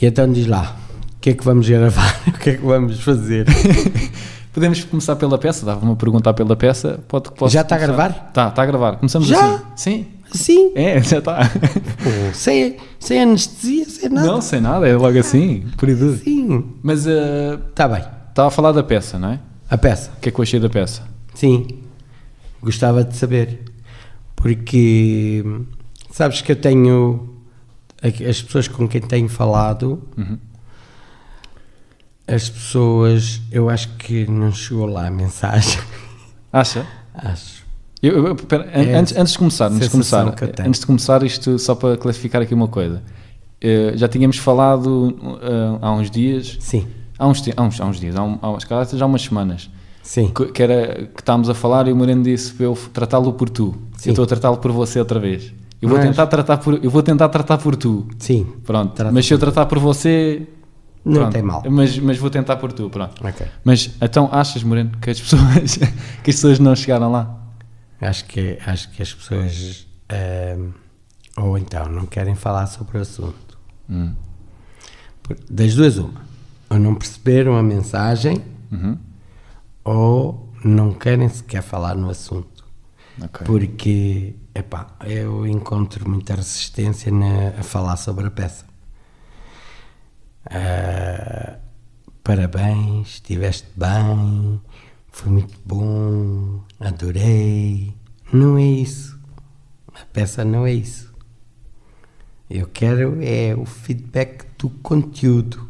E então diz lá, o que é que vamos gravar? o que é que vamos fazer? Podemos começar pela peça, dava-me a perguntar pela peça. Pode, Já está a gravar? Tá, está a gravar. Começamos Já? assim. Sim. Sim, É, já está. sem, sem anestesia, sem nada. Não, sem nada, é logo assim, por isso. Sim, Mas eh, está bem. estava a falar da peça, não é? A peça, O que é que eu achei da peça? sim, gostava de saber. Porque, sabes que eu tenho, as pessoas com quem tenho falado, Uhum. as pessoas, eu acho que não chegou lá a mensagem. Acha? Acho. Eu, eu- pera, É antes, antes de começar, antes de começar, antes de começar isto, só para clarificar aqui uma coisa. Eh, já tínhamos falado eh, há uns dias, Sim, há uns, há uns, há uns dias, há, um, há já há umas semanas, sim. que, que era que estávamos a falar e o Moreno disse para eu tratá-lo por tu. Sim. Eu estou a tratá-lo por você outra vez. Eu vou Mas- tentar tratar por, eu vou tentar tratar por tu. Sim, Pronto. Trata mas se eu tratar por você, não pronto. tem mal. Mas, mas vou tentar por tu, pronto. Ok. Mas então achas, Moreno, que as pessoas que as pessoas não chegaram lá? Acho que, acho que as pessoas, ehm, ou então, não querem falar sobre o assunto. Hum. Das duas, uma. Ou não perceberam a mensagem, Uhum. ou não querem sequer falar no assunto. Ok. Porque, epá, eu encontro muita resistência na- a falar sobre a peça. Ah, parabéns, estiveste bem, foi muito bom, adorei. Não é isso. A peça não é isso. Eu quero é o feedback do conteúdo.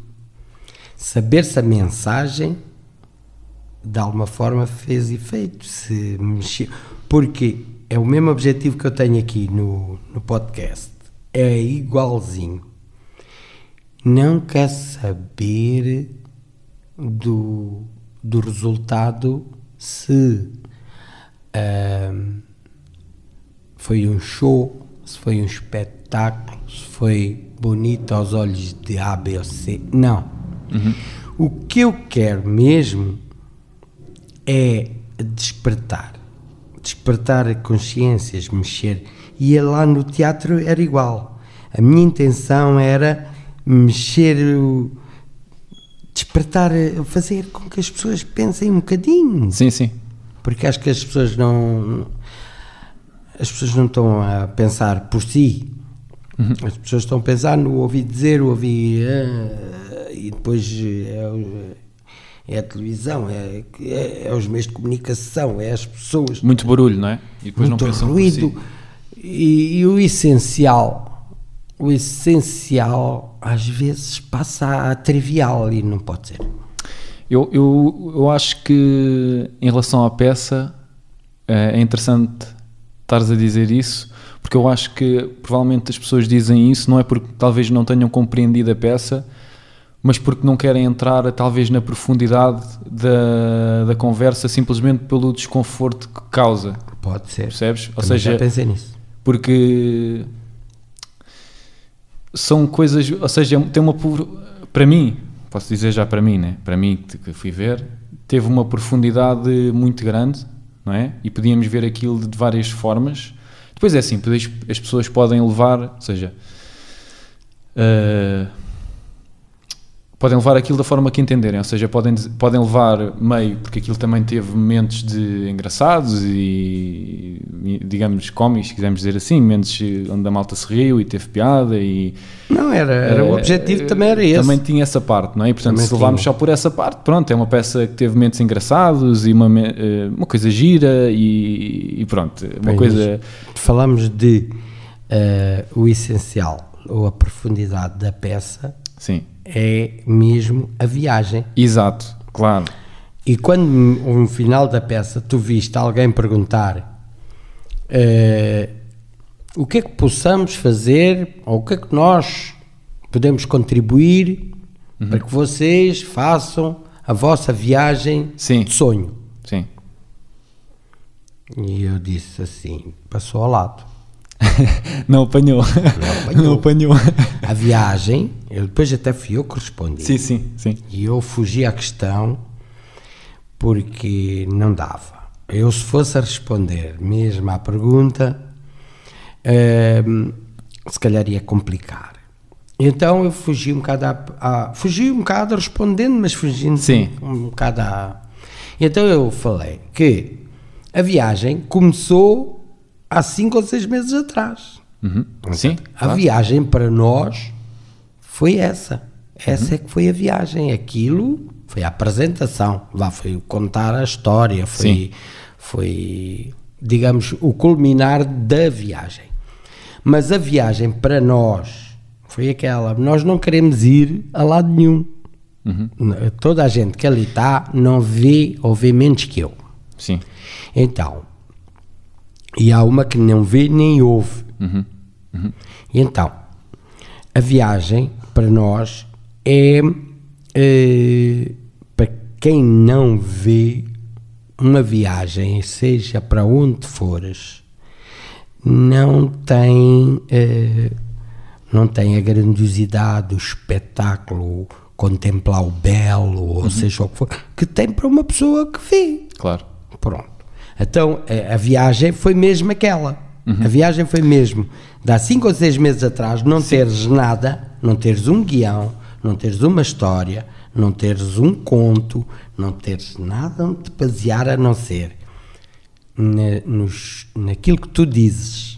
Saber se a mensagem de alguma forma fez efeito, se mexeu. Porque é o mesmo objetivo que eu tenho aqui no, no podcast. É igualzinho. Não quer saber do, do resultado se ahm, foi um show, se foi um espetáculo, se foi bonito aos olhos de A, B ou C. Não. O que eu quero mesmo é despertar. Despertar consciências, mexer. E lá no teatro era igual. A minha intenção era mexer, o- despertar, fazer com que as pessoas pensem um bocadinho. Sim, sim. Porque acho que as pessoas não. As pessoas não estão a pensar por si. As pessoas estão a pensar no ouvir dizer, o ouvir. ah, e depois o- é a televisão, é, é, é os meios de comunicação, é as pessoas. Muito barulho, não é? E depois muito não pensam ruído. si. E, e o essencial, o essencial às vezes passa a trivial e não pode ser. Eu, eu, eu acho que em relação à peça eh, é interessante estares a dizer isso, porque eu acho que provavelmente as pessoas dizem isso não é porque talvez não tenham compreendido a peça, mas porque não querem entrar talvez na profundidade da, da conversa simplesmente pelo desconforto que causa, Pode ser. percebes? Ou Também seja, já pensei nisso. porque são coisas, ou seja, tem uma por- para mim, posso dizer já para mim, né? Para mim que fui ver, teve uma profundidade muito grande, não é? E podíamos ver aquilo de várias formas. Depois é assim, as pessoas podem levar, ou seja, eh, podem levar aquilo da forma que entenderem, ou seja, podem, podem levar meio, porque aquilo também teve momentos de engraçados e, digamos, cómicos, se quisermos dizer assim, momentos onde a malta se riu e teve piada e... Não, era, era o eh, objetivo também era esse. Também tinha essa parte, não é? E, portanto, Também se levarmos só por essa parte, pronto, é uma peça que teve momentos engraçados e uma, eh, uma coisa gira e, e pronto, uma Bem, coisa... Falamos de eh, o essencial ou a profundidade da peça Sim, é mesmo a viagem. exato, claro. E quando no final da peça tu viste alguém perguntar eh, o que é que possamos fazer ou o que é que nós podemos contribuir Uhum. para que vocês façam a vossa viagem Sim. de sonho. Sim. E eu disse assim, passou ao lado. Não apanhou. apanhou. Não apanhou. A viagem, eu depois até fui eu que respondi. Sim, sim, sim. E eu fugi à questão porque não dava. Eu, se fosse a responder mesmo à pergunta, ehm, se calhar ia complicar. Então eu fugi um bocado à, à- fugi um bocado respondendo, mas fugindo Sim. um bocado à. Então eu falei que a viagem começou há cinco ou seis meses atrás. Uhum. Sim, A claro. viagem para nós foi essa. Essa é que foi a viagem. Aquilo foi a apresentação. Lá foi contar a história. Foi, Sim. foi, digamos, o culminar da viagem. Mas a viagem para nós foi aquela. Nós não queremos ir a lado nenhum. Uhum. Toda a gente que ali está não vê ou vê menos que eu. Sim. Então, e há uma que não vê nem ouve. Uhum. E então, a viagem para nós é, eh, para quem não vê uma viagem, seja para onde fores, não tem, eh, não tem a grandiosidade, o espetáculo, contemplar o belo, ou seja o que for, que tem para uma pessoa que vê. Claro. Pronto. Então a, a viagem foi mesmo aquela. A viagem foi mesmo de há 5 ou 6 meses atrás não teres nada, não teres um guião, não teres uma história, não teres um conto, não teres nada onde te basear a não ser na, nos, naquilo que tu dizes.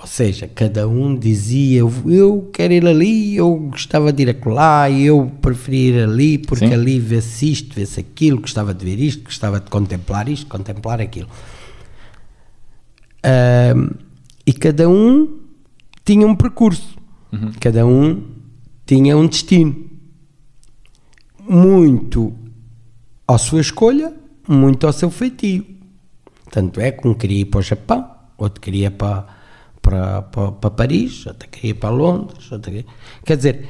Ou seja, cada um dizia, eu, eu quero ir ali, eu gostava de ir acolá, eu preferia ir ali, porque Sim. ali vê-se isto, vê-se aquilo, gostava de ver isto, gostava de contemplar isto, contemplar aquilo. E cada um tinha um percurso, cada um tinha um destino. Muito à sua escolha, muito ao seu feitio. Tanto é que um queria ir para o Japão, outro queria para, para, para, para Paris, outro queria ir para Londres. Queria... Quer dizer,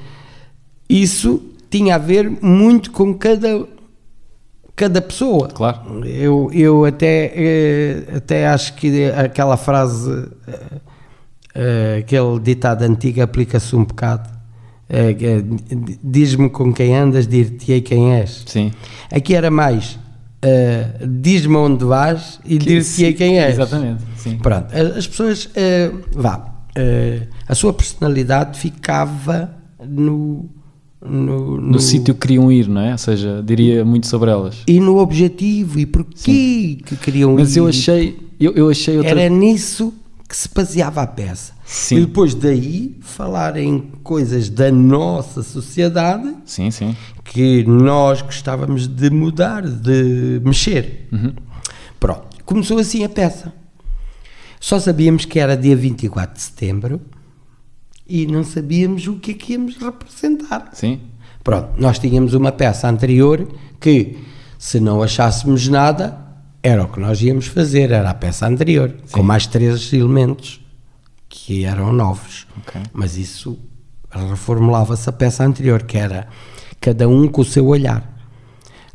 isso tinha a ver muito com cada, cada pessoa. Claro. Eu, eu até, eh, até acho que aquela frase, eh, eh, aquele ditado antigo aplica-se um bocado. É, Diz-me com quem andas, dir-te-ei quem és. Sim. Aqui era mais, eh, diz-me onde vais e dir-te-ei sim, quem és. Exatamente. Sim. Pronto, as pessoas, eh, vá, eh, a sua personalidade ficava no, no, No sítio que queriam ir, não é? Ou seja, diria muito sobre elas. e no objetivo e porquê que queriam Mas ir. eu achei, eu, eu achei outra. Era nisso que se baseava a peça. Sim. E depois daí falar em coisas da nossa sociedade Sim, sim. que nós gostávamos de mudar, de mexer. Pronto, começou assim a peça. Só sabíamos que era dia 24 de setembro e não sabíamos o que é que íamos representar. Sim. Pronto, nós tínhamos uma peça anterior que, se não achássemos nada, era o que nós íamos fazer, era a peça anterior, com mais três elementos que eram novos. Ok. Mas isso reformulava-se a peça anterior, que era cada um com o seu olhar.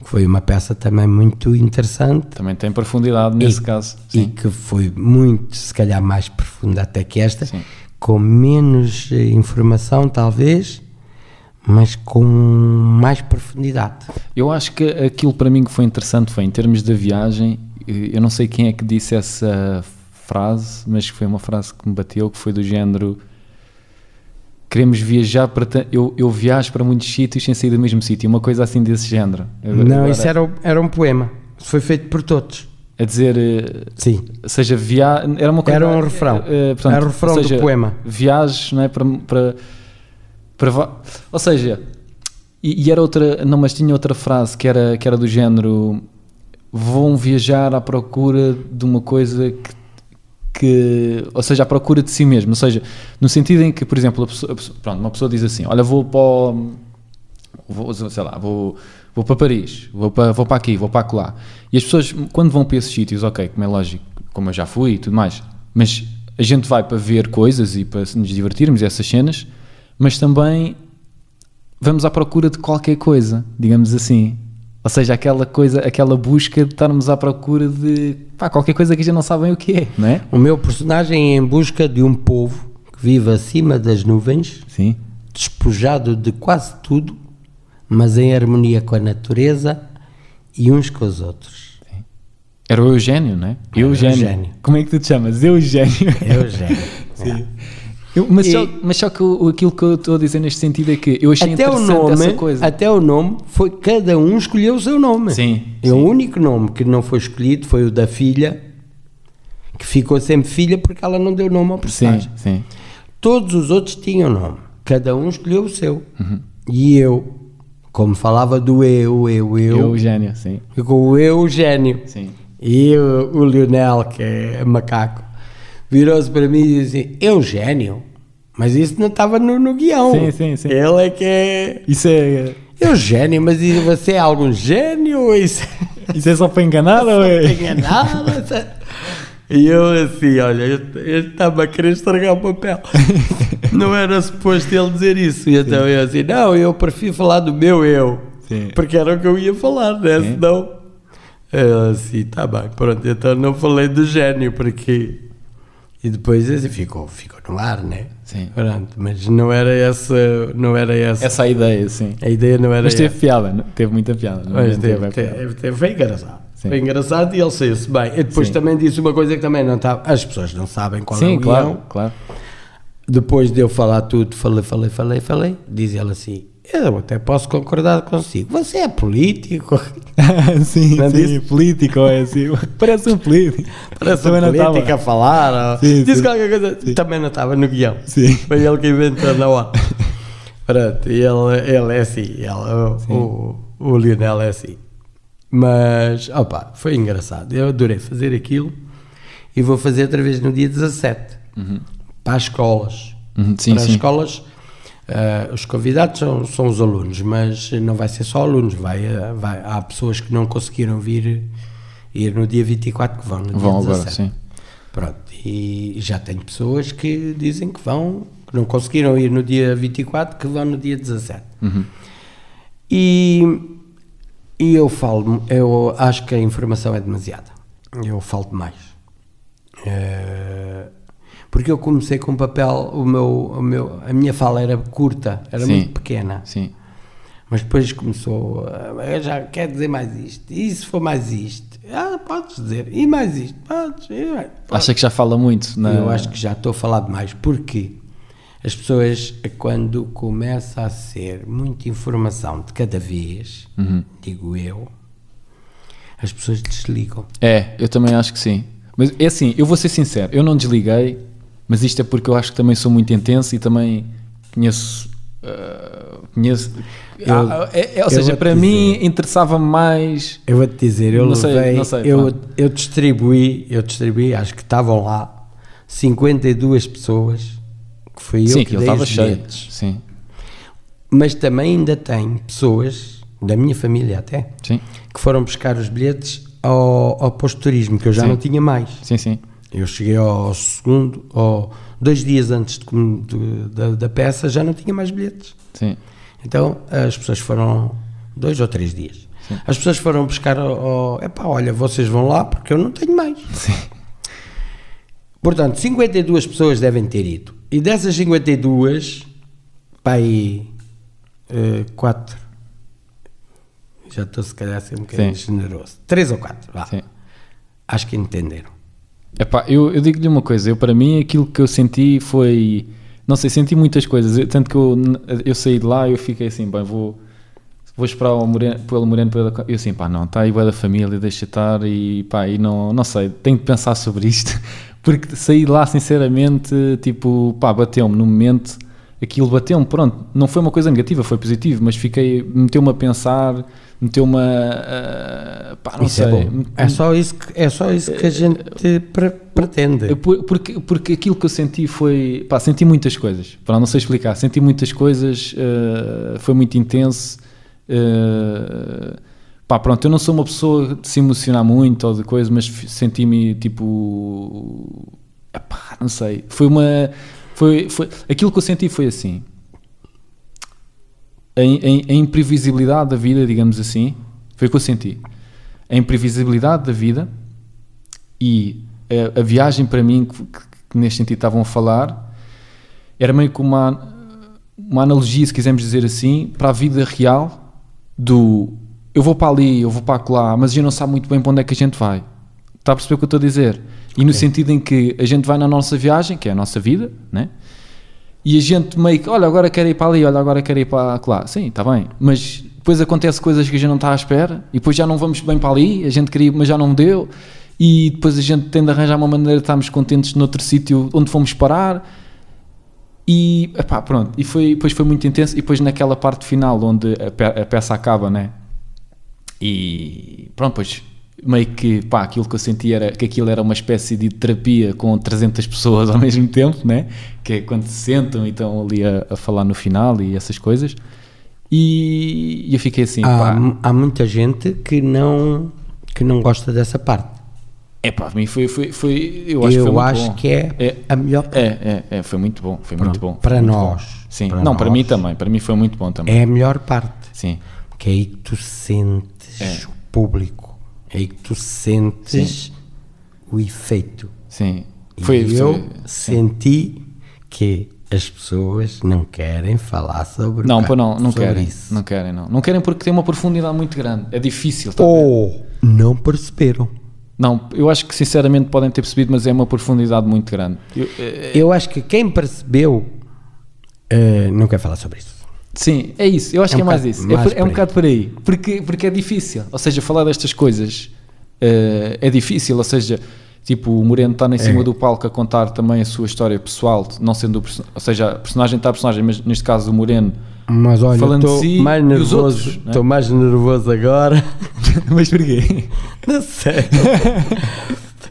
Que foi uma peça também muito interessante Também tem profundidade nesse e, caso. e Sim. que foi muito, se calhar, mais profunda até que esta, Sim. com menos eh, informação, talvez, mas com mais profundidade. Eu acho que aquilo para mim que foi interessante foi em termos da viagem. eh, Eu não sei quem é que disse essa frase, mas foi uma frase que me bateu, que foi do género. Queremos viajar para. Eu, eu viajo para muitos sítios sem sair do mesmo sítio. Uma coisa assim desse género. Não, Agora, isso era, era um poema. Foi feito por todos. A dizer. eh, Sim. seja via era uma coisa Era um refrão. eh, portanto, Era o refrão ou do seja, poema. viagens não é para, para, para ou seja e, e era outra não mas tinha outra frase que era que era do género vão viajar à procura de uma coisa que que, ou seja, à procura de si mesmo, ou seja, no sentido em que, por exemplo, a pessoa- a pessoa- pronto, uma pessoa diz assim, olha, vou para o, vou, sei lá, vou, vou para Paris, vou para, vou para aqui, vou para acolá. E as pessoas, quando vão para esses sítios, ok, como é lógico, como eu já fui e tudo mais, mas a gente vai para ver coisas e para nos divertirmos, essas cenas, mas também vamos à procura de qualquer coisa, digamos assim. Ou seja, aquela coisa, aquela busca de estarmos à procura de pá, qualquer coisa que a gente não sabe bem o que é, não é? O meu personagem é em busca de um povo que vive acima das nuvens, Sim. despojado de quase tudo, mas em harmonia com a natureza e uns com os outros. Era o Eugênio, não é? Eugênio. Eugênio. Como é que tu te chamas? Eugênio. É o gênio. Sim. Eu- mas, E- só, mas só que o- aquilo que eu estou a dizer neste sentido é que eu achei Até o interessante nome, essa coisa. até o nome foi cada um escolheu o seu nome. Sim, E o único nome que não foi escolhido foi o da filha, que ficou sempre filha porque ela não deu nome ao Sim, personagem. sim. Todos os outros tinham nome, cada um escolheu o seu. Uhum. E eu, como falava do eu, eu, eu, Eu, o gênio, sim. ficou o Eugênio. Sim. E o, o Lionel, que é macaco, virou-se para mim e disse assim, Eugênio? Mas isso não estava no, no guião. Sim, sim, sim. Ele é que é... Isso é, Eugênio, mas você é algum gênio? Isso isso é só para enganar ou é é? enganado? E eu assim, olha, ele estava a querer estragar o papel. Não era suposto ele dizer isso. E então eu assim, não, eu prefiro falar do meu eu. Sim. Porque era o que eu ia falar, né? Sim. Senão. Eu assim, tá bem, pronto. Então não falei do gênio, porque. E depois assim, ficou, ficou no ar, né? Sim. Pronto, mas não era essa. Não era essa. Essa é a ideia, sim. A ideia não era Mas teve essa. piada, não? teve muita piada. não Mas é? teve, teve, teve- foi engraçado. Sim. Foi engraçado e ele saiu-se bem. E depois Sim. também disse uma coisa que também não estava. As pessoas não sabem qual é Sim, o claro, guião. claro. Depois de eu falar tudo, falei, falei, falei, falei, diz ele assim: Eu até posso concordar consigo. Você é político. sim, Não sim, disse? político é assim. Parece um político. Parece um político a falar. Sim, disse sim. qualquer coisa. Também não estava no guião. Sim. Foi ele que inventou na hora. Pronto, ele, ele é assim. Ele, o, o, o Lionel é assim. Mas, opa, foi engraçado. Eu adorei fazer aquilo e vou fazer outra vez no dia 17 para as escolas. Uhum, sim, para as sim. escolas, ah, os convidados são, são os alunos, mas não vai ser só alunos. Vai, ah, vai, há pessoas que não conseguiram vir ir no dia 24 que vão no Vão dia agora, 17. sim. Pronto, e já tenho pessoas que dizem que vão, que não conseguiram ir no dia 24, que vão no dia 17. Uhum. E, e eu falo, eu acho que a informação é demasiada. Eu falo demais. Eh, porque eu comecei com um papel, o meu, o meu, a minha fala era curta, era Sim. muito pequena. Sim. Mas depois começou, a- eu já quer dizer mais isto, e se for mais isto? Ah, podes dizer, e mais isto? Podes, podes. Acha que já fala muito? Na... Eu acho que já estou a falar demais, porque as pessoas, quando começa a ser muita informação de cada vez, Uhum. digo eu, as pessoas desligam. É, eu também acho que sim. Mas é assim, eu vou ser sincero, eu não desliguei, mas isto é porque eu acho que também sou muito intenso e também conheço. ah, conheço Eu- Ah, é- é- ou seja, para dizer. mim interessava mais. Eu vou-te dizer, eu Não sei, levei, não sei, eu, eu distribuí, eu distribuí, acho que estavam lá 52 pessoas, que foi eu sim, que que dei os cheio. bilhetes. Sim, Mas também ainda tem pessoas, da minha família até, sim, que foram buscar os bilhetes ao, ao posto de turismo, que eu já Sim. não tinha mais. sim, sim. Eu cheguei ao segundo, ao, dois dias antes de de- da, da peça, já não tinha mais bilhetes. sim. Então as pessoas foram, dois ou três dias, as pessoas foram buscar ao, epá, olha, vocês vão lá porque eu não tenho mais. Sim. Portanto, 52 pessoas devem ter ido. E dessas 52, pá, aí, eh, quatro, já estou se calhar a ser um bocadinho Sim. generoso, três ou quatro, vá. sim. acho que entenderam. Epá, eu, eu digo-lhe uma coisa, eu para mim aquilo que eu senti foi, não sei, senti muitas coisas, Eu- tanto que eu, eu saí de lá e eu fiquei assim, bem, vou, vou esperar o Moreno, pelo Moreno, pela, eu assim, pá, não, está aí boa da família, deixa estar e pá, e não, não sei, tenho de pensar sobre isto, porque saí de lá sinceramente, tipo, pá, bateu-me no momento, aquilo bateu-me, pronto, não foi uma coisa negativa, foi positivo, mas fiquei, meteu-me a pensar, meteu-me a, a- pá, não isso sei, é bom. É só isso que, é só isso que a gente pre- pretende. Porque, porque aquilo que eu senti foi. Pá, senti muitas coisas. Para não sei explicar, senti muitas coisas, eh, foi muito intenso. eh, pá, pronto, eu não sou uma pessoa de se emocionar muito ou de coisa, mas senti-me tipo. Epá, não sei. Foi uma. Foi, foi, aquilo que eu senti foi assim. A, a imprevisibilidade da vida, digamos assim, foi o que eu senti. A imprevisibilidade da vida e a, a viagem para mim, que- que neste sentido estavam a falar, era meio que uma, uma analogia, se quisermos dizer assim, para a vida real do eu vou para ali, eu vou para lá, mas a gente não sabe muito bem para onde é que a gente vai. Está a perceber o que eu estou a dizer? E no sentido em que a gente vai na nossa viagem, que é a nossa vida, né? E a gente meio que, olha, agora quero ir para ali, olha, agora quero ir para lá. Sim, está bem. Mas depois acontece coisas que a gente não está à espera e depois já não vamos bem para ali, a gente queria, mas já não deu. E depois a gente tem de arranjar uma maneira de estarmos contentes noutro sítio onde fomos parar. E epá, pronto, e foi, depois foi muito intenso. E depois naquela parte final onde a, pe a peça acaba, né? E pronto, pois meio que pá, aquilo que eu senti era que aquilo era uma espécie de terapia com 300 pessoas ao mesmo tempo, né? Que é quando se sentam e estão ali a, a falar no final e essas coisas. E, eu fiquei assim, há, há muita gente que não, que não gosta dessa parte. é pá, para mim foi, foi, foi eu acho, que, foi Eu acho que é, É. a melhor parte. É, é, é, foi muito bom, foi muito bom. Pronto, para muito nós, bom. Sim, para não, para nós. mim também, para mim foi muito bom também. É a melhor parte. Sim, Que é aí que tu sentes É. o público. É aí que tu sentes o efeito. sim. E Foi, eu foi- sim. senti que as pessoas não querem falar sobre Não, pô, não, não querem, isso. não querem, não. Não querem porque tem uma profundidade muito grande. É difícil. Ou não perceberam. Não, eu acho que sinceramente podem ter percebido, mas é uma profundidade muito grande. Eu- é- Eu acho que quem percebeu eh, não quer falar sobre isso. Sim, é isso. Eu acho É que um é mais isso. mais é, por- é um bocado por aí. Porque, porque é difícil. Ou seja, falar destas coisas eh, é difícil. Ou seja, tipo, o Moreno está em cima É. do palco a contar também a sua história pessoal, não sendo Ou seja, a personagem está a personagem, mas neste caso o Moreno. Mas olha, estou si mais os nervoso. é? Estou mais nervoso agora. mas porquê? Não sei.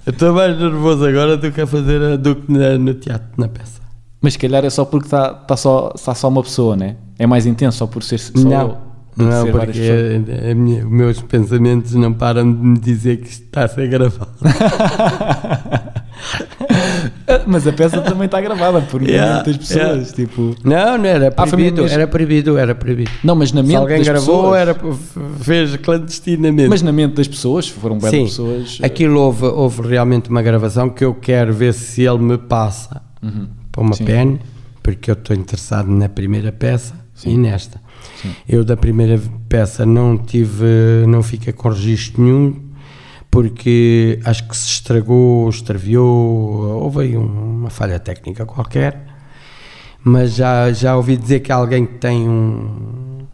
Estou mais nervoso agora do que a fazer do que no teatro, na peça. Mas se calhar é só porque está tá só, está só uma pessoa, né? É mais intenso só por ser só não, eu. não, porque a- a minha- os meus pensamentos não param de me dizer que isto está a ser gravado. Ah, Mas a peça também está gravada por Yeah, muitas pessoas. yeah. Tipo, Não, não era Ah, proibido, mesmo- era proibido, era proibido. não, mas na Se mente alguém das gravou, pessoas. era, fez clandestinamente. Mas na mente das pessoas, foram Sim, pessoas. eh, aquilo houve, houve realmente uma gravação que eu quero ver se ele me passa Uhum. para uma Sim. pen, porque eu estou interessado na primeira peça Sim. e nesta. Sim. Eu da primeira peça não tive, não fiquei com registro nenhum, porque acho que se estragou, extraviou, houve aí um- uma falha técnica qualquer, mas já, já ouvi dizer que há alguém que tem um.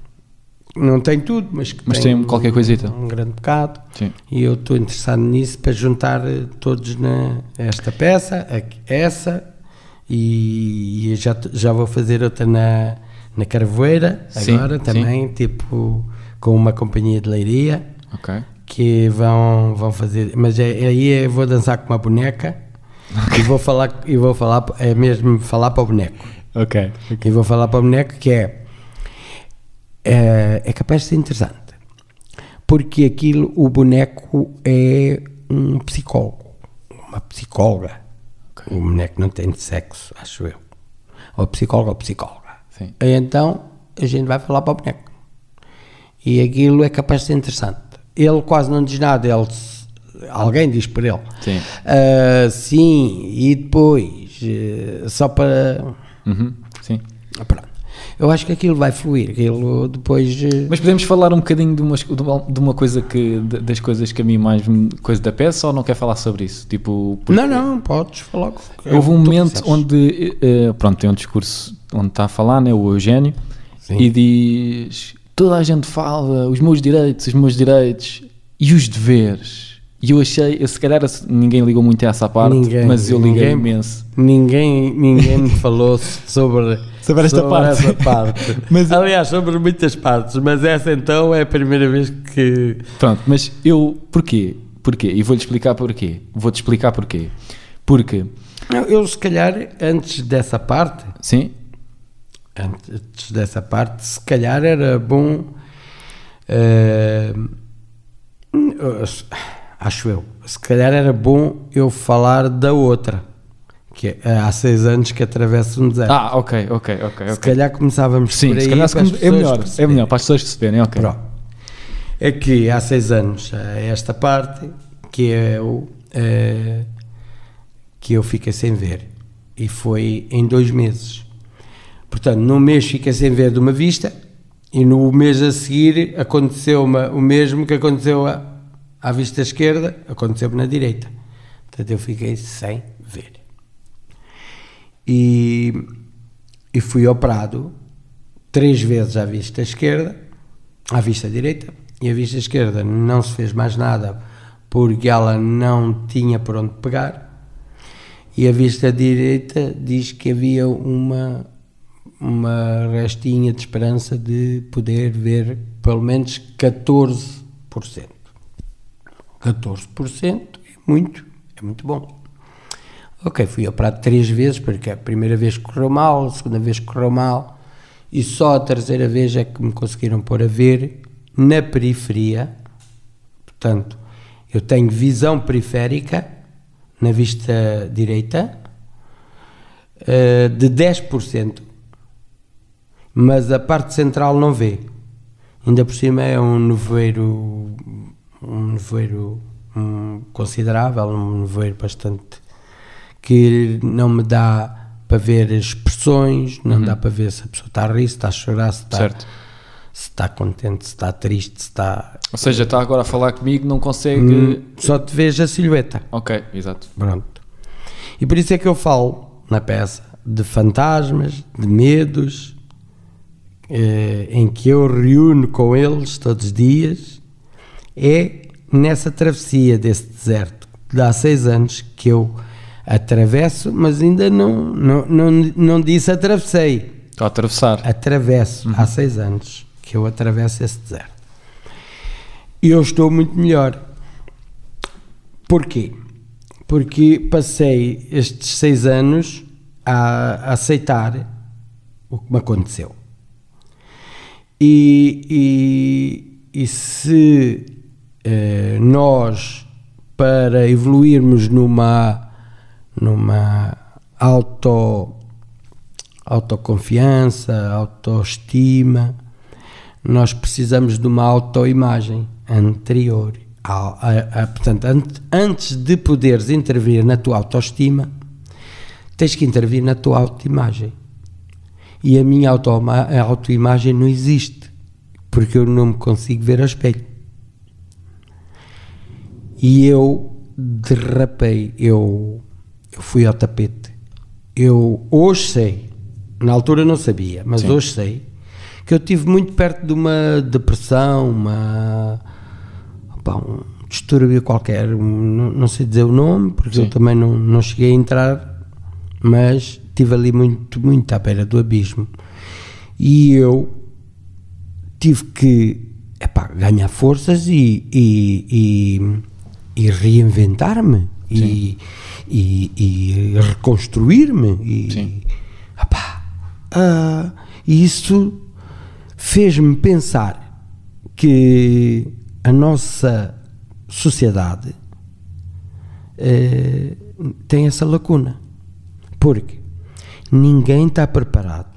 Não tem tudo, mas que Mas tem qualquer coisita. Um grande bocado. Sim. E eu estou interessado nisso para juntar eh, todos na esta peça, a- essa, e, e já, já vou fazer outra na, na Carvoeira, Sim, agora também, tipo, com uma companhia de leiria, que vão, vão fazer, mas é, aí eu vou dançar com uma boneca e vou falar, e vou falar, é mesmo falar para o boneco. Ok. E vou falar para o boneco que é, é, é capaz de ser interessante. Porque aquilo, o boneco é um psicólogo, uma psicóloga. O boneco não tem sexo, acho eu. Ou psicólogo ou psicóloga. Sim. E então a gente vai falar para o boneco. E aquilo é capaz de ser interessante. Ele quase não diz nada, ele, alguém diz por ele. Sim. Ah, sim, e depois, eh, só para. Uhum. Sim. Pronto. Eu acho que aquilo vai fluir, aquilo depois. eh, Mas podemos falar um bocadinho de uma, de uma- coisa que. das coisas que a mim mais. coisa da peça ou não quer falar sobre isso? Tipo. Não, não, podes falar. Houve um momento onde. eh, pronto, tem um discurso onde está a falar, né, o Eugénio, Sim. e diz: toda a gente fala, os meus direitos, os meus direitos e os deveres. E eu achei, eu, se calhar ninguém ligou muito a essa parte, Ninguém, mas eu liguei ninguém. imenso. Ninguém, ninguém me falou sobre, Sobre esta parte. essa parte. Mas- Aliás, sobre muitas partes, mas essa então é a primeira vez que. Pronto, mas eu, porquê? Porquê? E vou-lhe explicar porquê. Vou-te explicar porquê. Porque, Eu, se calhar, antes dessa parte, sim, antes dessa parte, se calhar era bom. eh, acho eu. Se calhar era bom eu falar da outra, que é há seis anos que atravessa um deserto. Ah, ok, ok, ok. se ok. calhar começávamos Sim, por aí se calhar para as é melhor, é melhor para as pessoas perceberem, ok. Pronto. É que há seis anos, eh, esta parte, que é o eh, que eu fiquei sem ver. E foi em dois meses. Portanto, num mês fiquei sem ver de uma vista e no mês a seguir aconteceu o mesmo que aconteceu à, à vista esquerda, aconteceu na direita. Portanto, eu fiquei sem ver. E, e fui operado três vezes à vista esquerda, à vista direita, e à vista esquerda não se fez mais nada porque ela não tinha por onde pegar, e a vista direita diz que havia uma, uma restinha de esperança de poder ver pelo menos 14%. 14% é muito, é muito bom. Ok, fui operado três vezes, porque a primeira vez correu mal, a segunda vez correu mal, e só a terceira vez é que me conseguiram pôr a ver na periferia. Portanto, eu tenho visão periférica na vista direita uh, de 10%, mas a parte central não vê. Ainda por cima é um nevoeiro, um nevoeiro um, considerável, um nevoeiro bastante que não me dá para ver expressões, não uhum. dá para ver se a pessoa está a rir, se está a chorar, se está, certo. se está contente, se está triste, se está. Ou seja, está agora a falar comigo, não consegue. Hum, só te vejo a silhueta. Ok, exato. Pronto. E por isso é que eu falo na peça de fantasmas, de medos, eh, em que eu reúno com eles todos os dias, é nessa travessia desse deserto, de há seis anos que eu atravesso, mas ainda não, não, não, não disse atravessei. Estou a atravessar. Atravesso, uhum. há seis anos que eu atravesso esse deserto. E eu estou muito melhor. Porquê? Porque passei estes seis anos a, aceitar o que me aconteceu. E, e, e se eh, nós, para evoluirmos numa numa auto, autoconfiança, autoestima, nós precisamos de uma autoimagem anterior. A, a, a, portanto, antes, antes de poderes intervir na tua autoestima, tens que intervir na tua autoimagem. E a minha auto, autoimagem não existe, porque eu não me consigo ver a espelho. E eu derrapei, eu eu fui ao tapete. Eu hoje sei, na altura não sabia, mas Sim. hoje sei, que eu tive muito perto de uma depressão, uma. Opa, um distúrbio qualquer, não, não, sei dizer o nome, porque Sim. eu também não, não cheguei a entrar, mas estive ali muito, muito à beira do abismo. E eu tive que epá, ganhar forças e, e, e, e reinventar-me. E, e, e reconstruir-me. E, uh, isso fez-me pensar que a nossa sociedade uh, tem essa lacuna. Porque ninguém está preparado,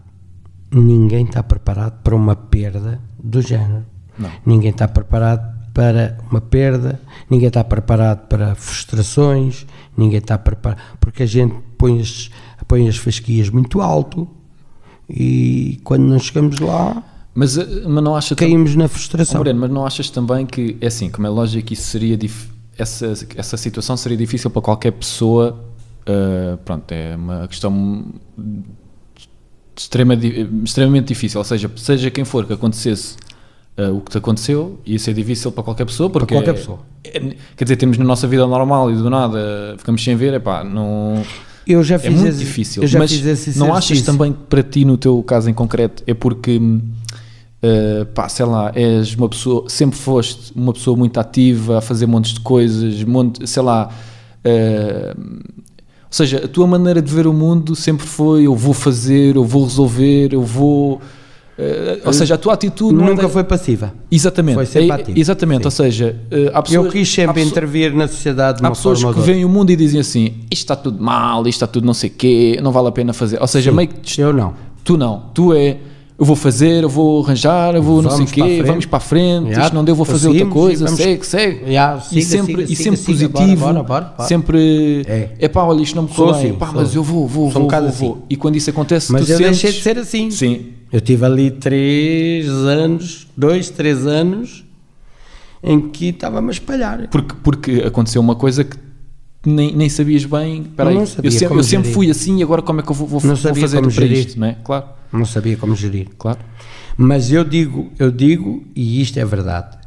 ninguém está preparado para uma perda do género. Não. Ninguém está preparado para uma perda, ninguém está preparado para frustrações, ninguém está preparado, porque a gente põe as, põe as fasquias muito alto e quando não chegamos lá. Mas, eh, mas não acha caímos na frustração. Moreno, mas não achas também que, é assim, como é lógico, isso seria essa, essa situação seria difícil para qualquer pessoa. Uh, pronto, é uma questão extrema, extremamente difícil. Ou seja, seja quem for que acontecesse uh, o que te aconteceu, ia ser difícil para qualquer pessoa, porque para qualquer pessoa. É, quer dizer, temos na nossa vida normal e do nada ficamos sem ver, epá, não. Eu já fiz é muito esse, difícil, mas não achas também que para ti, no teu caso em concreto, é porque, uh, pá, sei lá, és uma pessoa, sempre foste uma pessoa muito ativa, a fazer montes de coisas, monte, sei lá, uh, ou seja, a tua maneira de ver o mundo sempre foi eu vou fazer, eu vou resolver, eu vou Uh, ou seja, a tua atitude nunca é foi passiva. Exatamente. Foi sempre ativa. Exatamente, Sim. ou seja, uh, há pessoas, eu quis sempre intervir na sociedade de Há pessoas que veem o mundo e dizem assim: isto está tudo mal, isto está tudo não sei o quê, não vale a pena fazer. Ou seja, Sim, meio que. Eu não. Tu não. Tu é. Eu vou fazer, eu vou arranjar, eu vou vamos não sei o quê, vamos para a frente, yeah, isto não deu, vou fazer outra coisa, vamos, segue, segue. Yeah, siga, e sempre, siga, e sempre siga, positivo, bora, bora, bora, sempre é. é pá, olha, isto não me correu bem, pá, mas eu vou, vou, vou, vou, assim. E quando isso acontece, mas tu eu sentes... deixei de ser assim. Sim. Eu tive ali três anos, dois, três anos, em que estava-me a espalhar. Porque, porque aconteceu uma coisa que nem, nem sabias bem. Peraí, eu sempre, eu sempre fui assim e agora como é que eu vou, vou, Não vou sabia fazer como para gerir. isto, não é? Claro, Não sabia como gerir. claro. Mas eu digo, eu digo, e isto é verdade,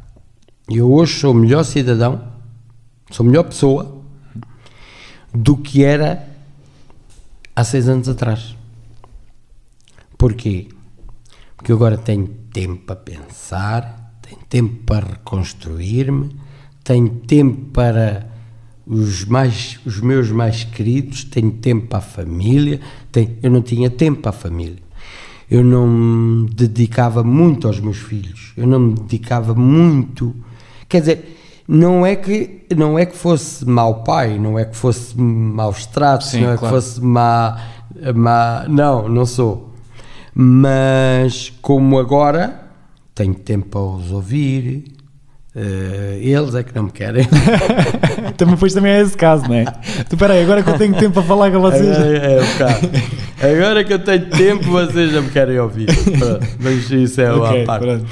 eu hoje sou o melhor cidadão, sou a melhor pessoa do que era há seis anos atrás. Porquê? Porque eu agora tenho tempo para pensar, tenho tempo para reconstruir-me, tenho tempo para os, mais, os meus mais queridos, tenho tempo para a família, tenho, eu não tinha tempo para a família. Eu não me dedicava muito aos meus filhos, eu não me dedicava muito. Quer dizer, não é que, não é que fosse mau pai, não é que fosse maus tratos, Sim, não é claro. que fosse má, má. Não, não sou. Mas como agora tenho tempo para os ouvir, eh, eles é que não me querem. também, depois também é esse caso, não é? Tu, peraí, agora que eu tenho tempo para falar com vocês. Agora, é, o caso. Agora que eu tenho tempo, vocês já me querem ouvir. Pronto, mas isso é Ok, a parte. pronto.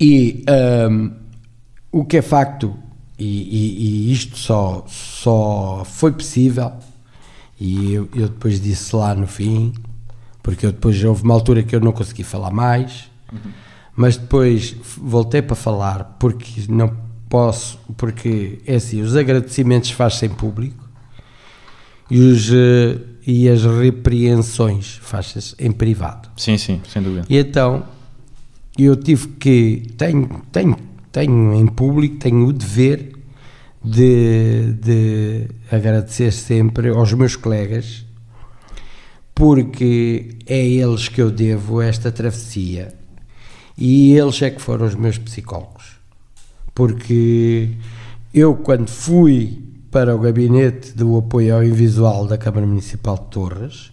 E ahm, o que é facto, e, e- e isto só, só foi possível, e eu, eu depois disse lá no fim, porque eu depois houve uma altura que eu não consegui falar mais, mas depois voltei para falar porque não posso, porque é assim, os agradecimentos faz-se em público e, os, eh, e as repreensões faz-se em privado. Sim, sim, sem dúvida. E então eu tive que tenho tenho tenho em público tenho o dever de, de agradecer sempre aos meus colegas porque é a eles que eu devo esta travessia e eles é que foram os meus psicólogos porque eu quando fui para o gabinete do apoio ao invisual da Câmara Municipal de Torres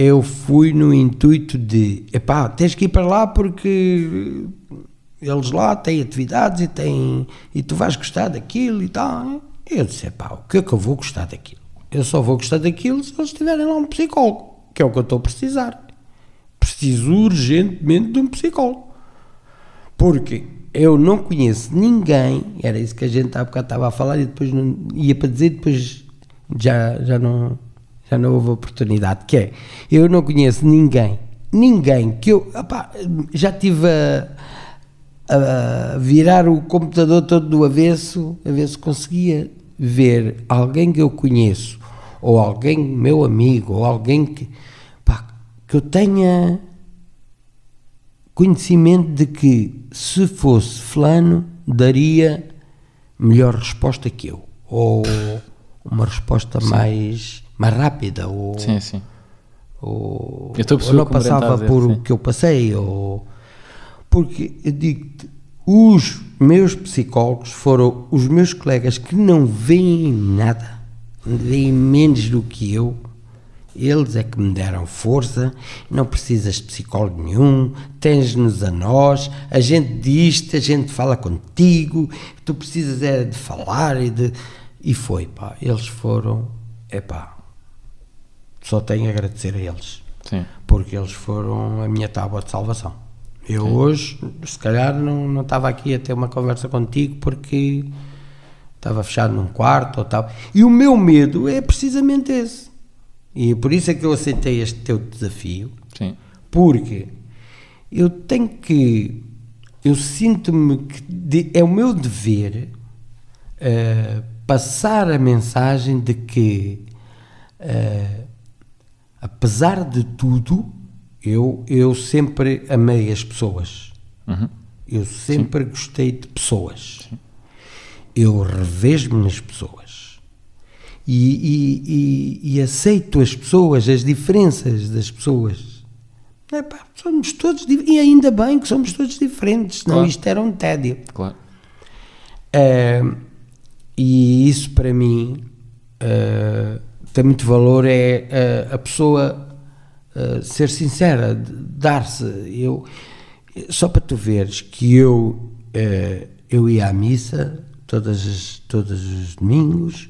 eu fui no intuito de epá, tens que ir para lá porque eles lá têm atividades e têm e tu vais gostar daquilo e tal. Eu disse, epá, o que é que eu vou gostar daquilo? Eu só vou gostar daquilo se eles tiverem lá um psicólogo, que é o que eu estou a precisar. Preciso urgentemente de um psicólogo. Porque eu não conheço ninguém, era isso que a gente há bocado estava a falar e depois não, ia para dizer, depois já, já, não, já não houve oportunidade, que é, eu não conheço ninguém, ninguém que eu, já tive a, a virar o computador todo do avesso, a ver se conseguia ver alguém que eu conheço, ou alguém meu amigo, ou alguém que, que eu tenha conhecimento de que se fosse fulano daria melhor resposta que eu ou uma resposta mais mais rápida ou, Sim, sim. ou, ou não passava dizer, por sim. o que eu passei ou porque eu digo os meus psicólogos foram os meus colegas que não veem nada veem menos do que eu eles é que me deram força, não precisas de psicólogo nenhum, tens-nos a nós, a gente diz-te, a gente fala contigo, tu precisas é de falar e de... E foi, pá, eles foram, é pá, só tenho a agradecer a eles, Sim. porque eles foram a minha tábua de salvação. Eu hoje, se calhar, não, não estava aqui a ter uma conversa contigo porque estava fechado num quarto ou tal. E o meu medo é precisamente esse. E por isso é que eu aceitei este teu desafio, Sim. porque eu tenho que. Eu sinto-me que de- é o meu dever eh, passar a mensagem de que, eh, apesar de tudo, eu, eu sempre amei as pessoas. Uhum. Eu sempre gostei de pessoas. Eu revejo-me nas pessoas. E, e- e- e aceito as pessoas, as diferenças das pessoas. Epá, somos todos e ainda bem que somos todos diferentes, senão Claro. isto era um tédio. Claro. Ah, e isso para mim ah, tem muito valor é ah, a pessoa ah, ser sincera, dar-se. Eu só para tu veres que eu eu ia à missa todas as, todos os domingos,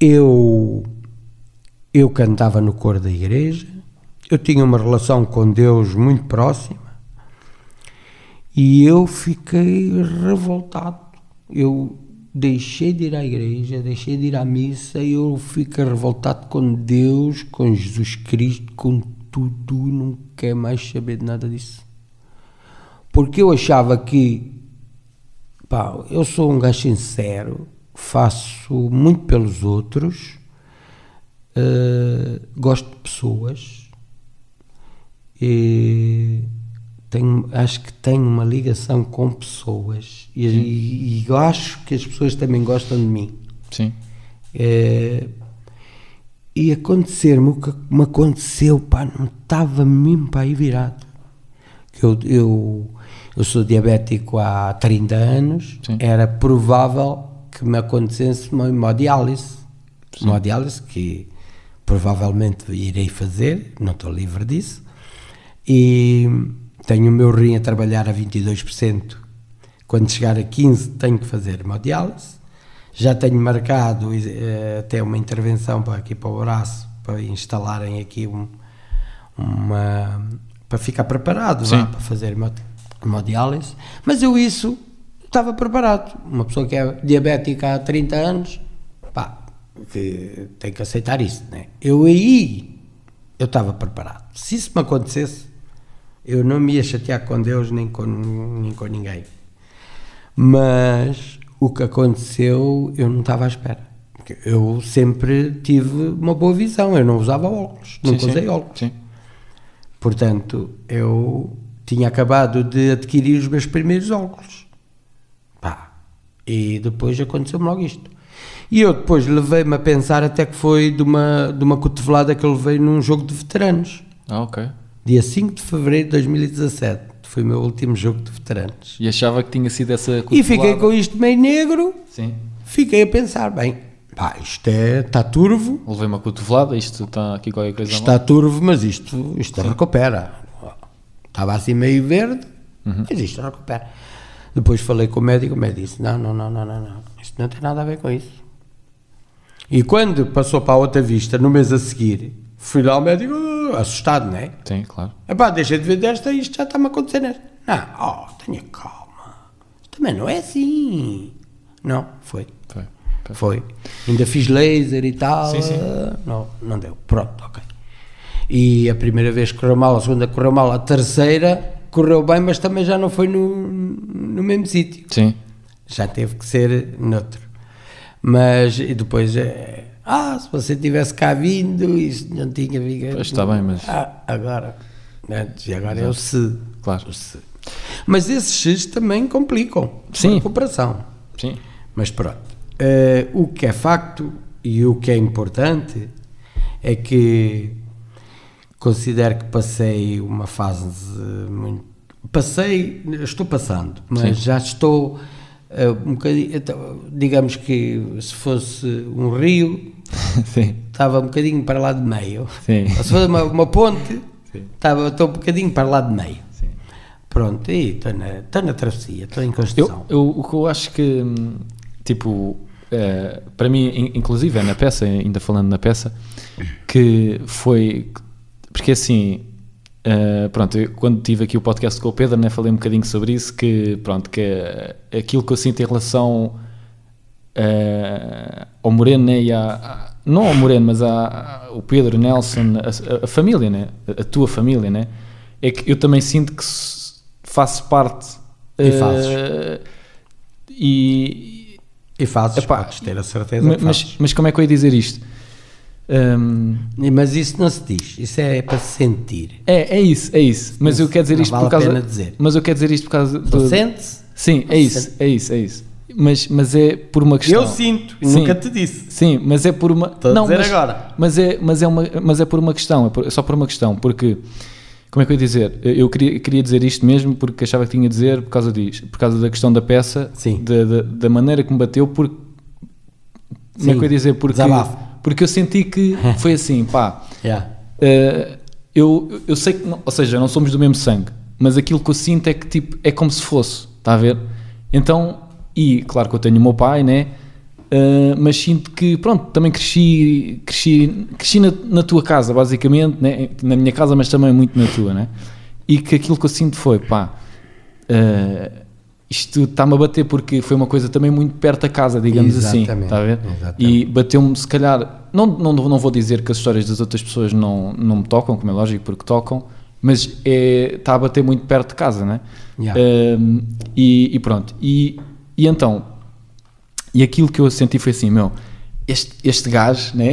eu eu cantava no coro da igreja, eu tinha uma relação com Deus muito próxima e eu fiquei revoltado. Eu, deixei de ir à igreja, deixei de ir à missa e eu fico revoltado com Deus, com Jesus Cristo, com tudo, não quero mais saber de nada disso. Porque eu achava que, pá, eu sou um gajo sincero, faço muito pelos outros, uh, gosto de pessoas e tenho, acho que tenho uma ligação com pessoas e, e, e acho que as pessoas também gostam de mim. Sim. É, e acontecer-me o que me aconteceu, pá, não estava mesmo para aí virado. Que eu, eu, eu sou diabético há 30 anos, Sim. era provável que me acontecesse uma hemodiálise. Hemodiálise que provavelmente irei fazer, não estou livre disso. E tenho o meu rim a trabalhar a 22%. Quando chegar a 15 tenho que fazer hemodiálise. Já tenho marcado eh, até uma intervenção para aqui para o braço, para instalarem aqui um, uma para ficar preparado vá, para fazer hemo- hemodiálise. Mas eu isso estava preparado. Uma pessoa que é diabética há 30 anos, pá, que tem que aceitar isso, né? Eu aí eu estava preparado. Se isso me acontecesse, eu não me ia chatear com Deus nem com, nem com ninguém. Mas o que aconteceu, eu não estava à espera. Eu sempre tive uma boa visão, eu não usava óculos, nunca sim, sim. usei óculos. Sim. Portanto, eu tinha acabado de adquirir os meus primeiros óculos. E depois aconteceu-me logo isto. E eu depois levei-me a pensar até que foi de uma, de uma cotovelada que eu levei num jogo de veteranos. Ah, ok. Dia 5 de fevereiro de 2017. Foi o meu último jogo de veteranos. E achava que tinha sido essa E fiquei cotovelada? com isto meio negro. Sim. Fiquei a pensar, bem, pá, isto é, está turvo, Levei uma cotovelada, isto está aqui qualquer coisa está turvo, mas isto, isto recupera. Estava assim meio verde, mas isto recupera. Depois falei com o médico, o médico disse, não, não, não, não, não, não, isto não tem nada a ver com isso. E quando passou para a outra vista, no mês a seguir, fui lá ao médico, uh, assustado, não é? Sim, claro. Epá, deixa de ver desta, isto já está-me a acontecer nesta. Não, oh, tenha calma. Também não é assim. Não, foi. Foi. Ok. Foi. Ainda fiz laser e tal. Sim, sim. eh, Não, não deu. Pronto, ok. E a primeira vez correu mal, a segunda correu mal, a terceira correu bem, mas também já não foi no, no mesmo sítio. Sim. Já teve que ser noutro. Mas e depois, é, ah, se você tivesse cá vindo, isso não tinha vindo. Pois está bem, mas- Ah, agora. Antes, e agora é o se. Claro. O se. Mas esses X também complicam Sim. a recuperação. Sim. Mas pronto. Eh, o que é facto e o que é importante é que considero que passei uma fase muito. Passei, estou passando, mas Sim. já estou eh, um bocadinho. então, digamos que se fosse um rio, Sim. estava um bocadinho para lá de meio. Sim. Ou se fosse uma, uma ponte, Sim. estava, estou um bocadinho para lá de meio. Pronto, e estou na, estou na travessia, estou em Eu, construção. eu, o que eu acho que, hum, tipo, eh, para mim, in- inclusive, é na peça, ainda falando na peça, que foi. Porque assim, eh, pronto, eu, quando tive aqui o podcast com o Pedro, né, falei um bocadinho sobre isso, que, pronto, que é aquilo que eu sinto em relação eh, ao Moreno, né, e à, à- não ao Moreno, mas à, ao Pedro, Nelson, a, a- família, né, a, tua família, né, é que eu também sinto que faço parte. E fazes. e, E fazes, Epá, podes ter a certeza mas, fazes. mas como é que eu ia dizer isto? Hum, Mas isso não se diz, isso é para se sentir. é, é isso, é isso. Mas Não eu quero dizer isto vale por a causa. pena dizer. Mas eu quero dizer isto por causa do. sente-se? Sim, é isso, é isso, é isso. Mas, mas é por uma questão. Eu sinto, Sim. nunca te disse. Sim, mas é por uma. Estou a não, dizer mas, agora. Mas é, mas, é uma, mas é por uma questão, é, por- é só por uma questão, porque. Como é que eu ia dizer? Eu queria, queria dizer isto mesmo porque achava que tinha de dizer por causa disto, por causa da questão da peça, Sim. Da, da, da maneira que me bateu, porque. Como é Sim, que eu ia dizer? Porque, desabafo. Porque eu senti que foi assim, pá. Yeah. Uh, eu, eu sei que, não- ou seja, não somos do mesmo sangue, mas aquilo que eu sinto é que tipo, é como se fosse, está a ver? Então, e claro que eu tenho o meu pai, né? Uh, mas sinto que, pronto, também cresci, cresci, cresci na, na tua casa, basicamente, né? na minha casa, mas também muito na tua, né? E que aquilo que eu sinto foi, pá, uh, isto está-me a bater porque foi uma coisa também muito perto da casa, digamos assim. Exatamente, Está a ver? exatamente. E bateu-me, se calhar, não, não, não vou dizer que as histórias das outras pessoas não, não me tocam, como é lógico, porque tocam, mas é, está a bater muito perto de casa, né? Yeah. Um, e, e pronto. E, e então, e aquilo que eu senti foi assim, meu, este, este gajo, né?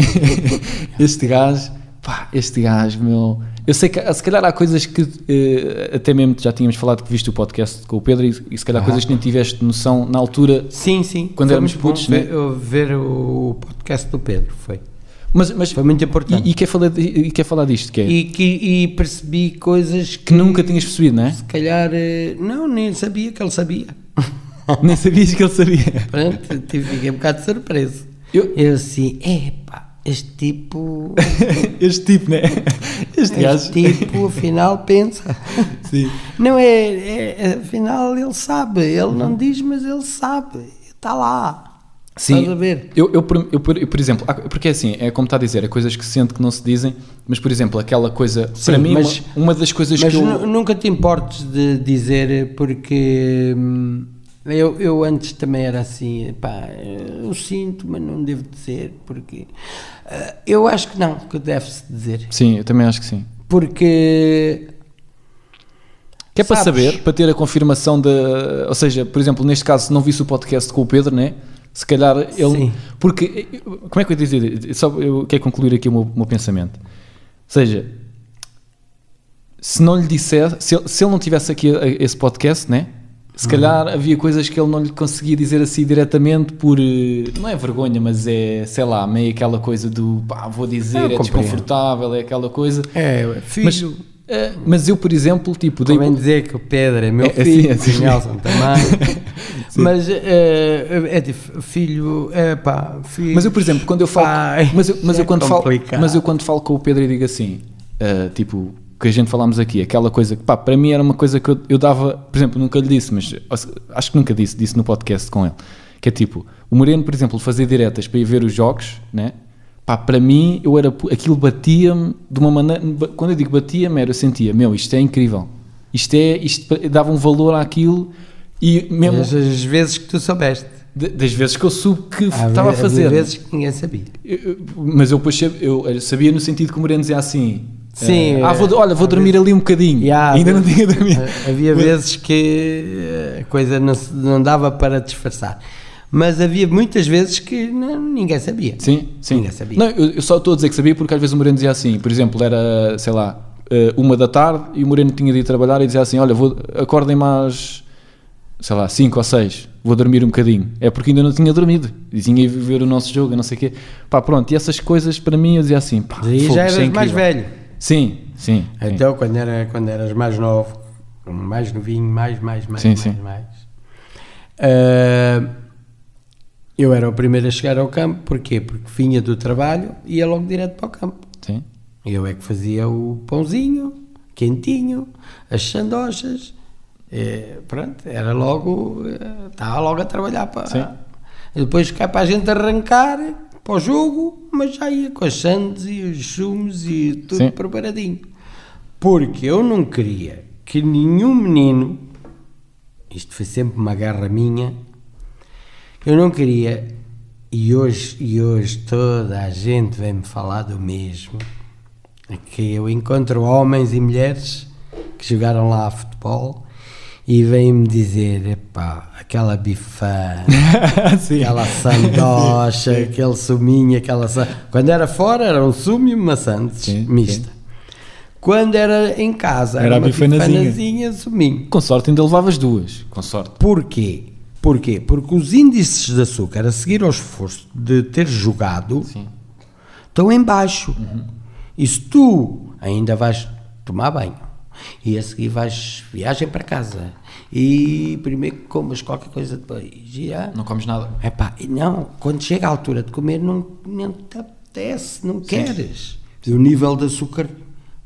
este gajo, pá, este gajo, meu. Eu sei que se calhar há coisas que eh, até mesmo já tínhamos falado que viste o podcast com o Pedro e, e se calhar coisas que nem tiveste noção na altura. Sim, sim. Quando Foi éramos putos, né? ver, ver o podcast do Pedro, foi. Mas, mas Foi muito importante. e, e quer falar, e quer falar disto, é E, que, e percebi coisas que, que nunca tinhas percebido, não é? se calhar, eh, não, nem sabia que ele sabia. Nem sabias que ele sabia. Pronto, tive, fiquei um bocado surpreso. Eu- Eu assim, epá, este tipo, este tipo, né? Este este tipo, afinal, pensa. Sim. Não é, é, afinal, ele sabe, ele não diz, mas ele sabe, está lá. Sim, Estás a ver? Eu, eu, por- eu, por- eu, por exemplo, há- porque é assim, é como está a dizer, é coisas que se sente que não se dizem, mas por exemplo, aquela coisa, Sim, para mim, mas- uma, uma das coisas Mas que eu. nu- nunca te importes de dizer, porque hum, eu, eu antes também era assim, pá, eu sinto, mas não devo dizer, porque ah, eu acho que não, que deve-se dizer, Sim, eu também acho que sim. porque Que é para saber, para ter a confirmação da. Ou seja, por exemplo, neste caso, se não visse o podcast com o Pedro, né? Se calhar ele. Sim. Porque. Como é que eu ia dizer? Só eu quero concluir aqui o meu, o meu pensamento. Ou seja, se não lhe dissesse. Se ele, se ele não tivesse aqui a- esse podcast, né? Se Uhum. calhar havia coisas que ele não lhe conseguia dizer assim diretamente por. eh, Não é vergonha, mas é, sei lá, meio aquela coisa do. pá, vou dizer, é desconfortável, é aquela coisa. é Mas, filho. eh, mas eu, por exemplo, tipo, dei- Convém dizer que o Pedro é meu É, é filho, assim, é assim. Nelson também. mas é, é dif- filho, é pá, filho. Mas eu, por exemplo, quando eu falo, pai, mas eu, mas é eu quando falo, complicado. mas eu quando falo com o Pedro e digo assim, ah, tipo, que a gente falámos aqui, aquela coisa que, pá, para mim era uma coisa que eu, eu dava, por exemplo, nunca lhe disse, mas acho que nunca disse, disse no podcast com ele, que é tipo, o Moreno, por exemplo, fazer diretas para ir ver os jogos, né? Pá, para mim, eu era, aquilo batia-me de uma maneira, quando eu digo batia-me, era, eu sentia, meu, isto é incrível, isto é, isto dava um valor àquilo e mesmo as vezes que tu soubeste. de- das vezes que eu soube que estava a fazer. Havia vezes que ninguém sabia. Eu- eu- Mas eu depois sab- eu sabia no sentido que o Moreno dizia assim: Sim, eh, ah, vou, é, olha, vou dormir ali um bocadinho. Ya, Ainda não tinha dormido. Havia vezes que eh, a coisa não, não dava para disfarçar. Mas havia muitas vezes que não- ninguém sabia. Sim, sim. Ninguém sabia. Não, eu, eu só estou a dizer que sabia porque às vezes o Moreno dizia assim: por exemplo, era, sei lá, eh, uma da tarde e o Moreno tinha de ir trabalhar e dizia assim: olha, vou, acordem mais, sei lá, 5 ou 6, vou dormir um bocadinho. É porque ainda não tinha dormido. E tinha ido ver o nosso jogo, não sei o quê. Pá, pronto, e essas coisas para mim eu dizia assim: pá, fogo, já isto é eras mais velho. Sim, sim. sim. Então, quando, era, quando eras mais novo, mais novinho, mais, mais, mais, Sim, mais, sim. mais. ah, eu era o primeiro a chegar ao campo, porquê? Porque vinha do trabalho e ia logo direto para o campo. sim. Eu é que fazia o pãozinho, quentinho, as sandochas, eh, pronto, era logo, eh, estava logo a trabalhar para... Sim. E depois cá para a gente arrancar para o jogo, mas já ia com as sandes e os sumos e tudo Sim. preparadinho. Porque eu não queria que nenhum menino, isto foi sempre uma guerra minha, eu não queria, e hoje, e hoje toda a gente vem-me falar do mesmo, é que eu encontro homens e mulheres que jogaram lá a futebol e vêm-me dizer, epá, aquela bifã, sim. aquela sandocha, aquele suminho, aquela... Quando era fora era um sumo e uma sandes Sim, mista. Quando era em casa Era era, uma bifanazinha. bifanazinha, suminho. Com sorte ainda levavas duas. Com sorte. Porquê? Porquê? Porque os índices de açúcar a seguir ao esforço de ter jogado Sim. estão em baixo. E se tu ainda vais tomar banho e a seguir vais viagem para casa e primeiro comas qualquer coisa depois e já... Não comes nada. Epá, e não, quando chega a altura de comer não, não te apetece, não queres. E o nível de açúcar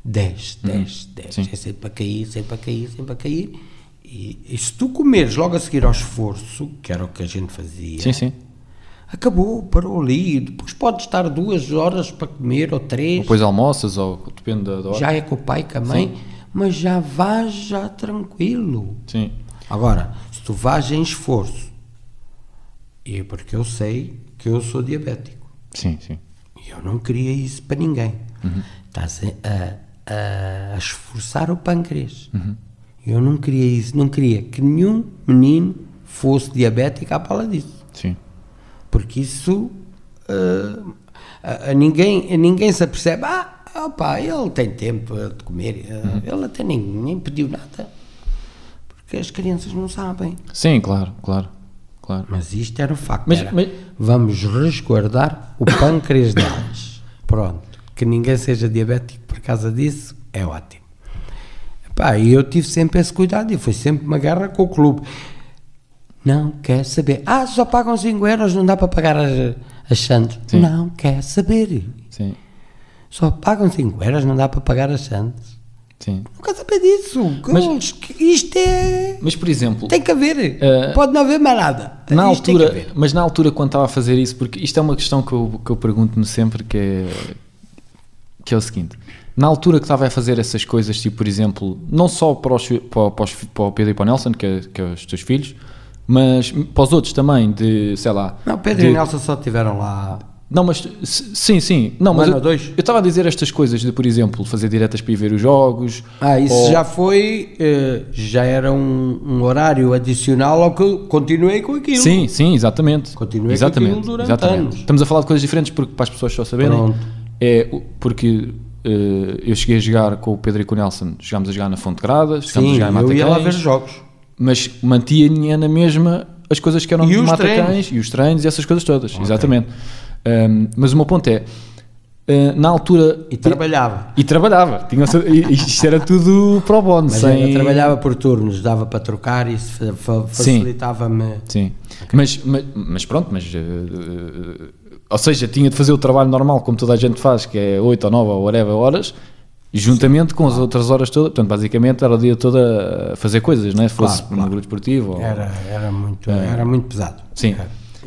desce, desce, desce. Sim. É sempre para cair, sempre para cair, sempre a cair. E, e se tu comeres logo a seguir ao esforço, que era o que a gente fazia, Sim, sim. acabou, parou ali. Depois podes estar duas horas para comer ou três. Depois almoças ou depende da hora. já é com o pai, com a mãe, mas já vais já tranquilo. Sim. Agora, se tu vais em esforço, e é porque eu sei que eu sou diabético, Sim, sim. e eu não queria isso para ninguém. Estás a, a- a esforçar o pâncreas. Eu não queria isso, não queria que nenhum menino fosse diabético à pala disso. Sim. Porque isso ah, a, a ninguém, a ninguém se apercebe, ah, opa, ele tem tempo de comer, ah, ele até nem, nem pediu nada. Porque as crianças não sabem. Sim, claro, claro. claro. Mas isto era o facto. Mas- era, mas- Vamos resguardar o pâncreas delas. Pronto. Que ninguém seja diabético por causa disso é ótimo. Epá, e eu tive sempre esse cuidado e foi sempre uma guerra com o clube. Não quer saber. Ah, só pagam 5 euros, não dá para pagar as, as Santos. Não quer saber. Sim, Só pagam 5 euros, não dá para pagar as Santos. sim. Quer saber disso. Mas- Isto é. Mas, por exemplo, Tem que haver. Eh, Pode não haver mais nada. na Isto altura, mas na altura quando estava a fazer isso, porque isto é uma questão que eu, que eu pergunto-me sempre, que é, que é o seguinte, na altura que estava a fazer essas coisas, tipo, por exemplo, não só para, os, para, para, os- para o Pedro e para o Nelson, que é, que é os teus filhos, mas para os outros também, de, sei lá... Não, Pedro de- e Nelson só tiveram lá. Não, mas sim, sim. Não, Um mas eu, dois? eu estava a dizer estas coisas de, por exemplo, fazer diretas para ir ver os jogos. Ah, isso ou- já foi. eh, já era um, um horário adicional ao que eu continuei com aquilo. Sim, sim, exatamente. Continuei com exatamente, aquilo durante exatamente. anos. Estamos a falar de coisas diferentes porque para as pessoas só saberem. Pronto. É porque eh, eu cheguei a jogar com o Pedro e com o Nelson, chegámos a jogar na Fonte Grada, chegámos a Sim, jogar em eu ia lá ver jogos. mas mantinha na mesma as coisas que eram E de Matacães e os treinos e essas coisas todas, exatamente. Ahm, mas o meu ponto é, eh, na altura... E trabalhava. E trabalhava, tinha, isto era tudo pro bono, Mas sem... eu trabalhava por turnos, dava para trocar e isso fa- fa- Sim. facilitava-me. Sim, mas, mas, mas pronto, mas eh, eh, ou seja, tinha de fazer o trabalho normal como toda a gente faz, que é 8 ou 9 ou whatever horas, juntamente com as outras horas todas. Portanto, basicamente era o dia todo a fazer coisas, não é? Se fosse Claro, no claro. grupo esportivo. ou- Era, era, muito, era muito pesado. Sim.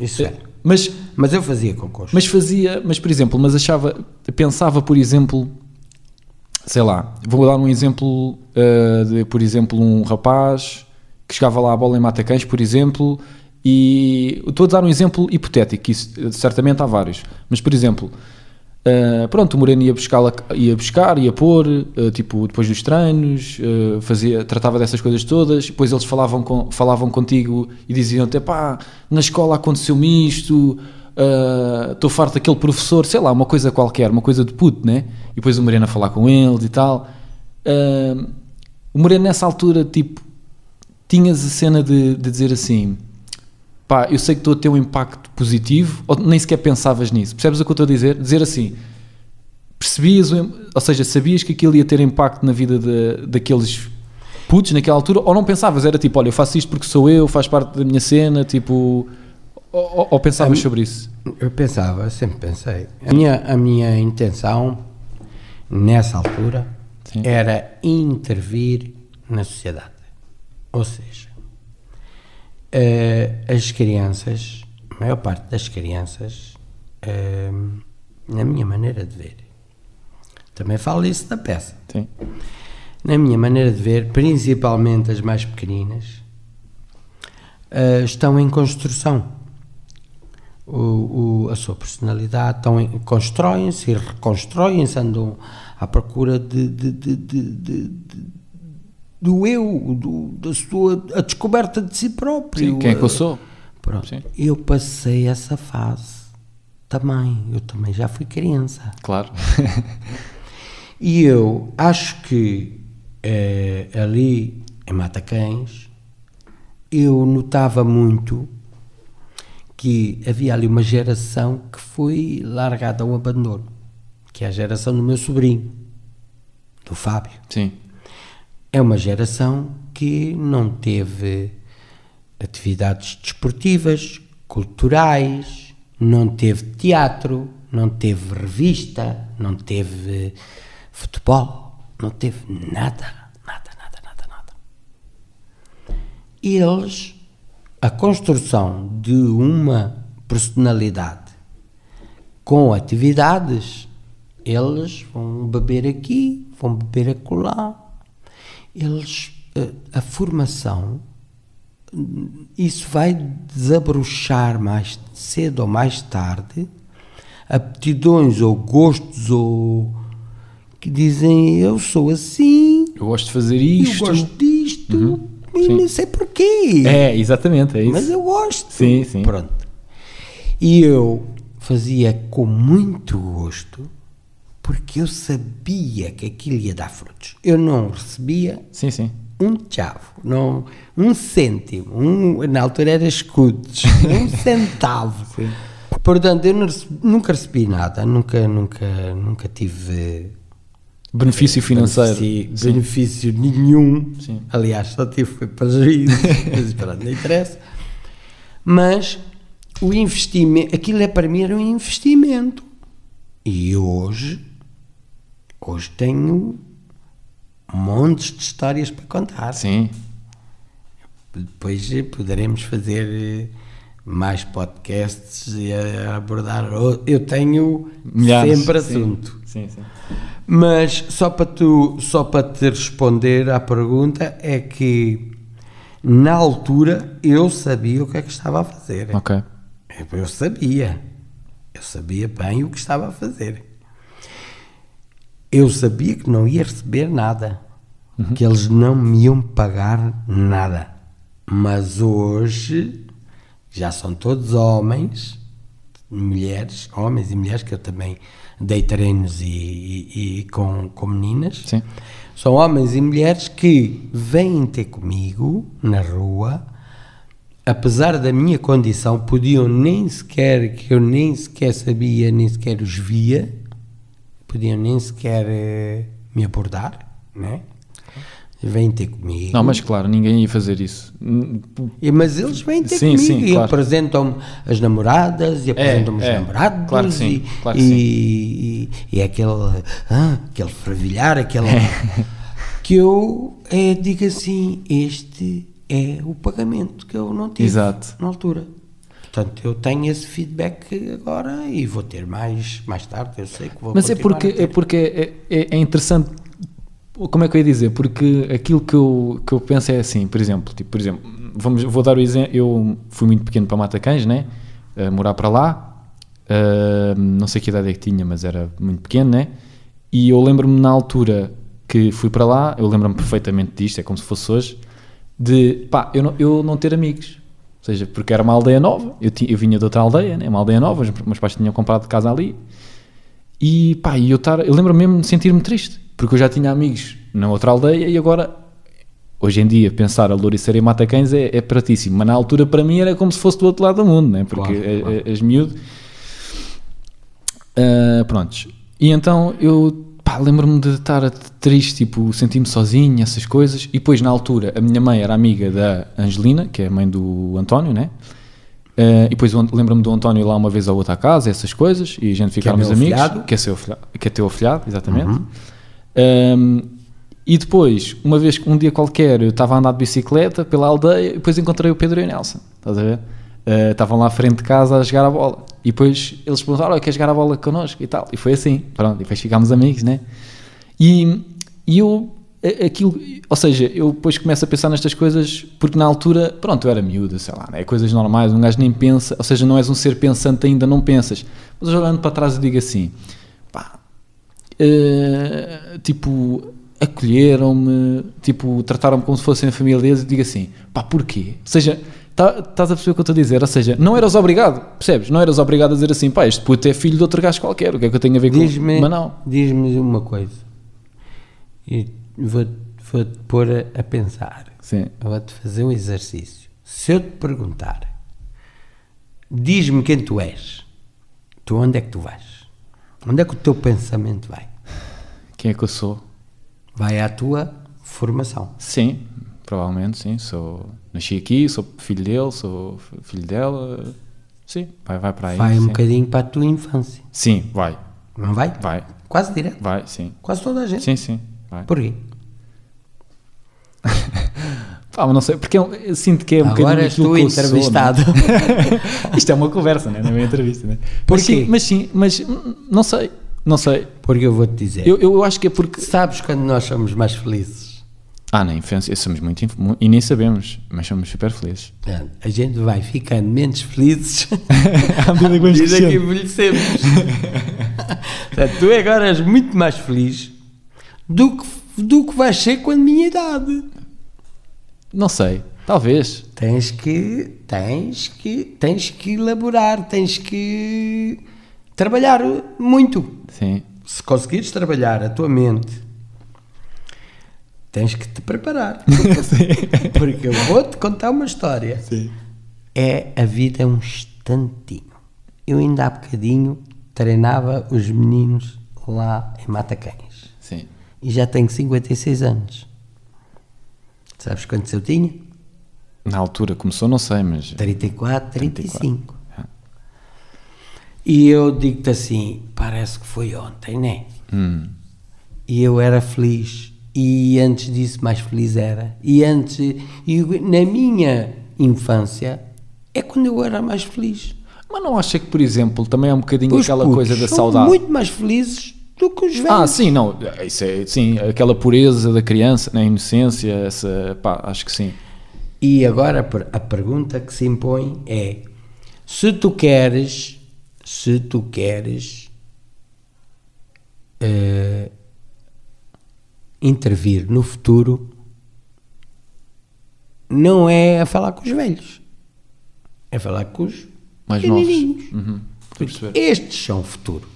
Isso era. Mas, Mas eu fazia concurso. mas fazia, mas por exemplo, mas achava, pensava por exemplo, sei lá, vou dar um exemplo eh, de, por exemplo, um rapaz que chegava lá a bola em Matacães, por exemplo, e estou a dar um exemplo hipotético, isso eh, certamente há vários, mas por exemplo, eh, pronto, o Moreno ia buscar, ia buscar, ia pôr, eh, tipo, depois dos treinos, eh, fazia, tratava dessas coisas todas, depois eles falavam, com, falavam contigo e diziam-te, pá, na escola aconteceu-me isto, estou farto daquele professor, sei lá, uma coisa qualquer, uma coisa de puto, né? E depois o Moreno a falar com eles e tal. O Moreno nessa altura, tipo, tinhas a cena de, de dizer assim, pá, eu sei que estou a ter um impacto positivo, ou nem sequer pensavas nisso. Percebes o que eu estou a dizer? Dizer assim, percebias, ou seja, sabias que aquilo ia ter impacto na vida de- daqueles putos naquela altura, ou não pensavas, era tipo, olha, eu faço isto porque sou eu, faz parte da minha cena, tipo, ou, ou- pensavas sobre isso? Eu pensava, sempre pensei. A minha, a minha intenção, nessa altura, Sim. era intervir na sociedade. Ou seja, eh, as crianças, a maior parte das crianças, eh, na minha maneira de ver, também falo isso da peça, Sim, na minha maneira de ver, principalmente as mais pequeninas, eh, estão em construção. O, o- a sua personalidade, constroem-se e reconstroem-se, andam à procura de- de- de- de- do eu, do- da sua a descoberta de si próprio. Sim, quem é que eu sou? Pronto. Sim. Eu passei essa fase também. Eu também já fui criança. Claro. E eu acho que eh, ali em Matacães eu notava muito que havia ali uma geração que foi largada ao abandono, que é a geração do meu sobrinho, do Fábio. Sim, É uma geração que não teve atividades desportivas, culturais, não teve teatro, não teve revista, não teve futebol, não teve nada, nada, nada, nada, nada. Eles, a construção de uma personalidade com atividades, eles vão beber aqui, vão beber acolá. Eles, a, a formação isso vai desabrochar mais cedo ou mais tarde aptidões ou gostos ou que dizem eu sou assim, Eu gosto de fazer isto. eu gosto disto Uhum, e sei porquê. É, exatamente, é isso. Mas eu gosto. Sim, sim. Pronto. E eu fazia com muito gosto porque eu sabia que aquilo ia dar frutos. Eu não recebia Sim, sim. um chavo, não, um cêntimo, um, na altura era escudos, um centavo. Portanto, eu recebi- nunca recebi nada, nunca, nunca, nunca tive Benefício financeiro. benefício, Sim. benefício nenhum. Sim. Aliás, só tive foi prejuízo, mas pronto, não interessa. Mas o investimento, aquilo é para mim era um investimento. E hoje, hoje tenho montes de histórias para contar. Sim. Depois eh, poderemos fazer eh, mais podcasts e a- abordar. Eu tenho Milhares. sempre Sim. assunto. Sim, sim. Mas só para tu, só para te responder à pergunta é que na altura eu sabia o que é que estava a fazer. Ok. Eu sabia. Eu sabia bem o que estava a fazer. Eu sabia que não ia receber nada. Que eles não me iam pagar nada. Mas hoje já são todos homens, mulheres, homens e mulheres, que eu também dei treinos e, e- e com, com meninas. Sim. São homens e mulheres que vêm ter comigo na rua, apesar da minha condição, podiam nem sequer, que eu nem sequer sabia, nem sequer os via, podiam nem sequer eh, me abordar, né? Vêm ter comigo. Não, mas claro, ninguém ia fazer isso. E, mas eles vêm ter Sim, comigo sim, e claro. apresentam-me as namoradas e apresentam-me é, os namorados claro que sim, e, claro que e, sim. e- e é aquele, ah, aquele fervilhar, aquele que eu eh, digo assim, este é o pagamento que eu não tive Exato. na altura. Portanto, eu tenho esse feedback agora e vou ter mais, mais tarde, eu sei que vou Mas é continuar porque, é porque é, é, é interessante. Como é que eu ia dizer? Porque aquilo que eu, que eu penso é assim, por exemplo, tipo, por exemplo, vamos, vou dar o exemplo. Eu fui muito pequeno para Mata Cães, né? Morar para lá. Ah, não sei que idade é que tinha, mas era muito pequeno, né? E eu lembro-me na altura que fui para lá, eu lembro-me perfeitamente disto, é como se fosse hoje, de pá, eu não, eu não ter amigos. Ou seja, porque era uma aldeia nova, eu, ti- eu vinha de outra aldeia, né? uma aldeia nova, os meus pais tinham comprado casa ali, e pá, eu, tar, eu lembro mesmo de sentir-me triste, porque eu já tinha amigos na outra aldeia e agora, hoje em dia, pensar a Louriceira e Matacães é, é pratíssimo, mas na altura para mim era como se fosse do outro lado do mundo, né? porque Claro, a- claro. a- as miúdas. Ah, prontos. E então eu pá, lembro-me de estar triste, tipo, sentir-me sozinho, essas coisas. E depois, na altura, a minha mãe era amiga da Angelina, que é a mãe do António, né? Ah, e depois lembro-me do António ir lá uma vez ou outra à casa, essas coisas, e a gente ficávamos meu amigos. afilhado. Que é, seu afilhado, que é teu afilhado, exatamente. Um, e depois, uma vez, um dia qualquer, eu estava a andar de bicicleta pela aldeia e depois encontrei o Pedro e o Nelson. Estás a ver? Uh, estavam lá à frente de casa a jogar a bola. E depois eles perguntaram: quer jogar a bola connosco? E tal. E foi assim. Pronto, e depois ficámos amigos, né? E, e eu, aquilo, ou seja, eu depois começo a pensar nestas coisas porque na altura, pronto, eu era miúdo, sei lá, né? coisas normais, um gajo nem pensa, ou seja, não és um ser pensante ainda, não pensas. Mas olhando para trás eu digo assim: pá, Uh, tipo, acolheram-me, tipo, trataram-me como se fossem família deles e digo assim, pá, porquê? Ou seja, tá- estás a perceber o que eu estou a dizer? Ou seja, não eras obrigado, percebes? Não eras obrigado a dizer assim, pá, este puto é filho de outro gajo qualquer, o que é que eu tenho a ver com Diz-me Mas não. diz uma coisa. E vou- vou-te pôr a, a pensar. Sim. Vou-te fazer um exercício. Se eu te perguntar, diz-me quem tu és, tu onde é que tu vais? Onde é que o teu pensamento vai? Quem é que eu sou? Vai à tua formação. Sim, provavelmente, sim. Sou, nasci aqui, sou filho dele, sou filho dela. Sim, vai, vai para aí. vai um sim. bocadinho para a tua infância. Sim, vai, Não vai? vai, Quase direto. vai, sim. Quase toda a gente. Sim, sim, vai. Porquê? Pá, mas não sei, porque eu, sinto que é um Agora bocadinho sou, entrevistado. não é? Isto é uma conversa, né? não é uma entrevista. Né? Mas Porquê? sim, mas sim, mas não sei, não sei. Porque eu vou-te dizer. Eu, eu acho que é porque. Sabes quando nós somos mais felizes? Ah, na infância somos muito. E nem sabemos, mas somos super felizes. Portanto, A gente vai ficando menos felizes À medida que vamos medida que envelhecemos. Portanto, tu agora és muito mais feliz do que, do que vais ser com a minha idade. Não sei, talvez. Tens que, tens que, tens que elaborar, tens que trabalhar muito. Sim. Se conseguires trabalhar a tua mente, tens que te preparar. Porque eu vou-te contar uma história. Sim. É a vida é um instantinho. Eu ainda há bocadinho treinava os meninos lá em Matacães. Sim. E já tenho 56 anos. Sabes quantos eu tinha? Na altura começou, não sei, mas. 34, 35. Ah. E eu digo-te assim, parece que foi ontem, né? Hum. E eu era feliz. E antes disso, mais feliz era. E antes, e na minha infância, é quando eu era mais feliz. Mas não acha que, por exemplo, também é um bocadinho Os aquela coisa da são saudade? muito mais felizes do que os velhos. Ah, sim, não. Isso é, sim, aquela pureza da criança, na inocência, essa. Pá, acho que sim. E agora a per- a pergunta que se impõe é: se tu queres, se tu queres eh, intervir no futuro, não é a falar com os velhos, é falar com os Mais novos. Uhum. Estes são o futuro.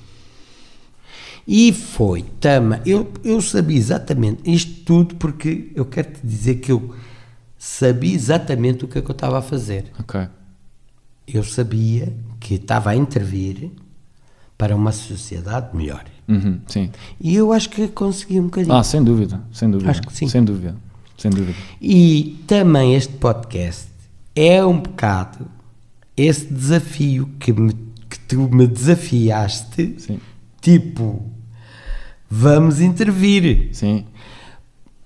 E foi tama. Eu, eu sabia exatamente isto tudo porque eu quero te dizer que eu sabia exatamente o que é que eu estava a fazer. Ok. Eu sabia que estava a intervir para uma sociedade melhor. Uhum, sim. E eu acho que consegui um bocadinho. Ah, sem dúvida, sem dúvida. Acho que sim. Sem dúvida, sem dúvida. E também este podcast é um bocado esse desafio que, me, que tu me desafiaste, Sim. tipo, vamos intervir. Sim.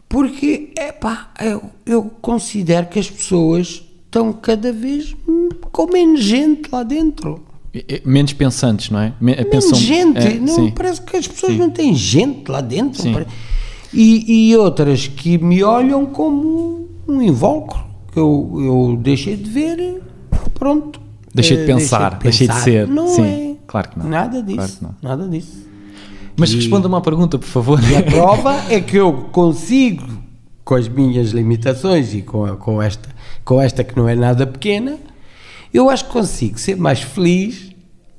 Porque, epá, eu, eu considero que as pessoas estão cada vez com menos gente lá dentro. Menos pensantes, não é? Me- Menos pensam- gente. é, não, sim. parece que as pessoas Sim. não têm gente lá dentro. E, e outras que me olham como um invólucro. que Eu, eu deixei de ver, pronto. Deixei de Eh, pensar, deixei de pensar. ser. Não Sim, é. claro que não. Nada disso. Claro não. Nada disso. Mas E- responda-me à pergunta, por favor. E a prova é que eu consigo, com as minhas limitações e com, a- com, esta, com esta que não é nada pequena, eu acho que consigo ser mais feliz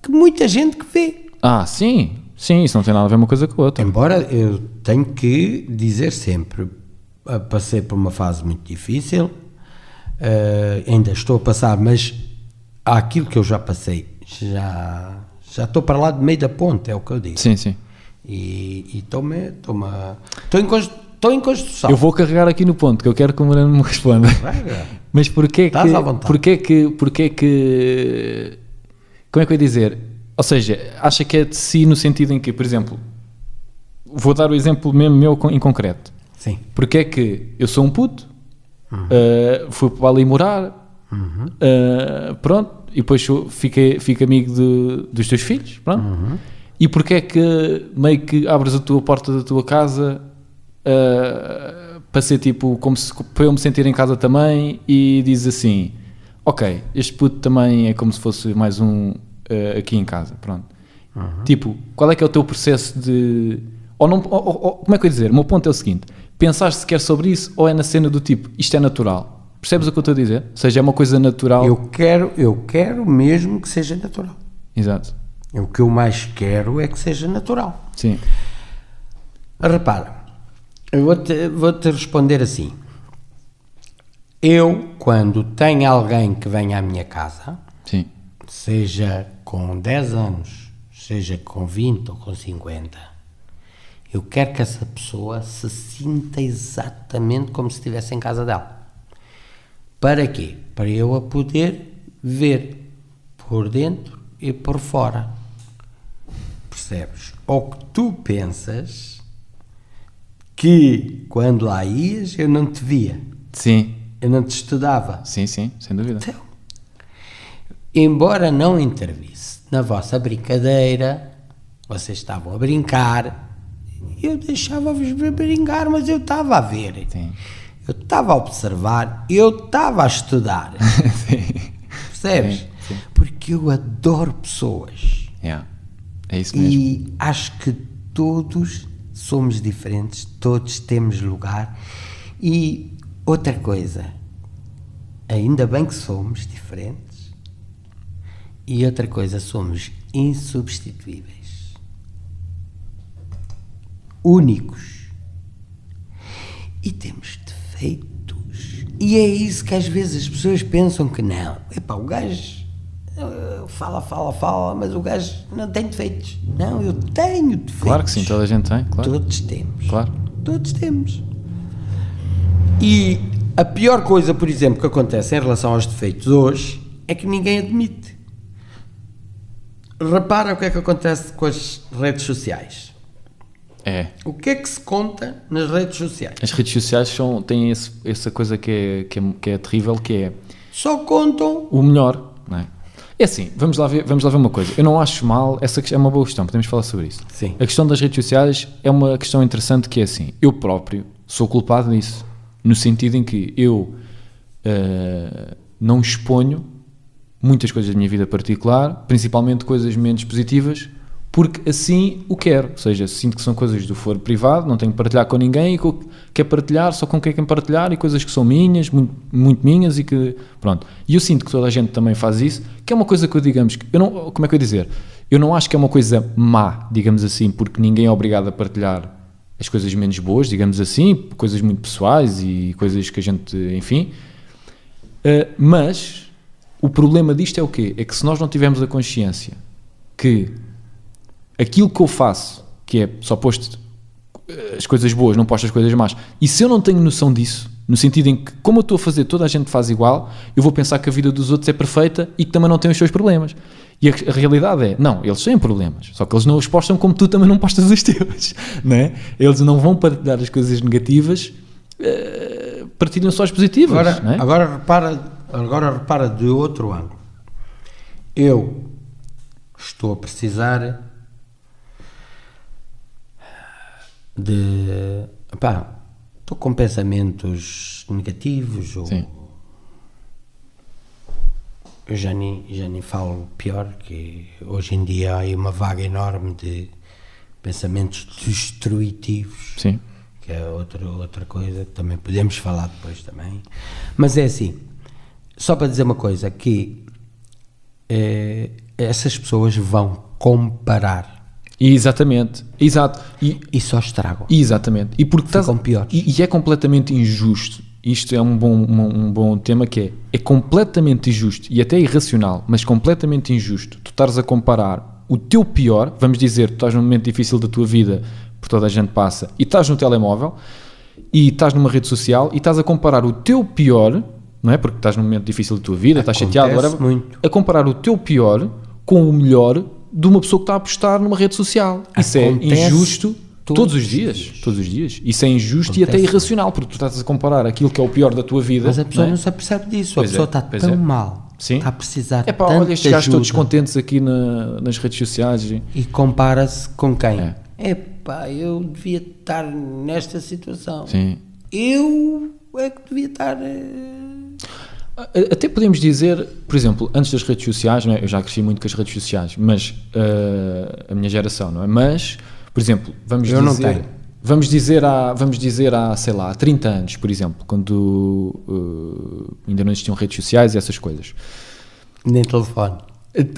que muita gente que vê. Ah, sim. Sim, isso não tem nada a ver uma coisa com a outra. Embora eu tenho que dizer sempre, ah, passei por uma fase muito difícil, ah, ainda estou a passar, mas aquilo que eu já passei, já, já estou para lá de meio da ponte, é o que eu digo. Sim, sim. E estou-me, estou em, estou em construção. Eu vou carregar aqui no ponto, que eu quero que o Moreno me responda. Mas porquê que, Estás vontade. porquê que, porquê que, como é que eu ia dizer? Ou seja, acha que é de si no sentido em que, por exemplo, vou dar o exemplo mesmo meu em concreto. Sim. Porque é que eu sou um puto, Uhum. uh, fui para ali morar, uh, pronto, e depois fiquei, fico amigo de- dos teus filhos, pronto. Uhum. E porque é que meio que abres a tua porta da tua casa uh, para ser tipo, como se, para eu me sentir em casa também e dizes assim, ok, este puto também é como se fosse mais um uh, aqui em casa, pronto. Tipo, qual é que é o teu processo de. Ou não, ou- ou- ou- como é que eu ia dizer? O meu ponto é o seguinte: pensar sequer sobre isso ou é na cena do tipo, isto é natural? Percebes o que eu estou a dizer? Ou seja, é uma coisa natural. Eu quero, eu quero mesmo que seja natural. Exato. O que eu mais quero é que seja natural. Sim. Repara, eu vou-te vou-te responder assim. Eu, quando tenho alguém que venha à minha casa, Sim. seja com 10 anos, seja com 20 ou com 50, eu quero que essa pessoa se sinta exatamente como se estivesse em casa dela. Para quê? Para eu a poder ver por dentro e por fora. Percebes? Ou que tu pensas que quando lá ias eu não te via, Sim. eu não te estudava. Sim, sim, sem dúvida. Então, embora não intervisse na vossa brincadeira, vocês estavam a brincar, eu deixava-vos brincar, mas eu estava a ver. Sim. Eu estava a observar, eu estava a estudar. Sim. Percebes? Sim, sim. Porque eu adoro pessoas. Yeah. É isso mesmo. E acho que todos somos diferentes, todos temos lugar. E outra coisa, ainda bem que somos diferentes. E outra coisa, somos insubstituíveis. Únicos. E temos defeitos. E é isso que às vezes as pessoas pensam que não. Epá, o gajo fala, fala, fala, mas o gajo não tem defeitos. Não, eu tenho defeitos. Claro que sim, toda a gente tem, claro. Todos temos. Claro. Todos temos. E a pior coisa, por exemplo, que acontece em relação aos defeitos hoje é que ninguém admite. Repara o que é que acontece com as redes sociais. É. O que é que se conta nas redes sociais? As redes sociais são, têm esse- essa coisa que é, que, é, que é terrível, que é Só contam. o melhor, não é? É assim, vamos lá, ver, vamos lá ver uma coisa. Eu não acho mal, essa é uma boa questão, podemos falar sobre isso. Sim. A questão das redes sociais é uma questão interessante que é assim, eu próprio sou culpado disso, no sentido em que eu eh, não exponho muitas coisas da minha vida particular, principalmente coisas menos positivas, porque assim o quero. Ou seja, sinto que são coisas do foro privado, não tenho que partilhar com ninguém e que eu quero partilhar só com quem quer partilhar e coisas que são minhas, muito, muito minhas e que. Pronto. E eu sinto que toda a gente também faz isso, que é uma coisa que eu, digamos, eu não. Como é que eu ia dizer? Eu não acho que é uma coisa má, digamos assim, porque ninguém é obrigado a partilhar as coisas menos boas, digamos assim, coisas muito pessoais e coisas que a gente. Enfim. Uh, mas o problema disto é o quê? É que se nós não tivermos a consciência que aquilo que eu faço, que é só posto uh, as coisas boas, não posto as coisas más, e se eu não tenho noção disso, no sentido em que, como eu estou a fazer, toda a gente faz igual, eu vou pensar que a vida dos outros é perfeita e que também não tem os seus problemas. E a, a realidade é, não, eles têm problemas, só que eles não os postam como tu também não postas os teus, não é? Eles não vão partilhar as coisas negativas, uh, partilham só as positivas, Agora, não é? agora, repara, agora repara de outro ângulo. Eu estou a precisar de. Pá, estou com pensamentos negativos ou. Sim. Eu já nem, já nem falo pior, que hoje em dia há uma vaga enorme de pensamentos destruitivos Sim. que é outra, outra coisa que também podemos falar depois também. Mas é assim, só para dizer uma coisa, que eh, essas pessoas vão comparar Exatamente, exato. E, e só estragam. Exatamente. E porque Ficam estás- piores. E, e é completamente injusto. Isto é um bom, um, um bom tema que é, é completamente injusto e até irracional, mas completamente injusto. Tu estares a comparar o teu pior, vamos dizer, tu estás num momento difícil da tua vida, por toda a gente passa, e estás no telemóvel, e estás numa rede social, e estás a comparar o teu pior, não é? Porque estás num momento difícil da tua vida, estás chateado, Acontece whatever, muito. a comparar o teu pior com o melhor de uma pessoa que está a postar numa rede social. Isso é Acontece injusto todos todos os dias, dias. todos os dias. Isso é injusto e até Acontece. irracional, porque tu estás a comparar aquilo que é o pior da tua vida. Mas a pessoa não não, é? se apercebe disso, Pois a pessoa é, está tão é. mal, Sim. está a precisar É pá, olha estes gajos todos contentes aqui na- nas redes sociais. e- e compara-se com quem? É. Epá, eu devia estar nesta situação. Sim. Eu é que devia estar... A- Até podemos dizer, por exemplo, antes das redes sociais, não é? eu já cresci muito com as redes sociais, mas eh, a minha geração, não é? Mas, por exemplo, vamos Eu não dizer. tenho. Vamos dizer, há, vamos dizer há, sei lá, há 30 anos, por exemplo, quando eh, ainda não existiam redes sociais e essas coisas. Nem telefone.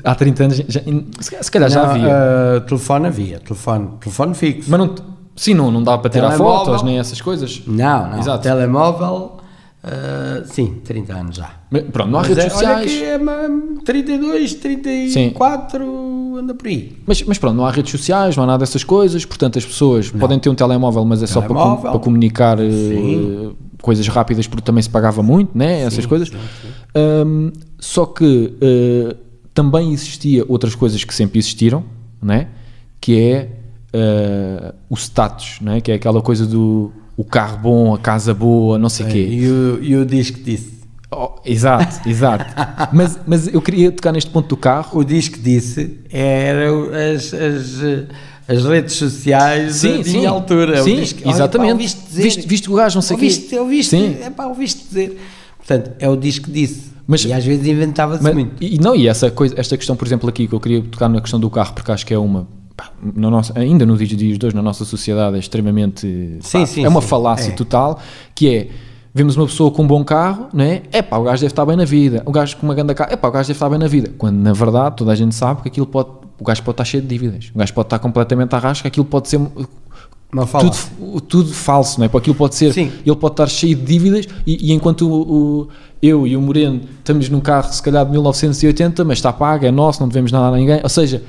Há 30 anos, já- se calhar- calhar já Não, havia. eh, telefone havia, telefone, telefone fixo. Mas não, sim, não, não dá para tirar Telemóvel. fotos nem essas coisas. Não, não. Exato. Telemóvel, eh, sim, 30 anos já. Mas, Pronto, não há Mas redes é- sociais. Olha que é ma- 32, 34, anda por aí. Mas, mas pronto, não há redes sociais, não há nada dessas coisas, portanto as pessoas podem ter um telemóvel, mas é só para, Telemóvel. para comunicar Sim. coisas rápidas porque também se pagava muito, né? essas Sim, coisas. sim, sim. Ahm, só que eh, também existia outras coisas que sempre existiram, né? que é eh, o status, né? que é aquela coisa do o carro bom, a casa boa, não sei o quê. E o, e o disco disse. Oh, exato, exato. mas, mas eu queria tocar neste ponto do carro. O disco disse era o- as, as, as redes sociais Sim, da sim. minha altura. Sim, Diz que, olha, exatamente. pá, ouviste dizer, Viste- viste o gajo, não sei o quê. ouviste, ouviste, Sim. é pá, ouviste dizer. Portanto, é o disco disse. Mas- e às vezes inventava-se muito. e não, e essa coisa, esta questão, por exemplo, aqui que eu queria tocar na questão do carro, porque acho que é uma. Pá, na nossa, ainda nos dias de hoje, na nossa sociedade, é extremamente. Sim, pá, sim, é uma sim. falácia É. total, que é. Vemos uma pessoa com um bom carro, né? É pá, o gajo deve estar bem na vida. O gajo com uma grande carro, é pá, o gajo deve estar bem na vida. Quando na verdade toda a gente sabe que aquilo pode. O gajo pode estar cheio de dívidas. O gajo pode estar completamente à rasca, aquilo pode ser tudo, tudo falso, não é? Porque aquilo pode ser, Sim. ele pode estar cheio de dívidas e, e enquanto o, o- eu e o Moreno estamos num carro se calhar de 1980, mas está pago, é nosso, não devemos nada a ninguém, ou seja,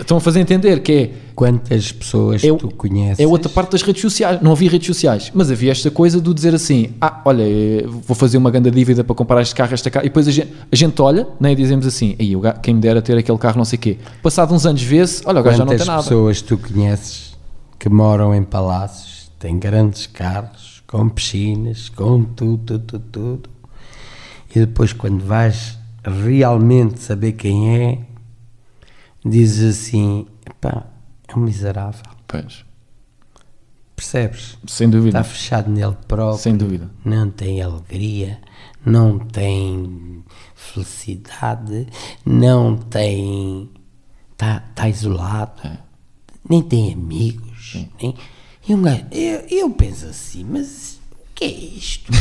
estão a fazer entender que é, Quantas pessoas É tu conheces? é outra parte das redes sociais, não havia redes sociais, mas havia esta coisa do dizer assim, ah, olha, eh, vou fazer uma grande dívida para comprar este carro, esta carro, e depois a gente, a gente olha né, e dizemos assim, aí, quem me dera ter aquele carro não sei o quê, passado uns anos vê-se, olha, o gajo já não Quantas tem nada. pessoas tu conheces que moram em palácios, têm grandes carros, com piscinas, com tudo, tudo, tudo, tudo. E depois, quando vais realmente saber quem é, dizes assim: pá, é um miserável. Pois, Percebes? sem dúvida, Está fechado nele próprio. sem dúvida. não tem alegria, não tem felicidade, não tem. está tá isolado, nem tem amigos. Nem, e um gajo, eu, eu penso assim, mas o que é isto?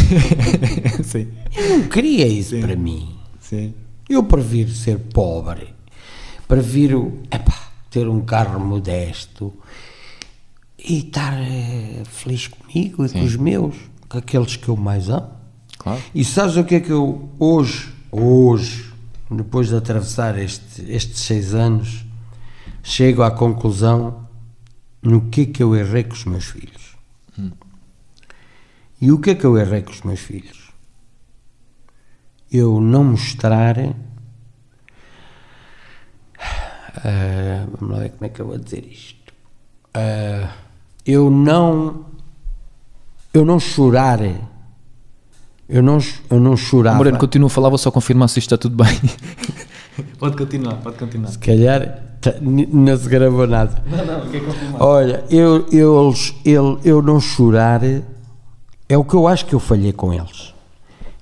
sim, Eu não queria isso para mim. sim. Eu prefiro ser pobre, prefiro epá, ter um carro modesto e estar eh, feliz comigo e com os meus, com aqueles que eu mais amo. Claro. E sabes o que é que eu hoje, hoje, depois de atravessar este, estes seis anos, chego à conclusão no que é que eu errei com os meus filhos. E o que é que eu errei com os meus filhos? Eu não mostrar. Ah, vamos lá ver como é que eu vou dizer isto. Ah, eu não. Eu não chorar. Eu não, eu não chorava. Moreno, continua a falar, vou só confirmar se isto está tudo bem. pode continuar, pode continuar. Se calhar tá- não se gravou nada. Não, não, quer confirmar. Olha, eu, eu, eu, eu não chorar é o que eu acho que eu falhei com eles.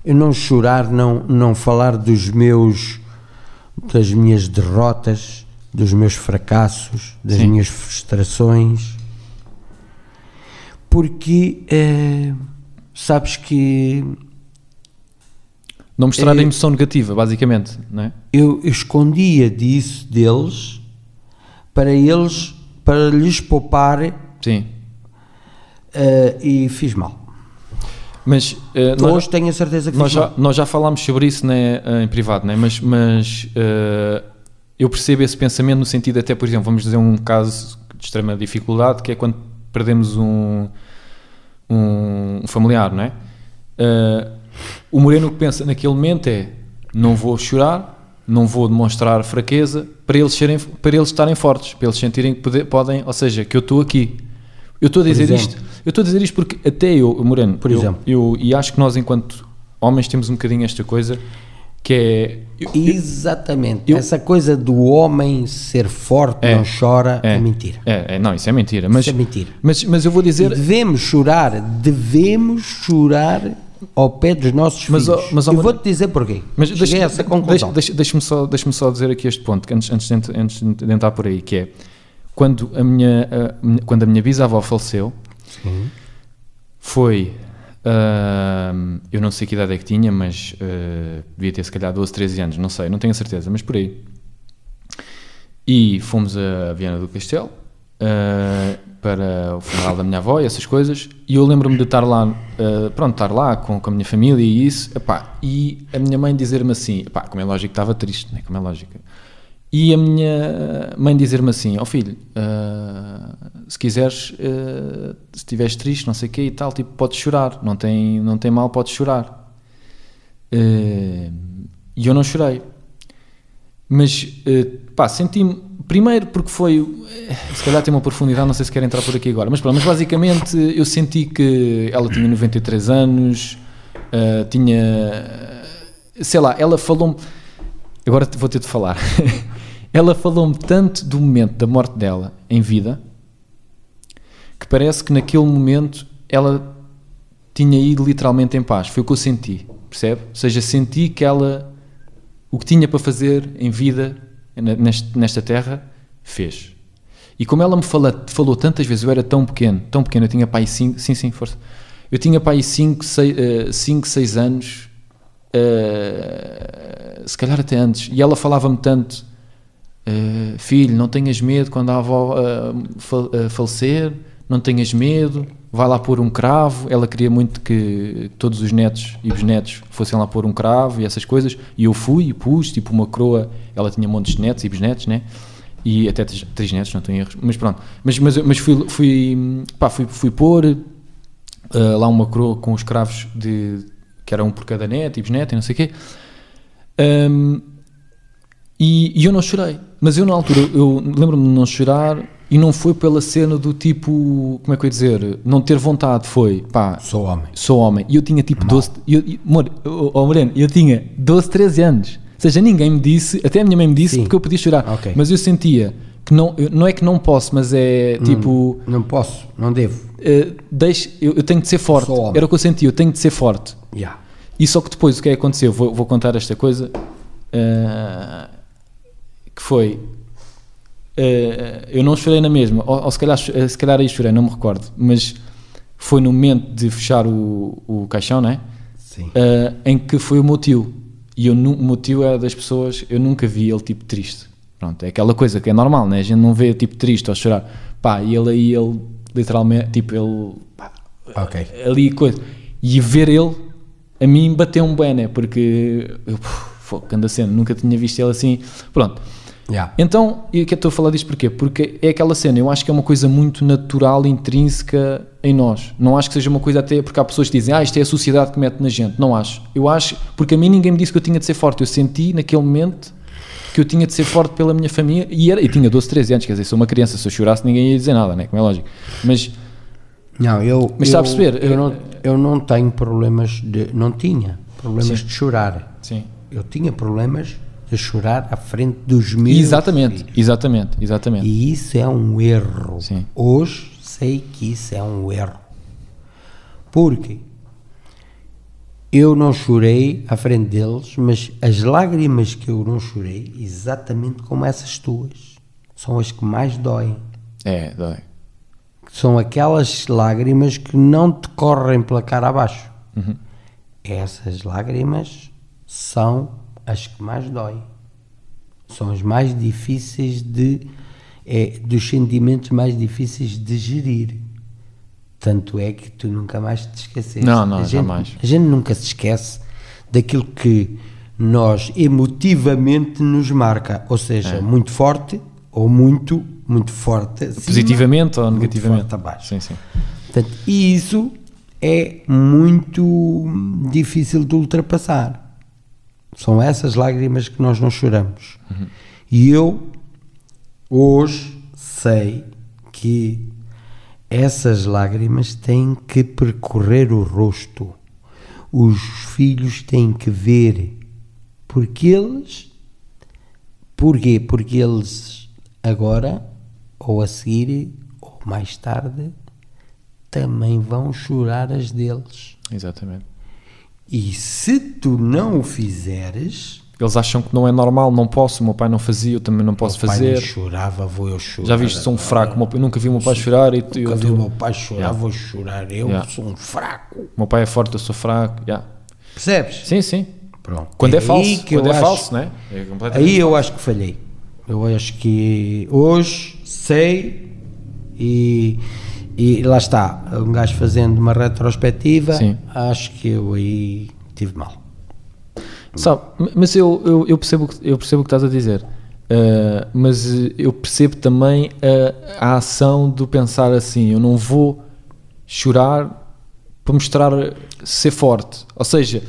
Eu não chorar, não, não falar dos meus, das minhas derrotas, dos meus fracassos, das Sim. minhas frustrações, porque eh, sabes que Não mostrar a É- emoção negativa, basicamente, não é? eu escondia disso deles para eles, para lhes poupar Sim. eh, e fiz mal. Mas eh, nós, Hoje tenho a certeza que nós, fiz já, mal. nós já falámos sobre isso né, eh, em privado, né? mas, mas eh, eu percebo esse pensamento no sentido, até por exemplo, vamos dizer um caso de extrema dificuldade, que é quando perdemos um, um familiar, não é? Eh, o Moreno que pensa naquele momento é: não vou chorar, não vou demonstrar fraqueza para eles, serem, para eles estarem fortes, para eles sentirem que poder- podem, ou seja, que eu estou aqui. Eu estou a dizer isto, eu estou a dizer isto porque até eu, Moreno, Por eu- exemplo. eu, e acho que nós, enquanto homens, temos um bocadinho esta coisa que é. eu- Exatamente. eu- Essa coisa do homem ser forte, É. não chora, é, mentira. É, é, não, isso é mentira. Mas, Isso é mentira. Mas, mas eu vou E dizer. devemos chorar, devemos chorar ao pé dos nossos Mas, filhos. mas, Eu vou-te dizer porquê. Mas deixa- essa deixa- conclusão. deixa- Deixa-me só, deixa só dizer aqui este ponto, que antes, antes, de, antes de entrar por aí, que é quando a minha, a quando a minha bisavó faleceu, Sim. foi. Ahm, eu não sei que idade é que tinha, mas ah, devia ter se calhar 12, 13 anos, não sei, não tenho a certeza, mas por aí. E fomos a Viana do Castelo ah, para o funeral da minha avó e essas coisas. E eu lembro-me de estar lá, ah, pronto, estar lá com, com a minha família e isso. epá, e a minha mãe dizer-me assim: epá, como é lógico estava triste, né? como é lógico. E a minha mãe dizer-me assim: Ó filho, ah, se quiseres, ah, se estiveres triste, não sei o quê e tal, tipo, podes chorar, não tem, não tem mal, podes chorar. Ah, E eu não chorei. Mas, pá, senti-me. Primeiro porque foi. Se calhar tem uma profundidade, não sei se quer entrar por aqui agora. Mas mas basicamente eu senti que ela tinha 93 anos, tinha. Sei lá, ela falou-me. Agora vou ter de falar. ela falou-me tanto do momento da morte dela em vida que parece que naquele momento ela tinha ido literalmente em paz. Foi o que eu senti, percebe? Ou seja, senti que ela o que tinha para fazer em vida nesta terra fez. E como ela me fala, falou tantas vezes, eu era tão pequeno, tão pequeno, eu tinha pai 5, sim, sim, força. Eu tinha pai 5, 6 anos, uh, se calhar até antes, e ela falava-me tanto, uh, filho, não tenhas medo quando a avó uh, falecer, não tenhas medo, vai lá pôr um cravo. Ela queria muito que todos os netos e bisnetos fossem lá pôr um cravo e essas coisas. E eu fui e pus, tipo uma coroa. Ela tinha montes de netos e bisnetos, né? E até três netos, não tenho erros. Mas pronto. Mas, mas, mas fui, fui, pá, fui, fui pôr lá uma coroa com os cravos de, que era um por cada neto e bisneto e não sei o quê. Um, e, e, eu não chorei. Mas eu, na altura, eu lembro-me de não chorar e não foi pela cena do tipo, como é que eu ia dizer, não ter vontade, foi, pá... Sou homem. Sou homem. E eu tinha tipo Mal. 12... Eu, eu, amor, oh, Moreno, eu tinha 12, 13 anos. Ou seja, ninguém me disse, até a minha mãe me disse, Sim. porque eu podia chorar. Okay. Mas eu sentia que não, não é que não posso, mas é tipo... Não, não posso, não devo. Uh, deixe, eu, eu, tenho de ser forte. Era o que eu sentia, eu tenho de ser forte. Yeah. E só que depois o que é que aconteceu? Vou, vou contar esta coisa. Uh, que foi Uh, eu não chorei na mesma, ou, ou, se, calhar, eh, se calhar aí chorei, não me recordo, mas foi no momento de fechar o, o caixão, né? Sim. Uh, em que foi o meu tio. E eu, o meu tio é das pessoas, eu nunca vi ele tipo triste. Pronto, é aquela coisa que é normal, né? A gente não vê tipo triste ou chorar. Pá, e ele aí, ele literalmente, tipo, ele. Pá, okay. Ali coisa. E ver ele, a mim bateu um bem, né? Porque eu, pô, anda sendo, nunca tinha visto ele assim. Pronto. Yeah. Então, e que estou a falar disto porquê? Porque é aquela cena, eu acho que é uma coisa muito natural, intrínseca em nós. Não acho que seja uma coisa até porque há pessoas que dizem, ah, isto é a sociedade que mete na gente. Não acho. Eu acho, porque a mim ninguém me disse que eu tinha de ser forte. Eu senti naquele momento que eu tinha de ser forte pela minha família e, era, e tinha 12, 13 anos, quer dizer, sou uma criança, se eu chorasse ninguém ia dizer nada, né? como é lógico. Mas, não, eu, mas está a perceber? Eu não, eu não tenho problemas de. Não tinha problemas Sim. de chorar. Sim. Eu tinha problemas a chorar à frente dos meus Exatamente, filhos. exatamente, exatamente. E isso é um erro. Sim. Hoje sei que isso é um erro. Porque eu não chorei à frente deles, mas as lágrimas que eu não chorei, exatamente como essas tuas, são as que mais doem. É, dói. São aquelas lágrimas que não te correm pela cara abaixo. Uhum. Essas lágrimas são as que mais doem. São as mais difíceis de. É, dos sentimentos mais difíceis de gerir. Tanto é que tu nunca mais te esqueces. Não, não, a gente, jamais. A gente nunca se esquece daquilo que nós emotivamente nos marca, ou seja, É. muito forte ou muito, muito forte. acima, Positivamente ou muito negativamente? forte abaixo. Sim, sim. Portanto, e isso é muito difícil de ultrapassar. São essas lágrimas que nós não choramos. E eu hoje sei que essas lágrimas têm que percorrer o rosto. Os filhos têm que ver. Porque eles. Porquê? Porque eles agora, ou a seguir, ou mais tarde, também vão chorar as deles. Exatamente. E se tu não o fizeres, Eles acham que não é normal, não posso, o meu pai não fazia, eu também não posso meu pai fazer. chorava, vou eu chorar. Já viste, sou um fraco, meu pai- nunca vi o meu pai chorar e tu- eu, vi o meu pai chorar, Yeah. vou chorar. Eu Yeah. sou um fraco. o meu pai é forte, eu sou fraco. yeah. Percebes? Sim, sim. Pronto. Quando é aí falso, quando eu é acho- falso, né? É Aí eu acho que falhei. Eu acho que hoje sei e, e lá está. Um gajo fazendo uma retrospectiva, Sim. acho que eu aí tive mal. Sabe, mas eu, eu, eu, percebo, o que- eu percebo o que estás a dizer. Uh, mas eu percebo também a, a ação do pensar assim: eu não vou chorar para mostrar ser forte. Ou seja,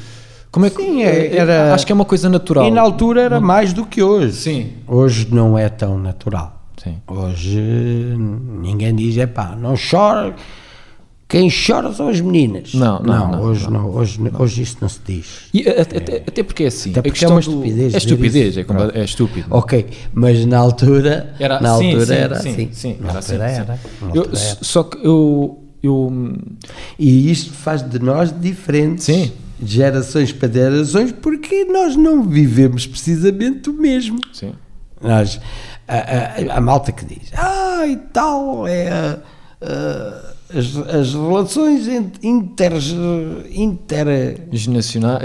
como é que. Sim, é- era- acho que é uma coisa natural. E na altura era mais do que hoje. Sim. Hoje não é tão natural. Sim. Hoje ninguém diz, é pá, não chora. quem chora são as meninas. Não, não, não, hoje não, hoje, hoje isso não se diz. E até, até porque é assim. Até porque é uma estupidez É estupidez, é, é estúpido. Ok, mas na altura, Era, na sim, altura sim, era sim, assim. Sim, na era assim, era. Eu- era. só que eu, eu. E isto faz de nós diferentes. Sim. Gerações para gerações, porque nós não vivemos precisamente o mesmo. Sim. Nós, a, a- a malta que diz, ah, e tal, é a- as, as relações inter, inter,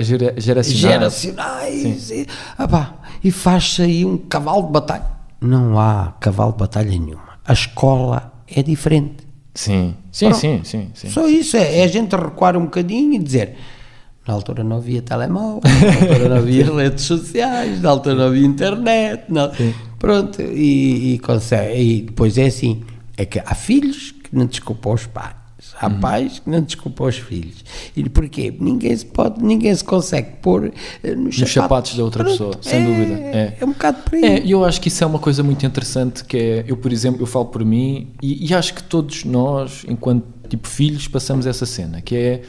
gera, geracionais. geracionais, e, ah e faz-se aí um cavalo de batalha. Não há cavalo de batalha nenhuma. A escola é diferente. Sim, sim, Pronto. sim, sim, sim. Só isso é, é a gente recuar um bocadinho e dizer. Na altura não havia telemóvel, na altura não havia redes sociais, na altura não havia internet. Não. Pronto, e, e, consegue, e depois é assim: é que há filhos que não desculpam os pais, há Uhum. pais que não desculpam os filhos. E porquê? Ninguém se pode, ninguém se consegue pôr eh, nos, Nos sapatos da outra pessoa, sem é, dúvida, é. É um bocado por aí. É, eu acho que isso é uma coisa muito interessante que é, eu por exemplo, eu falo por mim e, e acho que todos nós, enquanto tipo filhos, passamos essa cena, que é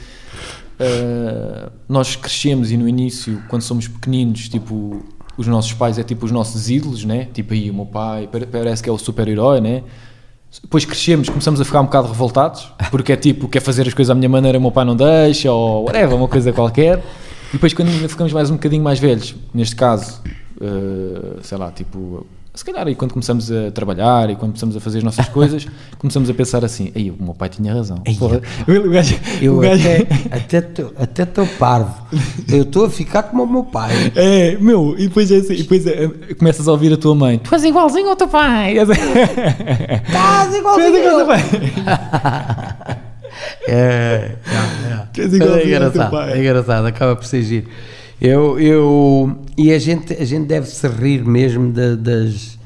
uh, nós crescemos e no início, quando somos pequeninos, tipo, os nossos pais é tipo os nossos ídolos, né? Tipo aí o meu pai, pare- parece que é o super-herói, né? Depois crescemos, começamos a ficar um bocado revoltados, porque é tipo, quer fazer as coisas à minha maneira, o meu pai não deixa, ou whatever, uma coisa qualquer. E depois, quando ficamos mais um bocadinho mais velhos, neste caso, eh, sei lá, tipo, se calhar aí quando começamos a trabalhar e quando começamos a fazer as nossas coisas, começamos a pensar assim: aí o meu pai tinha razão. Ei, Porra, o gajo- Eu o gajo- até estou até tô parvo. Eu estou a ficar como o meu pai. É, meu, e depois, é assim, e depois é, começas a ouvir a tua mãe: Tu és igualzinho ao teu pai. Estás igual Tu és igual ao teu pai. É, é, é. Tu és igualzinho é ao teu engraçado, pai. é engraçado, acaba por ser giro. Eu, eu, e a gente, a gente deve se rir mesmo da- das.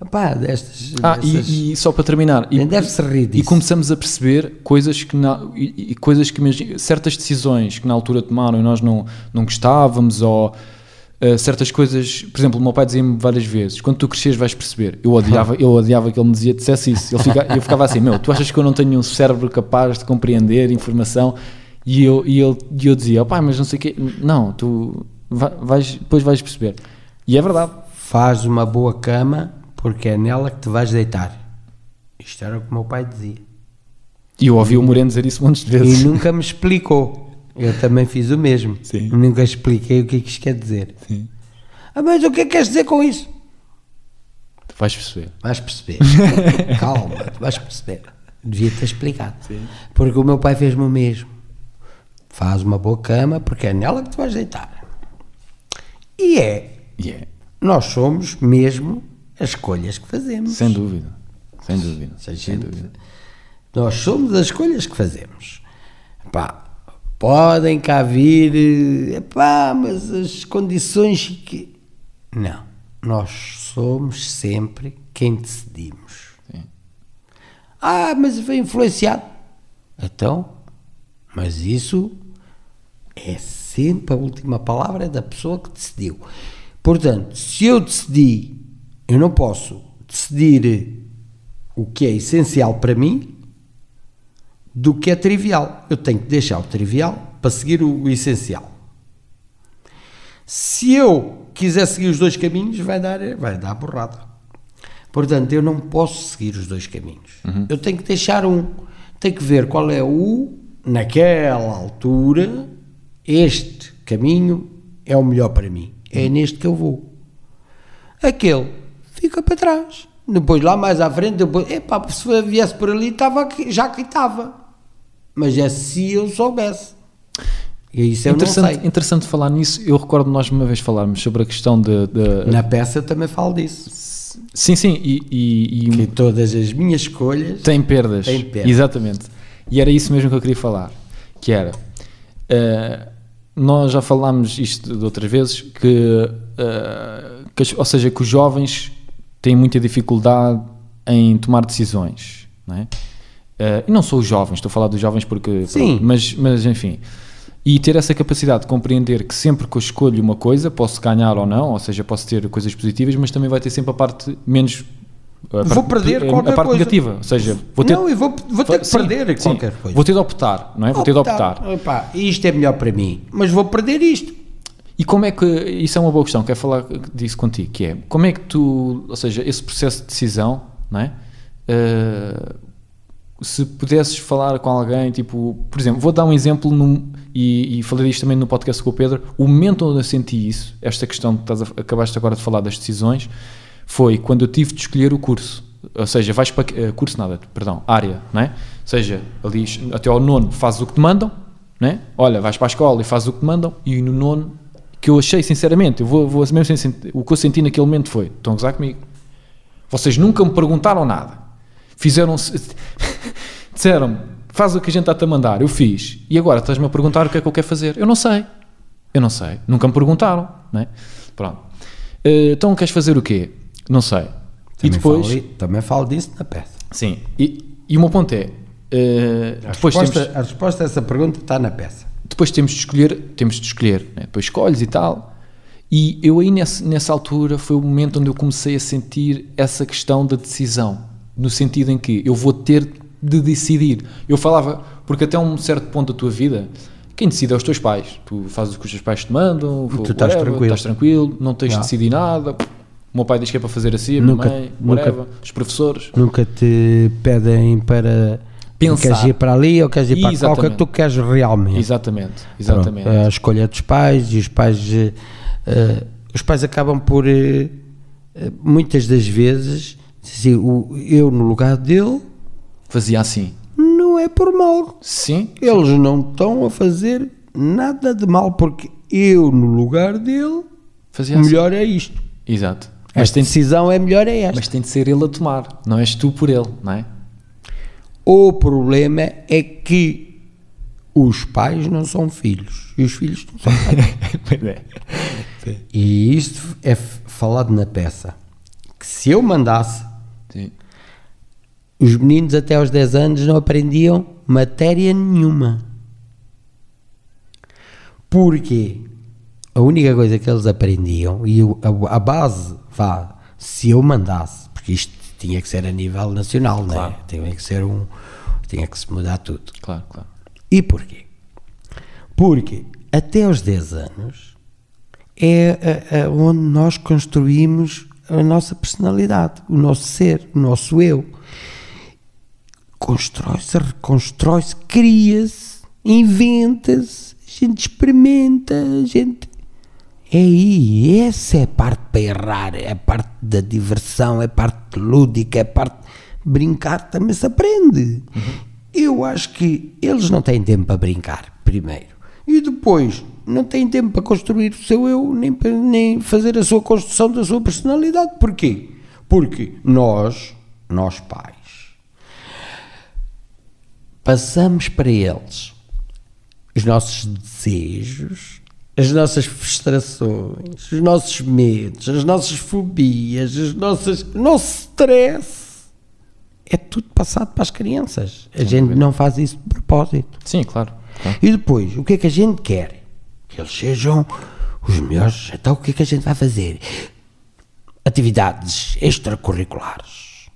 Opá, destas. Ah, dessas- e, e só para terminar, a e, gente deve se rir e disso. começamos a perceber coisas que, na, e, e coisas que certas decisões que na altura tomaram e nós não, não gostávamos, ou eh, certas coisas, por exemplo, o meu pai dizia-me várias vezes: quando tu cresceres vais perceber. Eu odiava, eu odiava que ele me dizia, dissesse isso. Fica, eu ficava assim: meu, tu achas que eu não tenho um cérebro capaz de compreender informação? E eu, e ele, e eu dizia: pai, mas não sei o quê. Não, tu vai- vais, depois vais perceber. E é verdade. Faz uma boa cama porque é nela que te vais deitar. Isto era o que o meu pai dizia. E eu ouvi o Moreno dizer isso montes de E vezes. nunca me explicou. Eu também fiz o mesmo. Sim. Nunca expliquei o que é que isto quer dizer. Sim. Ah, mas o que é que queres dizer com isso? Tu vais perceber. Vais perceber. Calma, tu vais perceber. Devia ter explicado. Porque o meu pai fez-me o mesmo. Faz uma boa cama porque é nela que tu vais deitar. E é. Yeah. Nós somos mesmo as escolhas que fazemos. Sem dúvida. Sem dúvida. Sem gente- dúvida. Nós somos as escolhas que fazemos. Pá, podem cá vir, pá, mas as condições que. Não. Nós somos sempre quem decidimos. Sim. Ah, mas foi influenciado. Então, mas isso é sempre a última palavra da pessoa que decidiu. Portanto, se eu decidi, eu não posso decidir o que é essencial para mim do que é trivial. Eu tenho que deixar o trivial para seguir o, essencial. Se eu quiser seguir os dois caminhos, vai dar, vai dar borrada. Portanto, eu não posso seguir os dois caminhos. Eu tenho que deixar um. Tenho que ver qual é o, naquela altura, este caminho é o melhor para mim. É neste que eu vou. Aquele fica para trás. Depois lá mais à frente, depois, epá, se viesse por ali, estava aqui, já aqui estava. Mas é se eu soubesse. E isso eu não interessante, sei. interessante falar nisso. Eu recordo nós uma vez falarmos sobre a questão de. de- Na peça eu também falo disso. Sim, sim, e, e- e Que todas as minhas escolhas. tem perdas. Tem perdas. Exatamente. E era isso mesmo que eu queria falar. Que era. eh, nós já falámos isto de outras vezes, que, eh, que ou seja, que os jovens têm muita dificuldade em tomar decisões. Não é? Eh, e não sou os jovens, estou a falar dos jovens porque. Sim. pronto, mas, mas enfim. E ter essa capacidade de compreender que sempre que eu escolho uma coisa, posso ganhar ou não, ou seja, posso ter coisas positivas, mas também vai ter sempre a parte menos Vou perder qualquer a parte coisa. negativa, ou seja, vou ter, não, eu vou, vou ter que Sim, perder sim. qualquer coisa. Vou ter de optar, não é? Vou ter de optar. Epá, isto é melhor para mim, mas vou perder isto. E como é que, isso é uma boa questão, quero falar disso contigo, que é, como é que tu, ou seja, esse processo de decisão, não é? Eh, se pudesses falar com alguém, tipo, por exemplo, vou dar um exemplo num- e, e falei disto também no podcast com o Pedro, o momento onde eu senti isso, esta questão que estás a- acabaste agora de falar das decisões, foi quando eu tive de escolher o curso. Ou seja, vais para eh, curso nada, perdão, área, não é? Ou seja, ali até ao nono fazes o que te mandam, não é? Olha, vais para a escola e fazes o que te mandam, e no nono, que eu achei sinceramente, eu vou, vou mesmo sem o que eu senti naquele momento foi: estão a gozar comigo. Vocês nunca me perguntaram nada. Fizeram. Disseram-me, faz o que a gente está-te a mandar. Eu fiz. E agora estás-me a perguntar o que é que eu quero fazer. Eu não sei. Eu não sei. Nunca me perguntaram. Não é? Pronto. Eh, então queres fazer o quê? Não sei. e Também depois. falo, também falo disso na peça. Sim. E, e o meu ponto é. eh, A, resposta, temos, a resposta a essa pergunta está na peça. depois temos de escolher. Temos de escolher. né? Depois escolhes e tal. E eu aí nessa, nessa altura foi o momento onde eu comecei a sentir essa questão da decisão. No sentido em que eu vou ter de decidir. Eu falava, porque até um certo ponto da tua vida, quem decide é os teus pais. Tu fazes o que os teus pais te mandam, tu estás tranquilo. estás tranquilo, não tens de decidir nada. O meu pai diz que é para fazer assim, a minha Nunca- mãe, nunca- whatever, os professores. Nunca te pedem para. Pensar. Queres ir para ali ou queres ir para qual que é Exatamente. que tu queres realmente. Exatamente, exatamente. Pronto, a escolha dos pais e os pais eh, os pais acabam por eh, muitas das vezes assim, o, eu no lugar dele Fazia assim. não é por mal Sim, eles não estão a fazer nada de mal porque eu no lugar dele fazia o assim. melhor é isto Exato. Mas esta tem, decisão é melhor é esta mas tem de ser ele a tomar, não és tu por ele, não é? o problema é que os pais não são filhos e os filhos não são pais E isto é falado na peça. Que se eu mandasse, Sim. os meninos até aos 10 anos não aprendiam matéria nenhuma. Porque a única coisa que eles aprendiam, e a base, vá, se eu mandasse, porque isto tinha que ser a nível nacional, Claro. né? tinha que ser um. tinha que se mudar tudo. Claro, claro. E porquê? Porque até aos 10 anos é a- a- onde nós construímos a nossa personalidade, o nosso ser, o nosso eu. Constrói-se, reconstrói-se, cria-se, inventa-se, a gente experimenta, a gente. É aí, essa é a parte para errar, é a parte da diversão, é a parte lúdica, é a parte brincar, também se aprende. Eu acho que eles não têm tempo para brincar, primeiro. E depois, não têm tempo para construir o seu eu, nem, para- nem fazer a sua construção da sua personalidade. Porquê? Porque nós, nós pais, passamos para eles os nossos desejos, as nossas frustrações, os nossos medos, as nossas fobias, as nossas, o nosso stress. É tudo passado para as crianças. A gente não faz isso de propósito. Sim, claro. claro. E depois, o que é que a gente quer? Que eles sejam os melhores. Então, o que é que a gente vai fazer? Atividades extracurriculares.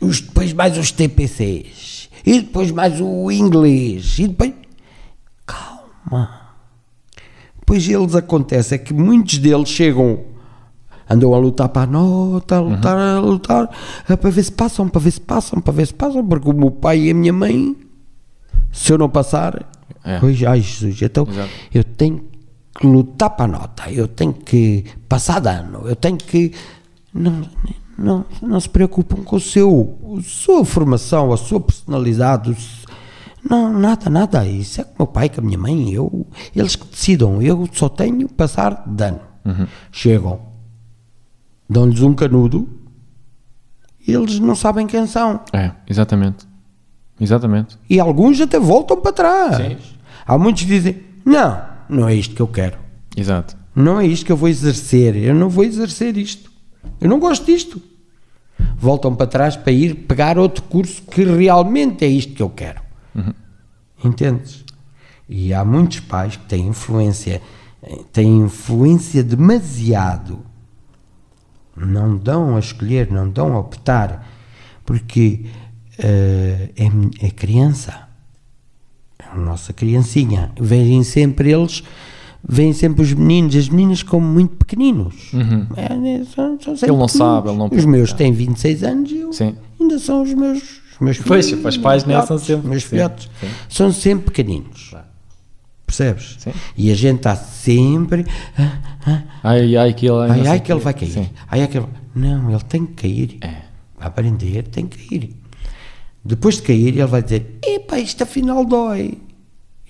Os, depois mais os TPCs. E depois mais o inglês. E depois. Calma. Depois eles acontece é que muitos deles chegam. Andam a lutar para a nota, a lutar, a lutar, a- para ver se passam, para ver se passam, para ver se passam, porque o meu pai e a minha mãe se eu não passar, É. pois, ai Jesus, então Exato. eu tenho que lutar para a nota, eu tenho que passar de ano, eu tenho que. Não, não, não se preocupam com o seu, a sua formação, a sua personalidade, não, nada, nada. Isso é com o meu pai, com a minha mãe, eu, eles que decidam, eu só tenho que passar de ano. Chegam, dão-lhes um canudo e eles não sabem quem são. É, exatamente. Exatamente. E alguns até voltam para trás. Sim. Há muitos que dizem: Não, não é isto que eu quero. Exato. Não é isto que eu vou exercer. Eu não vou exercer isto. Eu não gosto disto. Voltam para trás para ir pegar outro curso que realmente é isto que eu quero. Entendes? E há muitos pais que têm influência, têm influência demasiado Não dão a escolher, não dão a optar, porque eh, é, é criança, é a nossa criancinha. Vêm sempre eles, vêm sempre os meninos, as meninas como muito pequeninos. É, né, são- são Ele não pequeninos. sabe, ele não Os meus têm 26 anos e eu Sim. ainda são os meus, meus Pois, filhos, os pais, meus são filhotes, sempre- meus sim, filhotes. sim. São sempre pequeninos. Percebes? Sim. E a gente está sempre. ah, ah, Ai, ai, que ele, Ai, ai, que ele vai cair. Sim. Ai, ai, que ele... Não, ele tem que cair. É. Vai aprender, tem que cair. Depois de cair, ele vai dizer: Epá, isto afinal dói.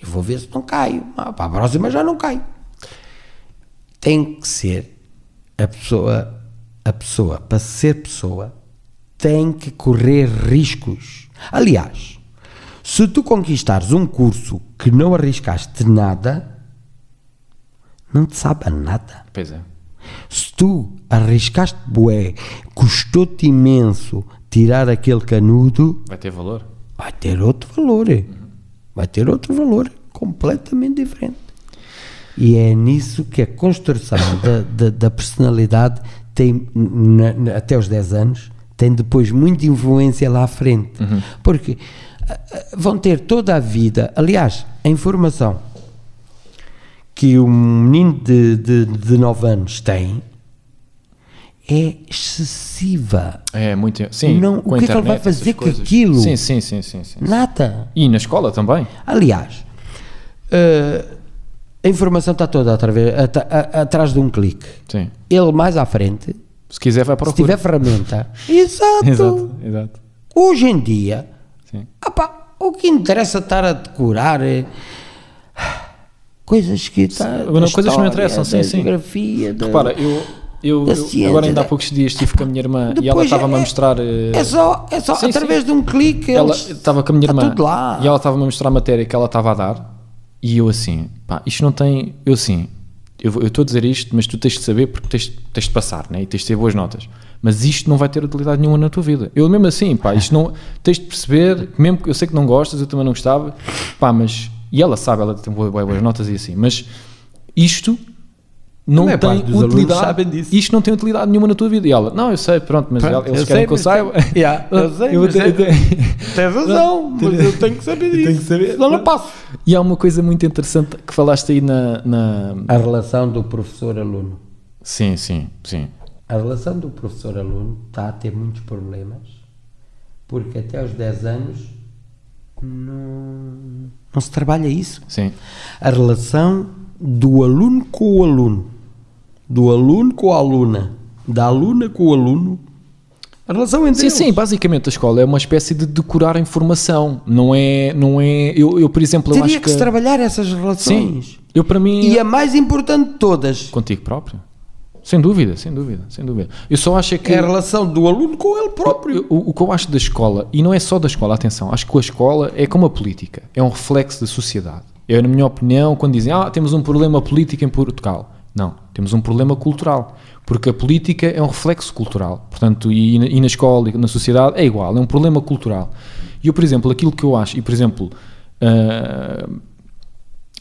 Eu vou ver se não caio. Ah, para a próxima já não caio. Tem que ser a pessoa, a pessoa, para ser pessoa, tem que correr riscos. Aliás, se tu conquistares um curso que não arriscaste nada, não te sabe a nada. Pois é. Se tu arriscaste bué, custou-te imenso tirar aquele canudo, Vai ter valor. vai ter outro valor. Vai ter outro valor completamente diferente. E é nisso que a construção da, da, da personalidade tem, na- na- até os 10 anos, tem depois muita influência lá à frente. Porque ah, ah, vão ter toda a vida, aliás, a informação que um menino de, de, de 9 anos tem é excessiva. É muito. Sim, Não, o que é que ele internet, vai fazer com aquilo? Sim, sim, sim, sim, sim. Nada. E na escola também. Aliás, eh, a informação está toda através- ata- a- atrás de um clique. Sim. Ele mais à frente, Se quiser, vai para se tiver ferramenta. Exato. Exato, exato. Hoje em dia, Sim. o que interessa estar a decorar é coisas que está. Não, coisas que não interessam, sim, sim. geografia, da- Repara, eu, eu, eu- ciência, agora ainda há poucos dias estive com a minha irmã e ela estava-me a é- mostrar. eh, É só, é só Sim, através sim. de um clique. ela estava com a minha está irmã e ela estava-me a mostrar a matéria que ela estava a dar e eu assim, pá, isto não tem. Eu assim, eu estou a dizer isto, mas tu tens de saber porque tens, tens de passar né? e tens de ter boas notas. Mas isto não vai ter utilidade nenhuma na tua vida. Eu mesmo assim, pá, isto não. Tens de perceber, mesmo que eu sei que não gostas, eu também não gostava, pá, mas. E ela sabe, ela tem boas, boas notas e assim, mas isto não maior tem parte dos alunos utilidade. sabem disso. Isto não tem utilidade nenhuma na tua vida. E ela, não, eu sei, pronto, mas Pronto, eles eu querem sei, que eu saiba. Yeah, eu sei, Eu mas tenho- é- tenho- Tens razão, mas eu tenho que saber disso. Tenho que saber. Senão não passo. E há uma coisa muito interessante que falaste aí na. na- A relação do professor-aluno. Sim, sim, sim. A relação do professor-aluno está a ter muitos problemas porque até aos 10 anos não, não se trabalha isso. Sim, A relação do aluno com o aluno, do aluno com a aluna, da aluna com o aluno, a relação entre sim, eles. sim, basicamente a escola é uma espécie de decorar a informação. Não é. Não é eu, eu, por exemplo, eu Teria acho que, que. se trabalhar essas sim, relações. eu para mim. E a mais importante de todas Contigo próprio. Sem dúvida, sem dúvida, sem dúvida. Eu só acho é que. é a relação do aluno com ele próprio. O, o que eu acho da escola, e não é só da escola, atenção, acho que a escola é como a política, é um reflexo da sociedade. Eu, na minha opinião, quando dizem, ah, temos um problema político em Portugal. Não, temos um problema cultural. Porque a política é um reflexo cultural. Portanto, e, na- e na escola e na sociedade é igual, é um problema cultural. E eu, por exemplo, aquilo que eu acho, e por exemplo,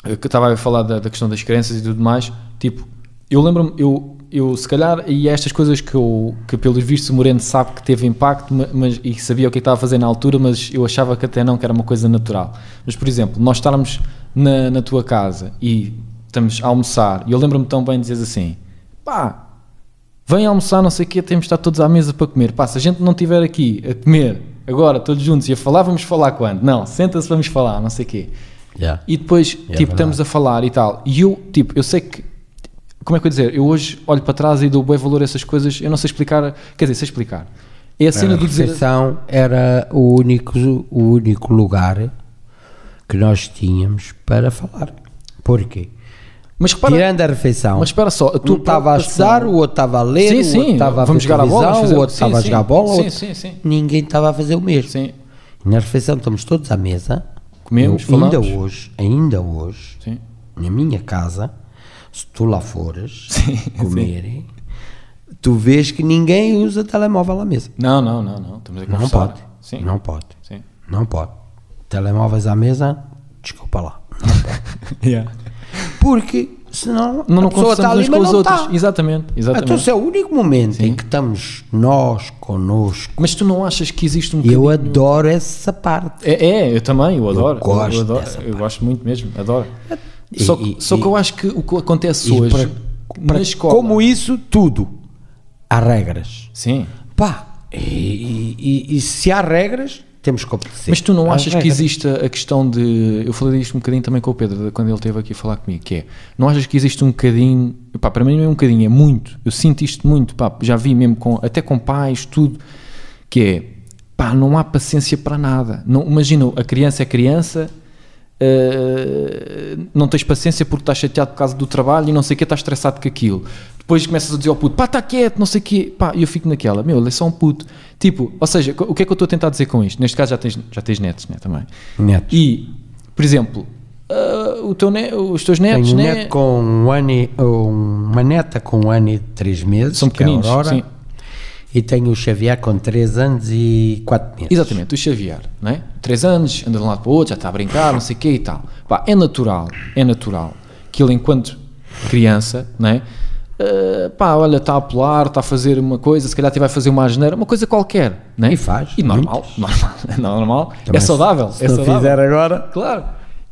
que eu estava a falar da, da questão das crenças e tudo mais, tipo, eu lembro-me, eu, eu se calhar, e é estas coisas que eu, que pelos vistos o Moreno sabe que teve impacto, ma- mas, e sabia o que estava a fazer na altura, mas eu achava que até não, que era uma coisa natural. Mas, por exemplo, nós estarmos na, na tua casa e estamos a almoçar, e eu lembro-me tão bem de dizer assim, pá, vem almoçar, não sei o quê, temos de estar todos à mesa para comer. Pá, se a gente não estiver aqui a comer, agora, todos juntos, e a falar, vamos falar quando? Não, senta-se, vamos falar, não sei o quê. Yeah. E depois, tipo, verdade. estamos a falar e tal. E eu, tipo, eu sei que. Como é que eu ia dizer? Eu hoje olho para trás e dou bem valor a essas coisas. Eu não sei explicar. Quer dizer, sei explicar. É a cena a de dizer. era o único, o único lugar que nós tínhamos para falar. Porquê? Mas repara. Tirando a refeição, Mas espera só, a tua um estava a estudar, o outro estava a ler, Sim, o sim, outro estava a vamos ver jogar a bola, fazer- o outro estava a jogar bola, o Sim, sim, sim. ninguém estava a fazer o mesmo. Sim, E na refeição estamos todos à mesa, Comemos, eu, ainda falamos. hoje, ainda hoje, sim. na minha casa, se tu lá fores comer, tu vês que ninguém usa telemóvel à mesa. Não, não, não, não. Estamos a Não conversar. pode. Sim. Não pode. Sim. Não pode. Telemóveis à mesa, desculpa lá. Yeah. Porque senão Não, não a pessoa está ali, com os não outros. está. Exatamente, exatamente. Então, se é o único momento em que estamos nós connosco, Mas tu não achas que existe um eu adoro essa parte. É, é, eu também, eu adoro. Eu, gosto eu, adoro, eu gosto muito mesmo, adoro. E- só que, e- só que eu acho que o que acontece hoje para- para- na escola. Como isso, tudo. Há regras. Sim. Pá, e, e- e se há regras, temos que obedecer. Mas tu não Há achas que regras. existe a questão de. Eu falei disto um bocadinho também com o Pedro, quando ele esteve aqui a falar comigo, que é. Não achas que existe um bocadinho. Pá, para mim não é um bocadinho, é muito. Eu sinto isto muito, pá, já vi mesmo com, até com pais, tudo, que é. Pá, não há paciência para nada. Não, imagina, a criança é criança. Eh, não tens paciência porque estás chateado por causa do trabalho e não sei o que, estás estressado com aquilo. Depois começas a dizer ao puto, pá, está quieto, não sei o quê, pá, e eu fico naquela, meu, ele é só um puto. Tipo, ou seja, o que é que eu estou a tentar dizer com isto? Neste caso já tens, já tens netos, né, também. Netos. E, por exemplo, ah, o teu ne- os teus netos, Tenho um né? neto com um ano e, uma neta com um ano e três meses, São é pequeninos, Aurora, sim. E tenho o Xavier com três anos e quatro meses. Exatamente, o Xavier, não é? Três anos, anda de um lado para o outro, já está a brincar, não sei o quê e tal. Pá, é natural, é natural que ele, enquanto criança, não é? Ah, pá, olha, está a pular, está a fazer uma coisa, se calhar até vai fazer uma asneira, uma coisa qualquer, não é? E faz, E normal, normal, é normal, é Também se- saudável, Se é saudável. fizer agora, Claro.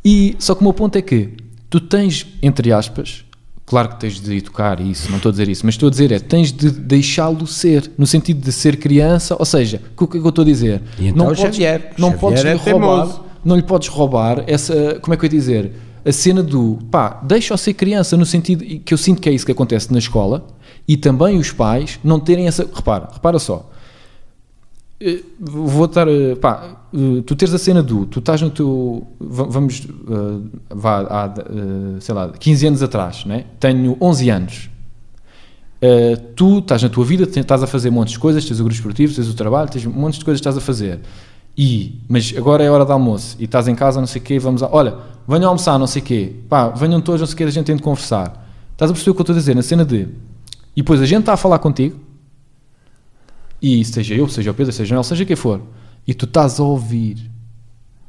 E só que o meu ponto é que tu tens, entre aspas, claro que tens de educar isso, não estou a dizer isso, mas estou a dizer é, tens de deixá-lo ser, no sentido de ser criança, ou seja, o que é que eu estou a dizer? E então não o Xavier, não Xavier podes é lhe roubar, teimoso. não lhe podes roubar essa, como é que eu ia dizer? A cena do, pá, deixa-o ser criança, no sentido que eu sinto que é isso que acontece na escola, e também os pais não terem essa, repara, repara só, vou estar, eh, pá, eh, tu tens a cena do, tu estás no teu, va- vamos, eh, vá, há, eh, sei lá, 15 anos atrás, né? tenho 11 anos, Eh, tu estás na tua vida, estás a fazer montes de coisas, tens o grupo esportivo, tens o trabalho, tens montes de coisas que estás a fazer, e, mas agora é hora de almoço, e estás em casa, não sei o quê, vamos, a, olha, venham almoçar, não sei o quê, pá, venham todos, não sei o quê, a gente tem de conversar, estás a perceber o que eu estou a dizer, na cena de, e depois a gente está a falar contigo, e seja eu, seja o Pedro, seja ele, seja quem for, e tu estás a ouvir,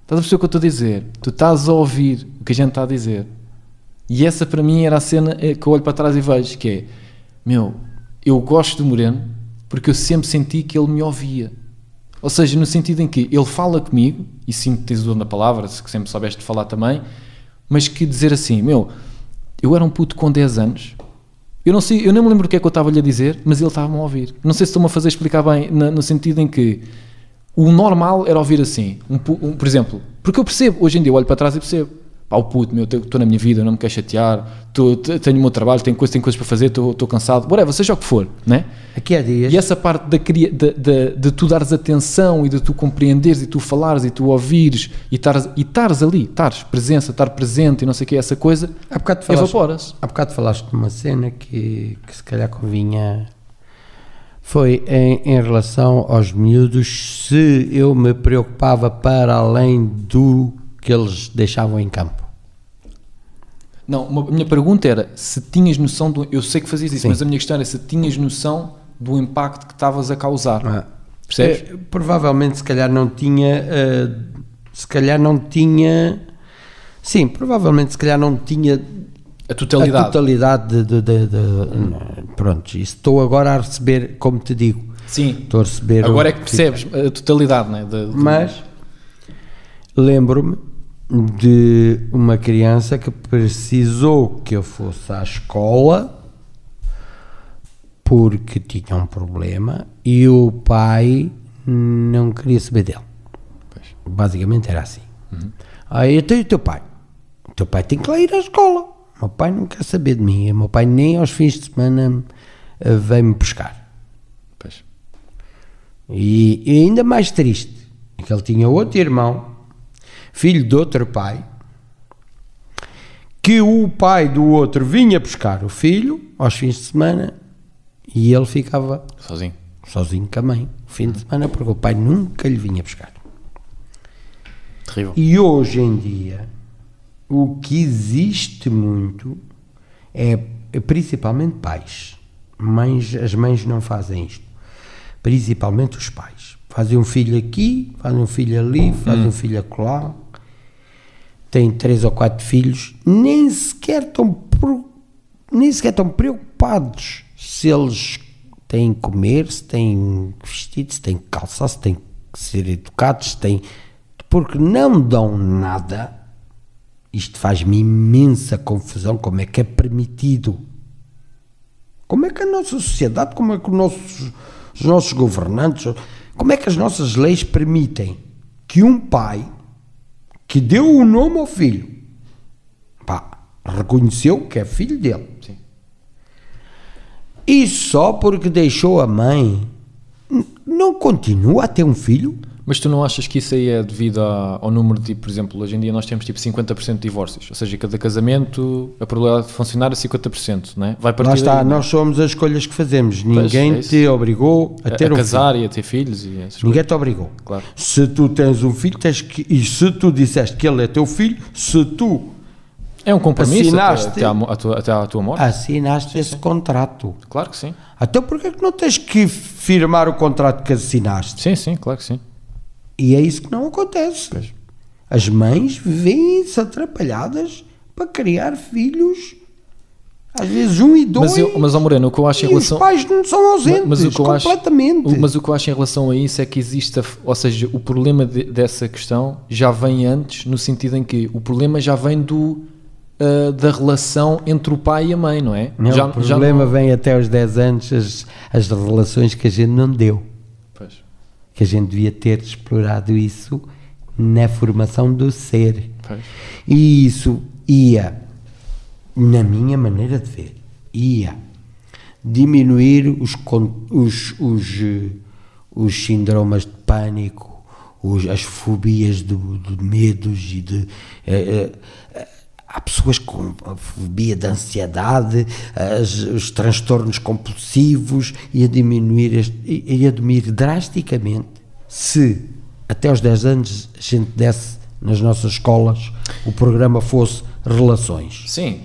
estás a perceber o que eu estou a dizer? Tu estás a ouvir o que a gente está a dizer. E essa para mim era a cena eh, que eu olho para trás e vejo, que é, meu, eu gosto do Moreno porque eu sempre senti que ele me ouvia. Ou seja, no sentido em que ele fala comigo, e o dom da palavra, que sempre soubeste falar também, mas que dizer assim, meu, eu era um puto com 10 anos, eu não sei, eu nem me lembro o que é que eu estava-lhe a dizer, mas ele estava-me a ouvir. Não sei se estou-me a fazer explicar bem, na- no sentido em que o normal era ouvir assim, um um- por exemplo, porque eu percebo, hoje em dia eu olho para trás e percebo, pá, puto, meu, estou na minha vida, não me quero chatear, tô- te- tenho o meu trabalho, tenho coisas, tenho coisas para fazer, estou cansado, whatever, seja o que for, né? aqui há dias, E essa parte da, da- da- de tu dares atenção e de tu compreenderes e tu falares e tu ouvires e estares e ali, estares presença, estar presente e não sei o que, essa coisa, há bocado falaste, evapora-se. há bocado falaste de uma cena que, que se calhar convinha, foi em, em relação aos miúdos, se eu me preocupava para além do que eles deixavam em campo. Não, uma- a minha pergunta era se tinhas noção do. Eu sei que fazias isso, Sim. mas a minha questão era se tinhas noção do impacto que estavas a causar. Ah, Percebes? eh, provavelmente, se calhar não tinha, eh, se calhar não tinha, sim, provavelmente se calhar não tinha A totalidade. a totalidade de, de- de- de- pronto, estou agora a receber, como te digo, Sim. estou a receber. Agora é o- que percebes a totalidade, de- de- Mas lembro-me de uma criança que precisou que eu fosse à escola porque tinha um problema e o pai não queria saber dele. Basicamente era assim. Aí eu tenho o teu pai. O teu pai tem que lá ir à escola. O meu pai não quer saber de mim. O meu pai nem aos fins de semana eh, vem-me buscar. Pois. E, e ainda mais triste, é que ele tinha outro irmão, filho de outro pai, que o pai do outro vinha buscar o filho aos fins de semana e ele ficava Sozinho. sozinho com a mãe, o fim de semana, porque o pai nunca lhe vinha buscar. Terrível. E hoje em dia, o que existe muito é, é principalmente pais. Mães, as mães não fazem isto. Principalmente os pais. Fazem um filho aqui, fazem um filho ali, fazem um filho acolá. Têm três ou quatro filhos, nem sequer estão nem sequer estão preocupados se eles têm que comer, se têm que vestir, se têm que calçar, se têm que ser educados, se têm. Porque não dão nada. Isto faz-me imensa confusão. Como é que é permitido? Como é que a nossa sociedade, como é que os nossos, os nossos governantes, como é que as nossas leis permitem que um pai que deu o nome ao filho, pá, reconheceu que é filho dele, Sim. e só porque deixou a mãe, não continua a ter um filho? Mas tu não achas que isso aí é devido ao número de, por exemplo, hoje em dia nós temos tipo 50% de divórcios, ou seja, cada casamento, a probabilidade de funcionar é 50%, não é? Vai partir Lá está, daí, é? nós somos as escolhas que fazemos. Ninguém é te obrigou a a, ter a um casar e a ter filhos e filho. Ninguém te obrigou. Claro. Se tu tens um filho, tens que. E se tu disseste que ele é teu filho, se tu É um compromisso até, Assinaste? até, à, tua, até à tua morte. assinaste esse contrato. Claro que sim. Então porquê que não tens que firmar o contrato que assinaste? Sim, sim, claro que sim. E é isso que não acontece. Pois. As mães vêm-se atrapalhadas para criar filhos, às vezes um e dois. Mas, eu, mas ó Moreno, o que eu acho em relação. os pais não são ausentes, Mas acho- completamente. o- Mas o que eu acho em relação a isso é que existe, ou seja, o problema de- dessa questão já vem antes, no sentido em que o problema já vem do ah, da relação entre o pai e a mãe, não é? Não, já, o problema vem até aos 10 anos, as, as relações que a gente não deu. Que a gente devia ter explorado isso na formação do ser. Pois. E isso ia, na minha maneira de ver, ia diminuir os, os, os, eh, os síndromes de pânico, os- as fobias do, de medos e de. eh, eh, há pessoas com a fobia de ansiedade, as- os transtornos compulsivos, ia diminuir, este, ia diminuir drasticamente se até aos 10 anos a gente desse nas nossas escolas o programa fosse relações. Sim,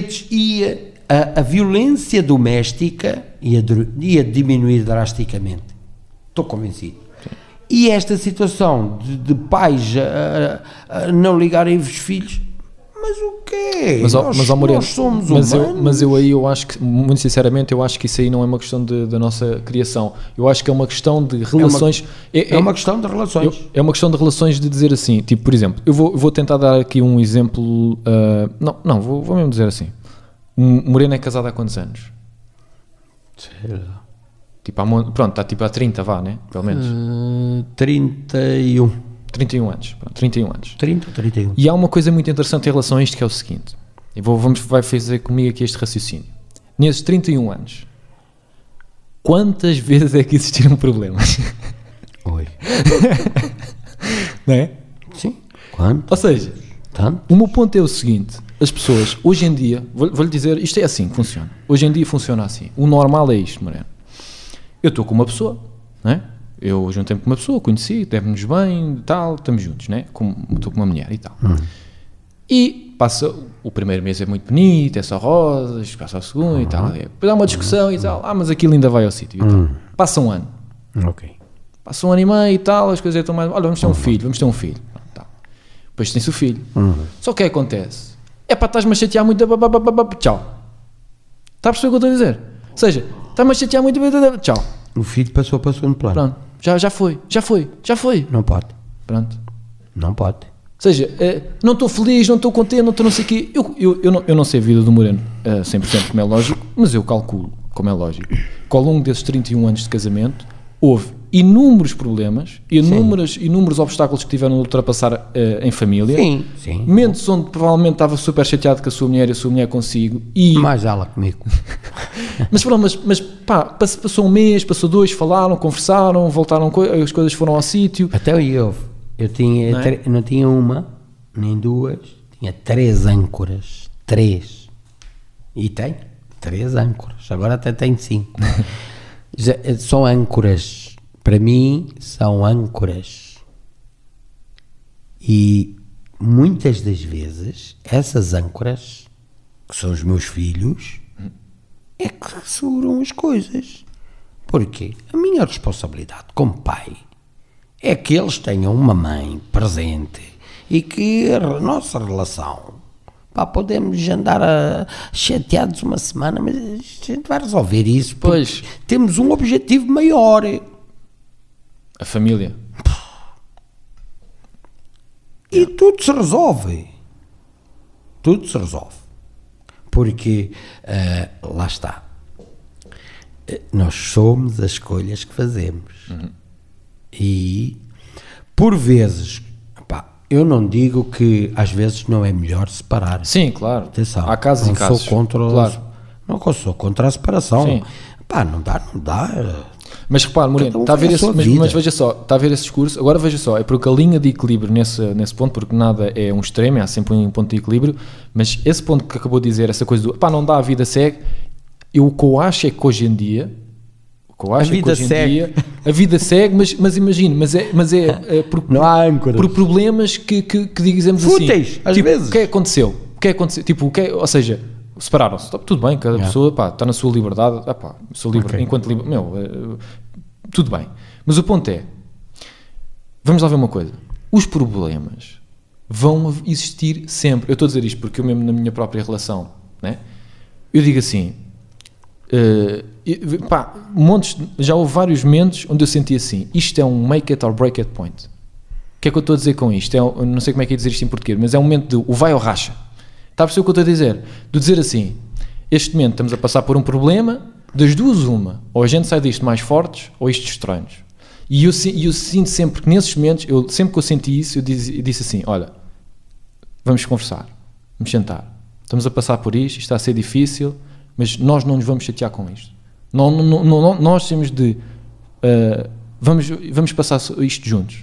des- ia a, a violência doméstica ia, ia diminuir drasticamente. Estou convencido. E esta situação de, de pais a, a- a não ligarem os filhos, mas o quê? mas, nós, mas, nós somos mas, eu, humanos. mas eu aí eu acho que, muito sinceramente, eu acho que isso aí não é uma questão de- da nossa criação. Eu acho que é uma questão de relações. É uma questão de relações. Eu- é uma questão de relações de dizer assim, tipo, por exemplo, eu vou, eu vou tentar dar aqui um exemplo. ah, não, não, vou, vou mesmo dizer assim. Um Moreno é casado há quantos anos? Sei lá. Tipo, há, pronto, está tipo há 30, vá, né? Pelo menos. Uh, 31. 31 anos. Pronto, 31 anos. 30 ou 31? E há uma coisa muito interessante em relação a isto que é o seguinte. E vou, vamos, vai fazer comigo aqui este raciocínio. Nesses 31 anos, quantas vezes é que existiram problemas? Oi. Não é? Sim. Quanto? Ou seja, Tanto? O meu ponto é o seguinte: as pessoas, hoje em dia, vou- vou-lhe dizer, isto é assim que funciona. Hoje em dia funciona assim. O normal é isto, Moreno. Eu estou com uma pessoa, não é? Eu juntei-me com uma pessoa, conheci, demos-nos bem, tal, estamos juntos, né? Com- Estou com uma mulher e tal. E passa, o primeiro mês é muito bonito, é só rosas, passa o segundo e tal. Depois há uma discussão e tal, ah, mas aquilo ainda vai ao sítio e tal. Passa um ano. Ok. Passa um ano e meio e tal, as coisas estão mais. Olha, vamos ter um filho, vamos ter um filho. Tal. Depois tem-se o filho. Só que o que é que acontece? É para estás-me a chatear muito. Tchau. Está a perceber o que eu estou a dizer? Ou seja, estás-me a chatear muito. Tchau. O filho passou para o segundo plano. Pronto. Já, já foi, já foi, já foi. Não pode. Pronto. Não pode. Ou seja, eh, não estou feliz, não estou contente, não estou não sei o quê. Eu, eu, eu, não, eu não sei a vida do Moreno eh, 100% como é lógico, mas eu calculo, como é lógico, que ao longo desses 31 anos de casamento houve inúmeros problemas, inúmeros, inúmeros obstáculos que tiveram de ultrapassar eh, em família. Sim, sim. Momentos onde provavelmente estava super chateado com a sua mulher e a sua mulher consigo. E, Mais ela comigo. mas pronto, mas, mas pá, pass- passou um mês, passou dois, falaram, conversaram, voltaram, as coisas foram ao sítio. Até eu, eu tinha, Não é? não tinha uma, nem duas, tinha três âncoras. Três. E tem três âncoras. Agora até tenho cinco. Já- eh, são âncoras. Para mim, são âncoras. E muitas das vezes, essas âncoras, que são os meus filhos, é que seguram as coisas. Porque a minha responsabilidade como pai é que eles tenham uma mãe presente e que a nossa relação pá, podemos andar a, chateados uma semana, mas a gente vai resolver isso. Pois. Temos um objetivo maior. A família. E tudo se resolve. Tudo se resolve. Porque, ah, lá está. Eh, Nós somos as escolhas que fazemos. E, por vezes, eu não digo que às vezes não é melhor separar. Sim, claro. Atenção. Há casos não e casos. Sou contra, Claro. Não sou contra a separação. Sim. Pá, não dá, não dá. Mas repare, Moreno, um está a ver a esse, mas, vida. mas veja só, está a ver esse discurso, agora veja só, é porque a linha de equilíbrio nesse, nesse ponto, porque nada é um extremo, há sempre um ponto de equilíbrio, mas esse ponto que acabou de dizer, essa coisa do pá, não dá, a vida segue, eu, o que eu acho é que hoje em dia, o que eu acho é que vida hoje em segue. dia, a vida segue, mas, mas imagine, mas é, mas é, é por, Não há âncoras. por problemas que, que, que dizemos Fúteis, assim, às tipo, vezes. o que é que aconteceu? O que é que aconteceu? Tipo, o que é, ou seja, separaram-se, tudo bem, cada Yeah. pessoa pá, está na sua liberdade, ah, pá, sou livre, Ok. enquanto livre, meu, eh, tudo bem. Mas o ponto é, vamos lá ver uma coisa, os problemas vão existir sempre. Eu estou a dizer isto porque eu mesmo na minha própria relação, né? eu digo assim, e- pá, montes, já houve vários momentos onde eu senti assim, isto é um make it or break it point. O que é que eu estou a dizer com isto? É, não sei como é que é dizer isto em português, mas é um momento de o vai ou racha. Está a perceber o que eu estou a dizer? De dizer assim, este momento estamos a passar por um problema, das duas uma, ou a gente sai disto mais fortes, ou isto destrói-nos. E eu, eu sinto sempre que nesses momentos, eu, sempre que eu senti isso, eu disse, eu disse assim, olha, vamos conversar, vamos sentar. Estamos a passar por isto, isto está a ser difícil, mas nós não nos vamos chatear com isto. Não, não, não- nós temos de. ah, vamos, vamos passar isto juntos.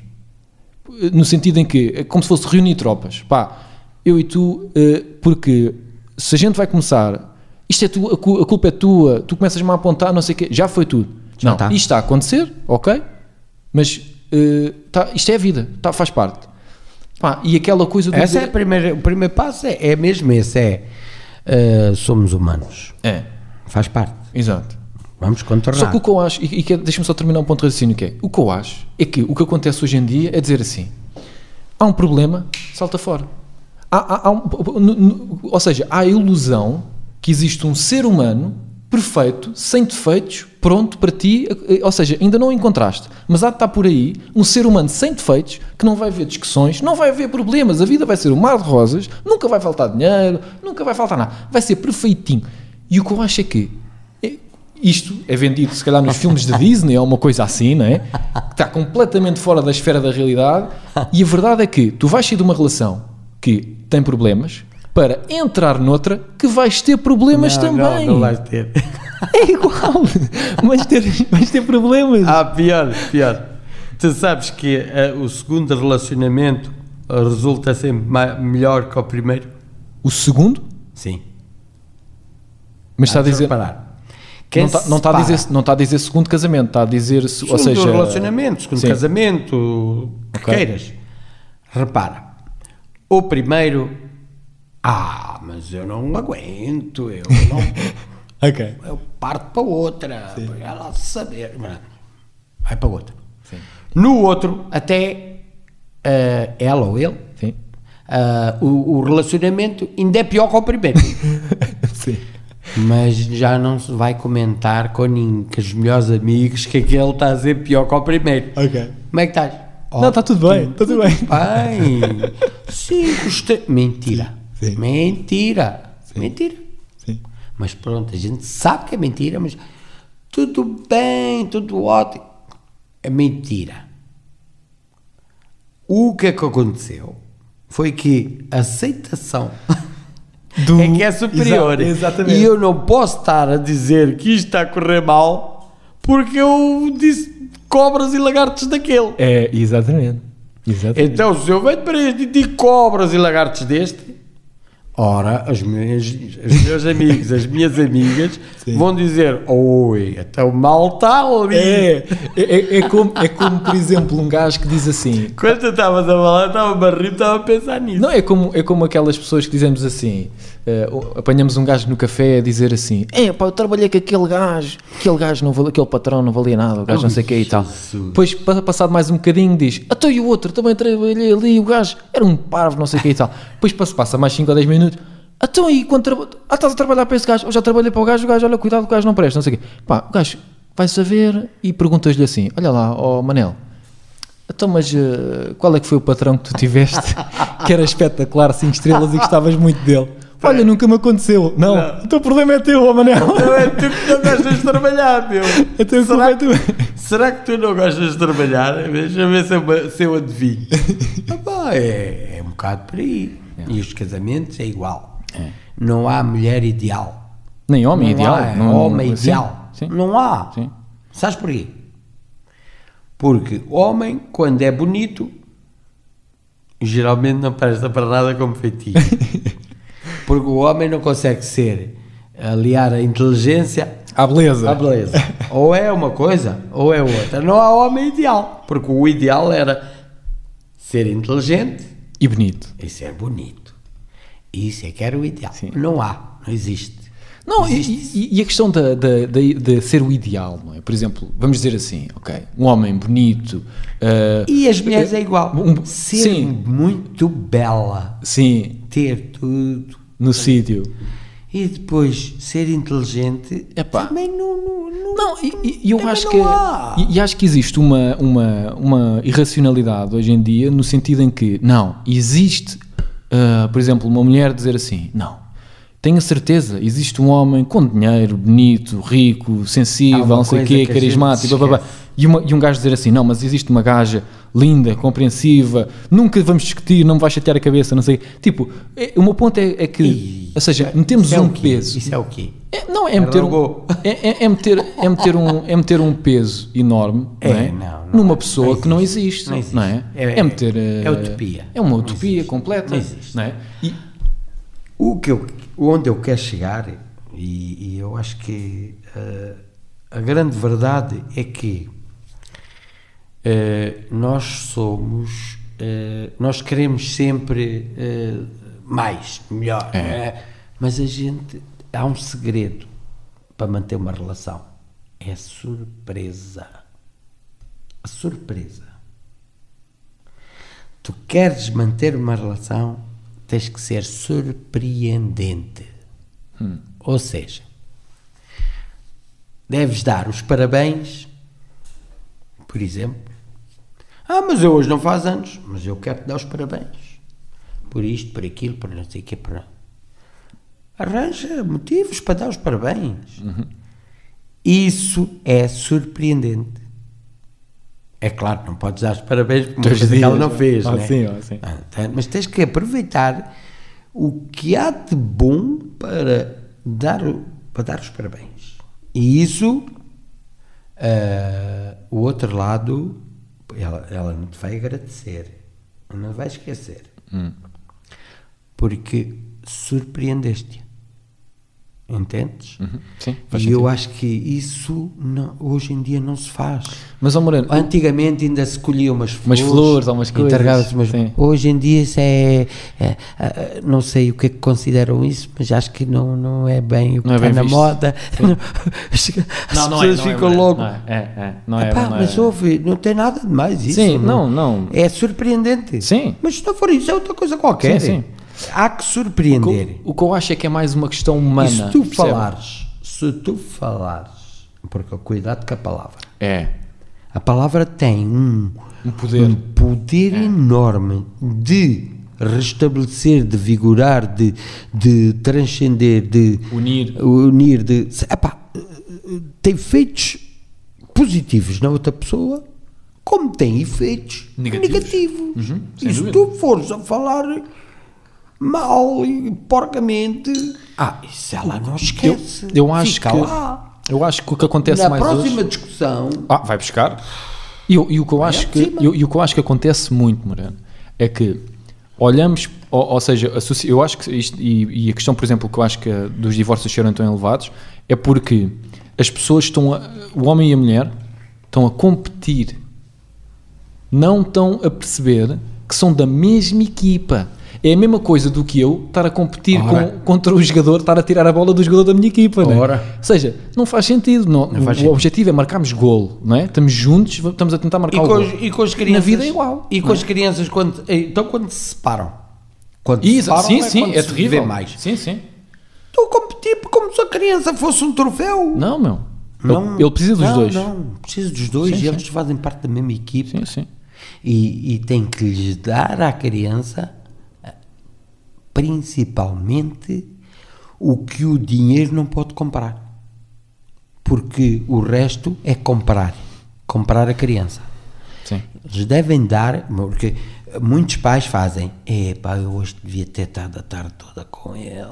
No sentido em que é como se fosse reunir tropas. Pá, eu e tu, ah, porque se a gente vai começar, isto é a, cu- a culpa é tua, tu começas-me a apontar, não sei o quê, já foi tudo. Já não, está. isto está a acontecer, ok, mas ah, tá, isto é a vida, tá, faz parte. Pá, e aquela coisa do. Essa é a primeira, o primeiro passo, é, é mesmo esse, é ah, somos humanos, É, faz parte, exato. vamos contornar. Só que o que eu acho, e, e deixa-me só terminar um ponto de raciocínio que é, o que eu acho é que o que acontece hoje em dia é dizer assim, há um problema, salta fora. Há, há- há um- ou seja, há a ilusão que existe um ser humano perfeito, sem defeitos, pronto para ti, eh, ou seja, ainda não o encontraste, mas há de estar por aí um ser humano sem defeitos, que não vai haver discussões, não vai haver problemas, a vida vai ser um mar de rosas, nunca vai faltar dinheiro, nunca vai faltar nada, vai ser perfeitinho. E o que eu acho é que é- isto é vendido, se calhar, nos filmes de Disney ou uma coisa assim, não é? Que está completamente fora da esfera da realidade. E a verdade é que tu vais sair de uma relação que tem problemas para entrar noutra que vais ter problemas Não, também. Não, não vais ter. É igual. vais, ter, vais ter problemas. Ah, pior, pior. Tu sabes que ah, o segundo relacionamento ah, resulta sempre melhor que o primeiro? O segundo, Sim. mas está a dizer. reparar. Não está, não, está a dizer, não está a dizer segundo casamento, está a dizer. se- ou segundo seja. relacionamento, segundo Sim. casamento, o que queiras. Repara, o primeiro, ah, mas eu não aguento, eu não, Ok. eu parto para outra, para ela saber, vai para outra. Sim. No outro, até ah, ela ou ele, ah, o, o relacionamento ainda é pior que o primeiro. Sim. Mas já não se vai comentar com, ninguém, com os melhores amigos que aquele está a ser pior que o primeiro. Ok. Como é que estás? Não, está tudo bem, está tudo bem. Bem, sim, gostei. Mentira. Sim. Mentira. Mentira. Sim. Mas pronto, a gente sabe que é mentira, mas tudo bem, tudo ótimo. É mentira. O que é que aconteceu foi que a aceitação Do- é que é superior. Exa- exatamente. E eu não posso estar a dizer que isto está a correr mal porque eu disse cobras e lagartos daquele. É, exatamente. Exatamente. Então, se eu venho para este e digo cobras e lagartos deste, ora, as minhas, os meus amigos, as minhas amigas Sim. vão dizer: Oi, até o mal está ali. É, é, é, como, é como, por exemplo, um gajo que diz assim. Quando tu estavas a falar, eu estava a rir, estava a pensar nisso. Não, é como, é como aquelas pessoas que dizemos assim: eh, apanhamos um gajo no café a dizer assim: É, pá, eu trabalhei com aquele gajo, aquele gajo, não valia, aquele patrão não valia nada, o gajo não sei o que e tal. Depois, pa- passado mais um bocadinho, diz: Até e o outro, também trabalhei ali, o gajo era um parvo, não sei o que e tal. Depois passa- passa mais 5 ou 10 minutos: Então aí, quando traba- ah, estás a trabalhar para esse gajo, eu já trabalhei para o gajo, o gajo, olha, cuidado, o gajo não presta, não sei o quê. Pá, o gajo vai saber e perguntas-lhe assim: olha lá, ó Manel, então, mas eh, qual é que foi o patrão que tu tiveste que era espetacular, 5 estrelas e gostavas muito dele? Olha, nunca me aconteceu. Não, o teu problema é teu, Manel. Não é tu que não gostas de trabalhar, meu. Culpa será, é tua. será que tu não gostas de trabalhar? Deixa ver se eu, se eu adivinho. Ah, pá, é, é um bocado por aí. E os casamentos é igual. Não há mulher ideal. Nem homem não ideal. Há não- homem sim, ideal. Sim, Não há. sim. Sabes porquê? Porque homem, quando é bonito, geralmente não presta para nada como feitiço. Porque o homem não consegue ser, aliar a inteligência À beleza. à beleza. ou é uma coisa, ou é outra. Não há homem ideal. Porque o ideal era ser inteligente E bonito. e ser bonito. Isso é que era o ideal. Sim. Não há, não existe. Não, e, Existe e- e a questão da- da- da- de, ser o ideal, não é? Por exemplo, vamos dizer assim, ok, um homem bonito, ah, E as mulheres é igual. Um- ser sim. muito bela, sim, ter tudo no sítio. e depois ser inteligente Epá. também não. não, não- Não, e, e- eu Também acho não que e, e acho que existe uma, uma, uma irracionalidade hoje em dia no sentido em que não existe, ah, por exemplo, uma mulher dizer assim, não. Tenho a certeza, existe um homem com dinheiro, bonito, rico, sensível, não sei o quê, carismático, blá, blá, blá. E, uma- e um gajo dizer assim, não, mas existe uma gaja linda, compreensiva, nunca vamos discutir, não me vai chatear a cabeça, não sei. Tipo, é- o meu ponto é, é que, Ih, ou seja, metemos é um peso. Isso é o quê? É, não, é meter, um, é, é- é meter, é, meter um, é meter um peso enorme É, não não, não numa pessoa Não que não existe. existe, Não não, existe. é? É- É, meter. é eh, utopia. É uma Não utopia existe. completa. Não existe. Não é? E, O que eu, onde eu quero chegar, e, e eu acho que eh, a grande verdade é que eh, nós somos, eh, nós queremos sempre eh, mais, melhor, É. é? mas a gente, há um segredo para manter uma relação, é a surpresa. A surpresa. Tu queres manter uma relação, tens que ser surpreendente. Ou seja, deves dar os parabéns, por exemplo. Ah, mas eu hoje não faz anos, mas eu quero te dar os parabéns. Por isto, por aquilo, por não sei o quê, por... Arranja motivos para dar os parabéns. Isso é surpreendente. É claro, não podes dar os parabéns por uma coisa ela não fez, ah, né? sim, ah, sim. Ah, tá, Mas tens que aproveitar o que há de bom para dar, para dar os parabéns. E isso, ah, o outro lado, ela, ela não te vai agradecer, não vai esquecer. Porque surpreendeste-a. Entendes? Uhum, sim, E sentido. eu acho que isso não- hoje em dia não se faz. Mas, ó Moreno, Antigamente ainda se colhia umas flores, Umas flores ou umas coisas, umas-. Hoje em dia isso é, é, é, Não sei o que é que consideram isso, mas acho que não, não é bem o que Não é está bem na visto. moda. As pessoas ficam logo. Não é, é, é, não é, Epá, não é. mas ouve, não tem nada de mais isso. Sim, não, não. É surpreendente. Sim. Mas se não for isso, é outra coisa qualquer. Sim, sim. Há que O surpreender. que- O que eu acho é que é mais uma questão humana. E se tu percebe? falares, se tu falares, porque cuidado com a palavra. É, A palavra tem um, um poder. um poder enorme de restabelecer, de vigorar, de, de transcender, de Unir. unir de, epá, tem efeitos positivos na outra pessoa, como tem efeitos Negativos. negativos. Uhum, e se dúvida. tu fores a falar mal e porcamente, ah, isso ela não Eu, esquece. eu acho Fica que lá. eu acho que o que acontece Na mais próxima hoje discussão, Ah, vai buscar. E, o- e o que eu acho que e, e o que eu acho que acontece muito, Moreno, é que olhamos, ou, ou seja, eu acho que isto, e, e a questão, por exemplo, que eu acho que a- dos divórcios serem tão elevados é porque as pessoas estão, a, o homem e a mulher estão a competir, não estão a perceber que são da mesma equipa. É a mesma coisa do que eu estar a competir com- contra o jogador, estar a tirar a bola do jogador da minha equipa. né? Ou seja, não faz sentido. Não, Não faz o sentido. objetivo é marcarmos golo, não é? Estamos juntos, estamos a tentar marcar E o com, golo. e com as crianças. Na vida é igual. E com é? as crianças, quando, então quando se separam, Quando E, se param sim, é sim, quando é se terrível. mais. Sim, sim. Estou a competir como se a criança fosse um troféu. Não, meu. Não, ele, ele precisa dos não, dois. Não, precisa dos dois Sim, e eles sim. fazem parte da mesma equipe. Sim, sim. E, e tem que lhes dar à criança principalmente o que o dinheiro não pode comprar. Porque o resto é comprar. Comprar a criança. Sim. Eles devem dar, porque muitos pais fazem, epá, eu hoje devia ter estado a tarde toda com ele.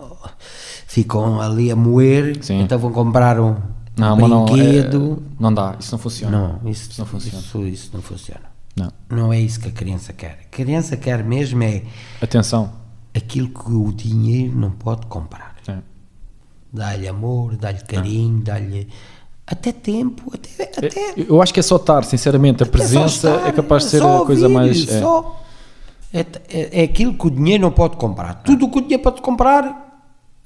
Ficam ali a moer, Sim. então vão comprar um, Não, um mas não, brinquedo. é- não dá, isso não funciona. Não, isso, Isso não funciona. Isso, isso não funciona. Não. Não é isso que a criança quer. A criança quer mesmo é Atenção. Aquilo que o dinheiro não pode comprar. É. Dá-lhe amor, dá-lhe carinho, dá-lhe até tempo, até, até Eu acho que é só estar, sinceramente, a presença estar, é capaz de ser a coisa ouvir, mais. é. só- é, é, é aquilo que o dinheiro não pode comprar. Tudo o que o dinheiro pode comprar,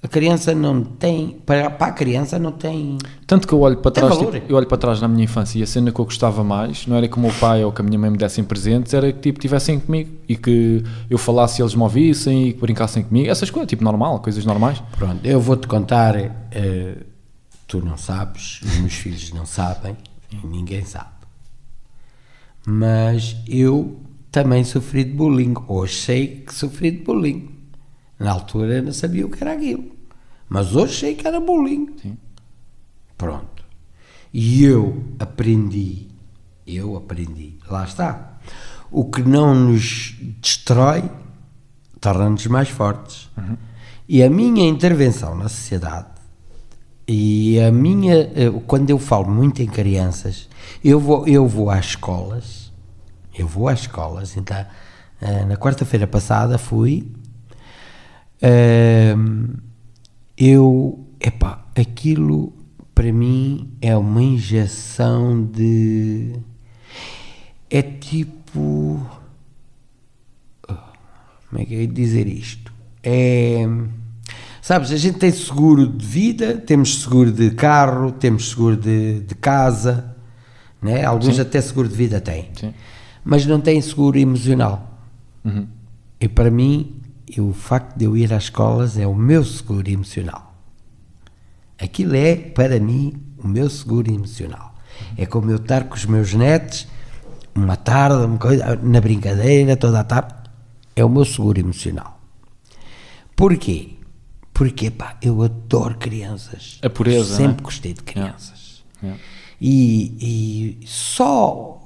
a criança não tem. Para, para a criança não tem. Tanto que eu olho para trás, tipo, eu olho para trás na minha infância e a cena que eu gostava mais não era que o meu pai ou que a minha mãe me dessem presentes, era que tipo tivessem comigo e que eu falasse e eles me ouvissem e que brincassem comigo, essas coisas, tipo normal, coisas normais. Pronto, eu vou-te contar. eh, tu não sabes, os meus filhos não sabem, e ninguém sabe. Mas eu também sofri de bullying. Hoje sei que sofri de bullying. Na altura não sabia o que era aquilo. Mas hoje sei que era bullying. Sim. Pronto. E eu aprendi, eu aprendi, lá está. O que não nos destrói torna-nos mais fortes. E a minha intervenção na sociedade e a minha, eh, quando eu falo muito em crianças, eu vou, eu vou às escolas, eu vou às escolas, então, eh, na quarta-feira passada fui, Ahm, eu, epá, aquilo para mim é uma injeção de. É tipo. Como é que ia dizer isto? É. Sabes, a gente tem seguro de vida, temos seguro de carro, temos seguro de, de casa, né? alguns Sim. até seguro de vida têm, Sim. mas não têm seguro emocional. Uhum. E para mim, e o facto de eu ir às escolas é o meu seguro emocional. Aquilo é, para mim, o meu seguro emocional. É como eu estar com os meus netos, uma tarde, uma coisa, na brincadeira, toda a tarde. É o meu seguro emocional. Porquê? Porque, pá, eu adoro crianças. A pureza, Sempre não é? gostei de crianças. Yeah. E, e só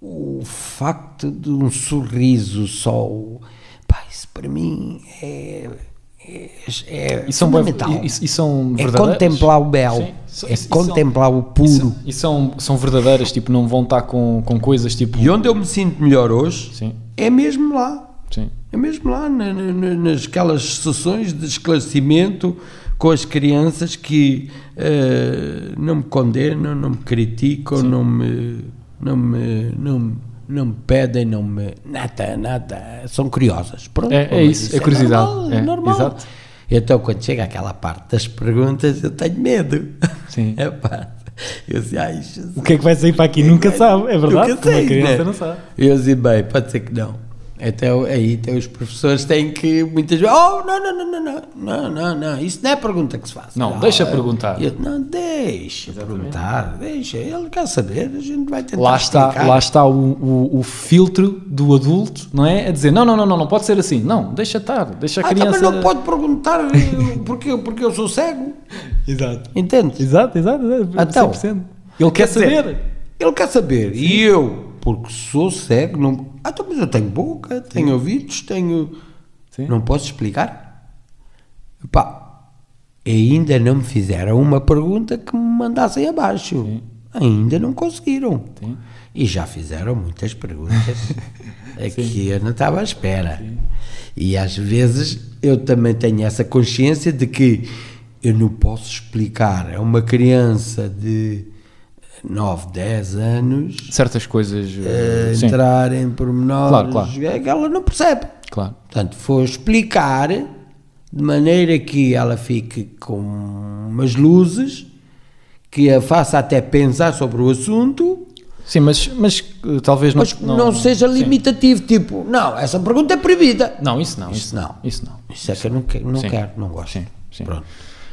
o facto de um sorriso, só o. Pá, isso para mim é. é, é E são, fundamental. e, e são é contemplar o belo, Sim. É isso- contemplar o E puro. são, e são, são verdadeiras, tipo, não vão estar com, com coisas tipo. E onde eu me sinto melhor hoje Sim, é mesmo lá. sim. É mesmo lá, na, na, na- nas aquelas sessões de esclarecimento com as crianças que eh, não me condenam, não me criticam, não me, não me, não, me- não me pedem, não me. nada, nada. São curiosas. Pronto, É- é mas isso, é curiosidade, normal, é, normal. exato. Então, quando chega aquela parte das perguntas, eu tenho medo. Sim. É pá. Eu sei, ai, Jesus. O que é que vai sair para aqui? Nunca sabe, é verdade? Nunca sei, Uma criança né? não sabe. Eu disse, bem, pode ser que não. Então aí então, os professores têm que muitas vezes, oh, não, não, não, não, não, não, não, não, isso não é pergunta que se faz. Não, deixa perguntar. Eu, não, deixa perguntar, deixa, ele quer saber, a gente vai tentar Lá está, explicar. lá está o, o, o filtro do adulto, não é? A dizer, não, não, não, não, não pode ser assim. Não, deixa estar, deixa a Ah, criança... também não pode perguntar porque, porque eu sou cego, Exato. entende? Exato, exato, exato. Então, 100%. Ele quer dizer, saber. Ele quer saber, e eu, porque sou cego, não... Ah, então, mas eu tenho boca, tenho ouvidos, tenho... Sim. Não posso explicar? Pá, ainda não me fizeram uma pergunta que me mandassem abaixo. Ainda não conseguiram. Sim. E já fizeram muitas perguntas a que eu não estava à espera. E às vezes eu também tenho essa consciência de que eu não posso explicar a uma criança de 9, 10 anos Certas coisas... eh, sim, entrar em pormenores Claro, claro. que ela não percebe. claro. Portanto, vou explicar de maneira que ela fique com umas luzes, que a faça até pensar sobre o assunto Sim, mas, mas uh, talvez não, Mas não, seja sim. limitativo, tipo, não, essa pergunta é proibida. Não, isso não. Isso não. Isso não. Isso é que eu não, quero, não Sim. quero, não gosto. Sim, sim. Pronto.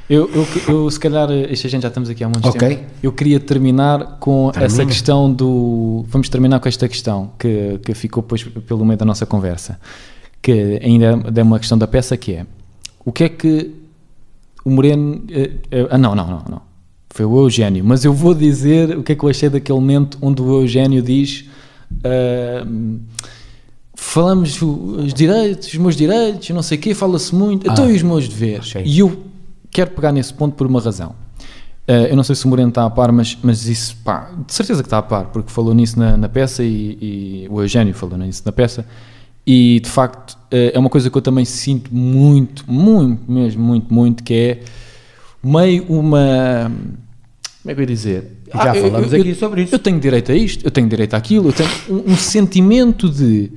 Eu, eu, eu, se calhar, esta gente já estamos aqui há muito Ok. tempo. Eu queria terminar com Termina. essa questão do. Vamos terminar com esta questão que, que ficou depois pelo meio da nossa conversa, que ainda é uma questão da peça, que é o que é que o Moreno. eh, eh, ah, não, não, não, não. Foi o Eugénio, mas eu vou dizer o que é que eu achei daquele momento onde o Eugénio diz. ah, falamos os direitos, os meus direitos, não sei o quê, fala-se muito, então Ah, e os meus deveres? E eu quero pegar nesse ponto por uma razão. Eh, eu não sei se o Moreno está a par, mas, mas isso, pá, de certeza que está a par, porque falou nisso na, na peça e, e o Eugénio falou nisso na peça. E de facto eh, é uma coisa que eu também sinto muito, muito, mesmo, muito, muito, que é meio uma. Como é que eu ia dizer? Já eu- falamos eu- aqui sobre isso. Eu tenho direito a isto, eu tenho direito àquilo, eu tenho um, um sentimento de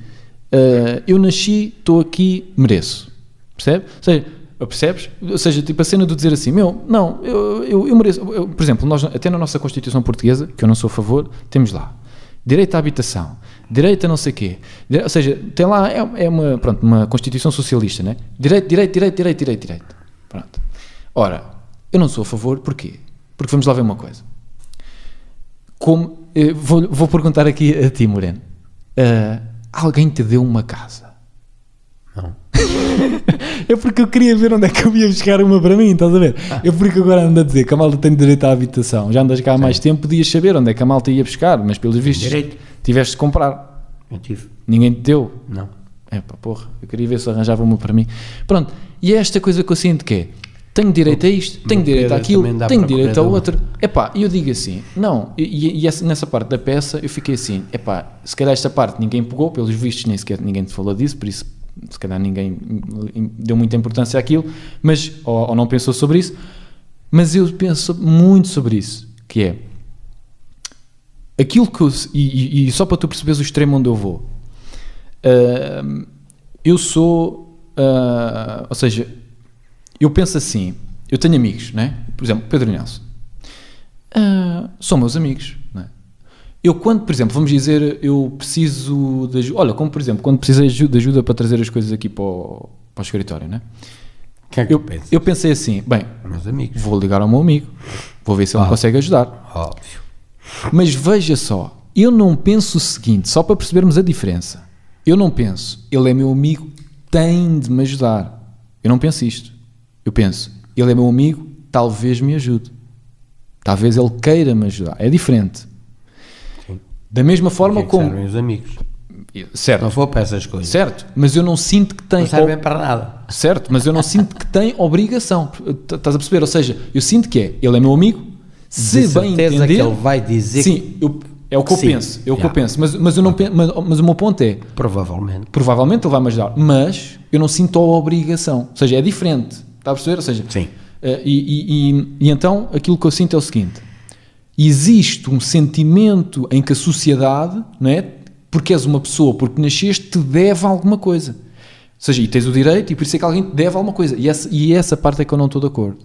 eh, eu nasci, estou aqui, mereço. Percebe? Ou seja, percebes? Ou seja, tipo a cena de dizer assim, meu, não, eu, eu, eu mereço. Eu, por exemplo, nós, até na nossa Constituição Portuguesa, que eu não sou a favor, temos lá direito à habitação, direito a não sei quê. Dire- Ou seja, tem lá, é, é uma, pronto, uma Constituição socialista, né? Direito, direito, direito, direito, direito, direito. Pronto. Ora, eu não sou a favor, porquê? Porque vamos lá ver uma coisa. Como, eh, vou, vou perguntar aqui a ti, Moreno. Ah, alguém te deu uma casa? Não. É porque eu queria ver onde é que eu ia buscar uma para mim, estás a ver? É porque agora ando a dizer que a malta tem direito à habitação. Já andas cá há mais tempo, podias saber onde é que a malta ia buscar, mas pelos vistos Direito. tiveste de comprar. Eu tive. Ninguém te deu. Não. É pá, porra, eu queria ver se arranjava uma para mim. Pronto, e é esta coisa que eu sinto que é: tenho direito a isto, tenho direito àquilo, tenho direito a outro. É pá, e eu digo assim: não, e, e- e essa- nessa parte da peça eu fiquei assim: é pá, se calhar esta parte ninguém pegou, pelos vistos nem sequer ninguém te falou disso, por isso se calhar ninguém deu muita importância àquilo, mas, ou, ou não pensou sobre isso, mas eu penso muito sobre isso, que é aquilo que eu, e, e- só para tu perceberes o extremo onde eu vou, Ahm, eu sou, ah, ou seja, eu penso assim, eu tenho amigos, né? Por exemplo, Pedro Nelson, Ah, são meus amigos? Eu quando, por exemplo, vamos dizer, eu preciso de ajuda, olha, como por exemplo, quando precisei de ajuda- para trazer as coisas aqui para o, para o escritório, né? Que é que Eu, eu pensei assim, bem, vou ligar ao meu amigo, vou ver se ele me Ah. consegue ajudar. Óbvio. Mas veja só, eu não penso o seguinte, só para percebermos a diferença. Eu não penso, ele é meu amigo, tem de me ajudar. Eu não penso isto. Eu penso, ele é meu amigo, talvez me ajude. Talvez ele queira me ajudar. É diferente. Da mesma forma é que como. servem os amigos? Certo, Não for para essas coisas. certo, mas eu não sinto que tem. Não servem para nada. Certo, mas eu não sinto que tem obrigação. Estás a perceber? Ou seja, eu sinto que é, ele é meu amigo, se De bem certeza entender. que ele vai dizer Sim, eu- é o que eu Sim. penso. É o que eu penso. Mas, mas, eu não mas, mas o meu ponto é: Provavelmente. provavelmente ele vai me ajudar, mas eu não sinto a obrigação. Ou seja, é diferente. Está a perceber? Ou seja, Sim. eh, e, e- e- e então aquilo que eu sinto é o seguinte: existe um sentimento em que a sociedade, não é? Porque és uma pessoa, porque nasceste, te deve alguma coisa. Ou seja, e tens o direito, e por isso é que alguém te deve alguma coisa. E essa, e essa parte é que eu não estou de acordo.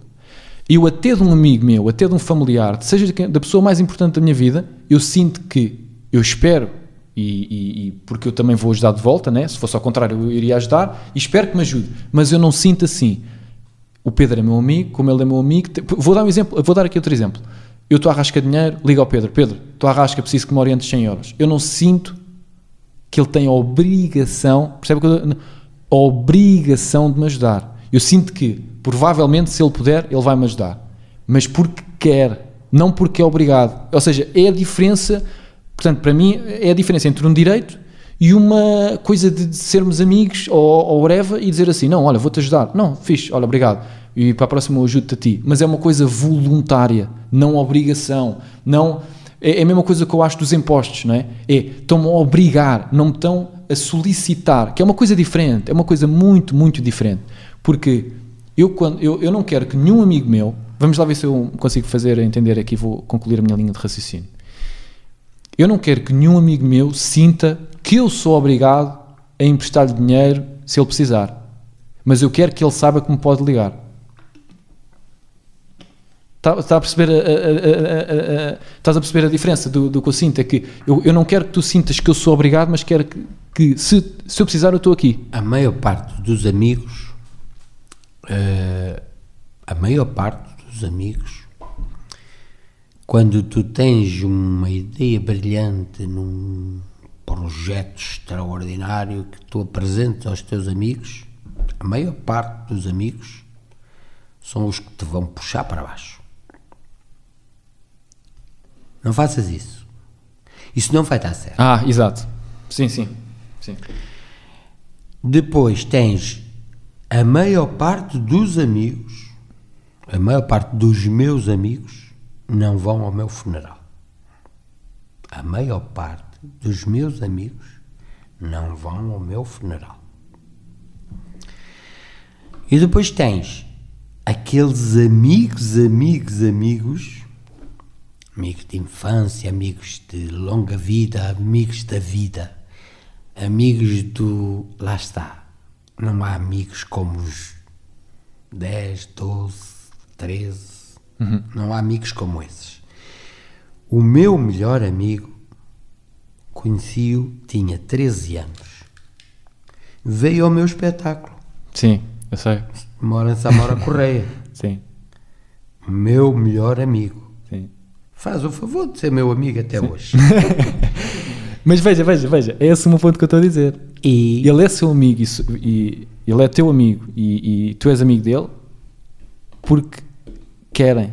Eu, até de um amigo meu, até de um familiar, seja da pessoa mais importante da minha vida, eu sinto que eu espero, e, e- e porque eu também vou ajudar de volta, né? se fosse ao contrário, eu iria ajudar, e espero que me ajude. Mas eu não sinto assim. O Pedro é meu amigo, como ele é meu amigo. Vou dar um exemplo, vou dar aqui outro exemplo. Eu estou a rasca dinheiro, ligo ao Pedro, Pedro, estou a rasca, preciso que me orientes 100 euros. Eu não sinto que ele tem a obrigação, percebe que eu, a obrigação de me ajudar. Eu sinto que, provavelmente, se ele puder, ele vai me ajudar. Mas porque quer, não porque é obrigado. Ou seja, é a diferença, portanto, para mim, é a diferença entre um direito e uma coisa de, de sermos amigos ou, ou whatever e dizer assim, não, olha, vou-te ajudar. Não, fixe, olha, obrigado. E para a próxima eu ajudo-te a ti. Mas é uma coisa voluntária, não obrigação. Não... É é a mesma coisa que eu acho dos impostos, não é? É, estão-me a obrigar, não me estão a solicitar, que é uma coisa diferente, é uma coisa muito, muito diferente. Porque eu, quando, eu, eu não quero que nenhum amigo meu, vamos lá ver se eu consigo fazer entender aqui, vou concluir a minha linha de raciocínio. Eu não quero que nenhum amigo meu sinta que eu sou obrigado a emprestar-lhe dinheiro se ele precisar. Mas eu quero que ele saiba que me pode ligar. Está, está a perceber a, a- a- estás a perceber a diferença do, do que eu sinto? É que eu, eu não quero que tu sintas que eu sou obrigado, mas quero que, que se, se eu precisar, eu estou aqui. A maior parte dos amigos, eh, a maior parte dos amigos, quando tu tens uma ideia brilhante num projeto extraordinário que tu apresentas aos teus amigos, a maior parte dos amigos são os que te vão puxar para baixo. Não faças isso. Isso não vai dar certo. Ah, exato. Sim, sim. sim. Depois tens a maior parte dos amigos, a maior parte dos meus amigos não vão ao meu funeral. A maior parte dos meus amigos não vão ao meu funeral. E depois tens aqueles amigos, amigos, amigos, amigos de infância, amigos de longa vida, amigos da vida, amigos do. Lá está. Não há amigos como os 10, 12, 13. Não há amigos como esses. O meu melhor amigo, conheci-o, tinha 13 anos. Veio ao meu espetáculo. Sim, eu sei. Mora em Samora Correia. Sim, meu melhor amigo. Sim. Faz o favor de ser meu amigo até hoje. Mas veja, veja, veja. É esse o meu ponto que eu estou a dizer. E Ele é seu amigo e, e- ele é teu amigo e, e tu és amigo dele porque querem.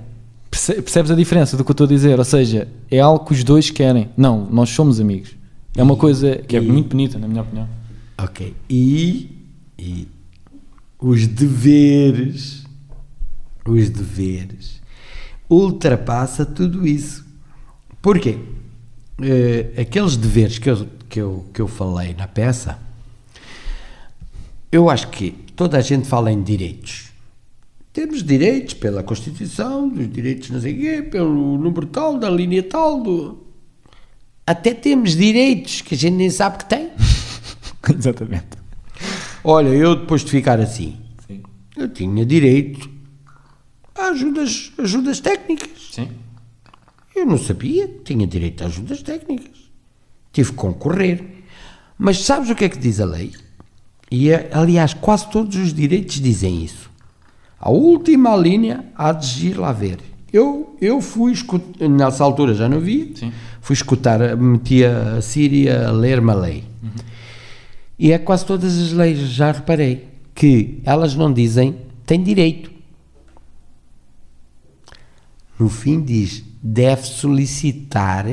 Perce- Percebes a diferença do que eu estou a dizer? Ou seja, é algo que os dois querem. Não, nós somos amigos. É uma coisa que é e- muito bonita, na minha opinião. Ok. E, e os deveres, os deveres, ultrapassa tudo isso. Porquê? Eh, aqueles deveres que eu, que, eu, que eu falei na peça, eu acho que toda a gente fala em direitos. Temos direitos pela Constituição, dos direitos não sei quê, pelo número tal, da linha tal, do... até temos direitos que a gente nem sabe que tem. Exatamente. Olha, eu depois de ficar assim, Sim. eu tinha direito ajudas, ajudas técnicas. Sim. Eu não sabia que tinha direito a ajudas técnicas. Tive que concorrer. Mas sabes o que é que diz a lei? E, é- aliás, quase todos os direitos dizem isso. A última linha há de ir lá ver. Eu, eu fui escutar, nessa altura já não vi, Sim. fui escutar, metia a Síria a ler-me a lei. E é quase todas as leis, já reparei, que elas não dizem tem direito. No fim diz, deve solicitar,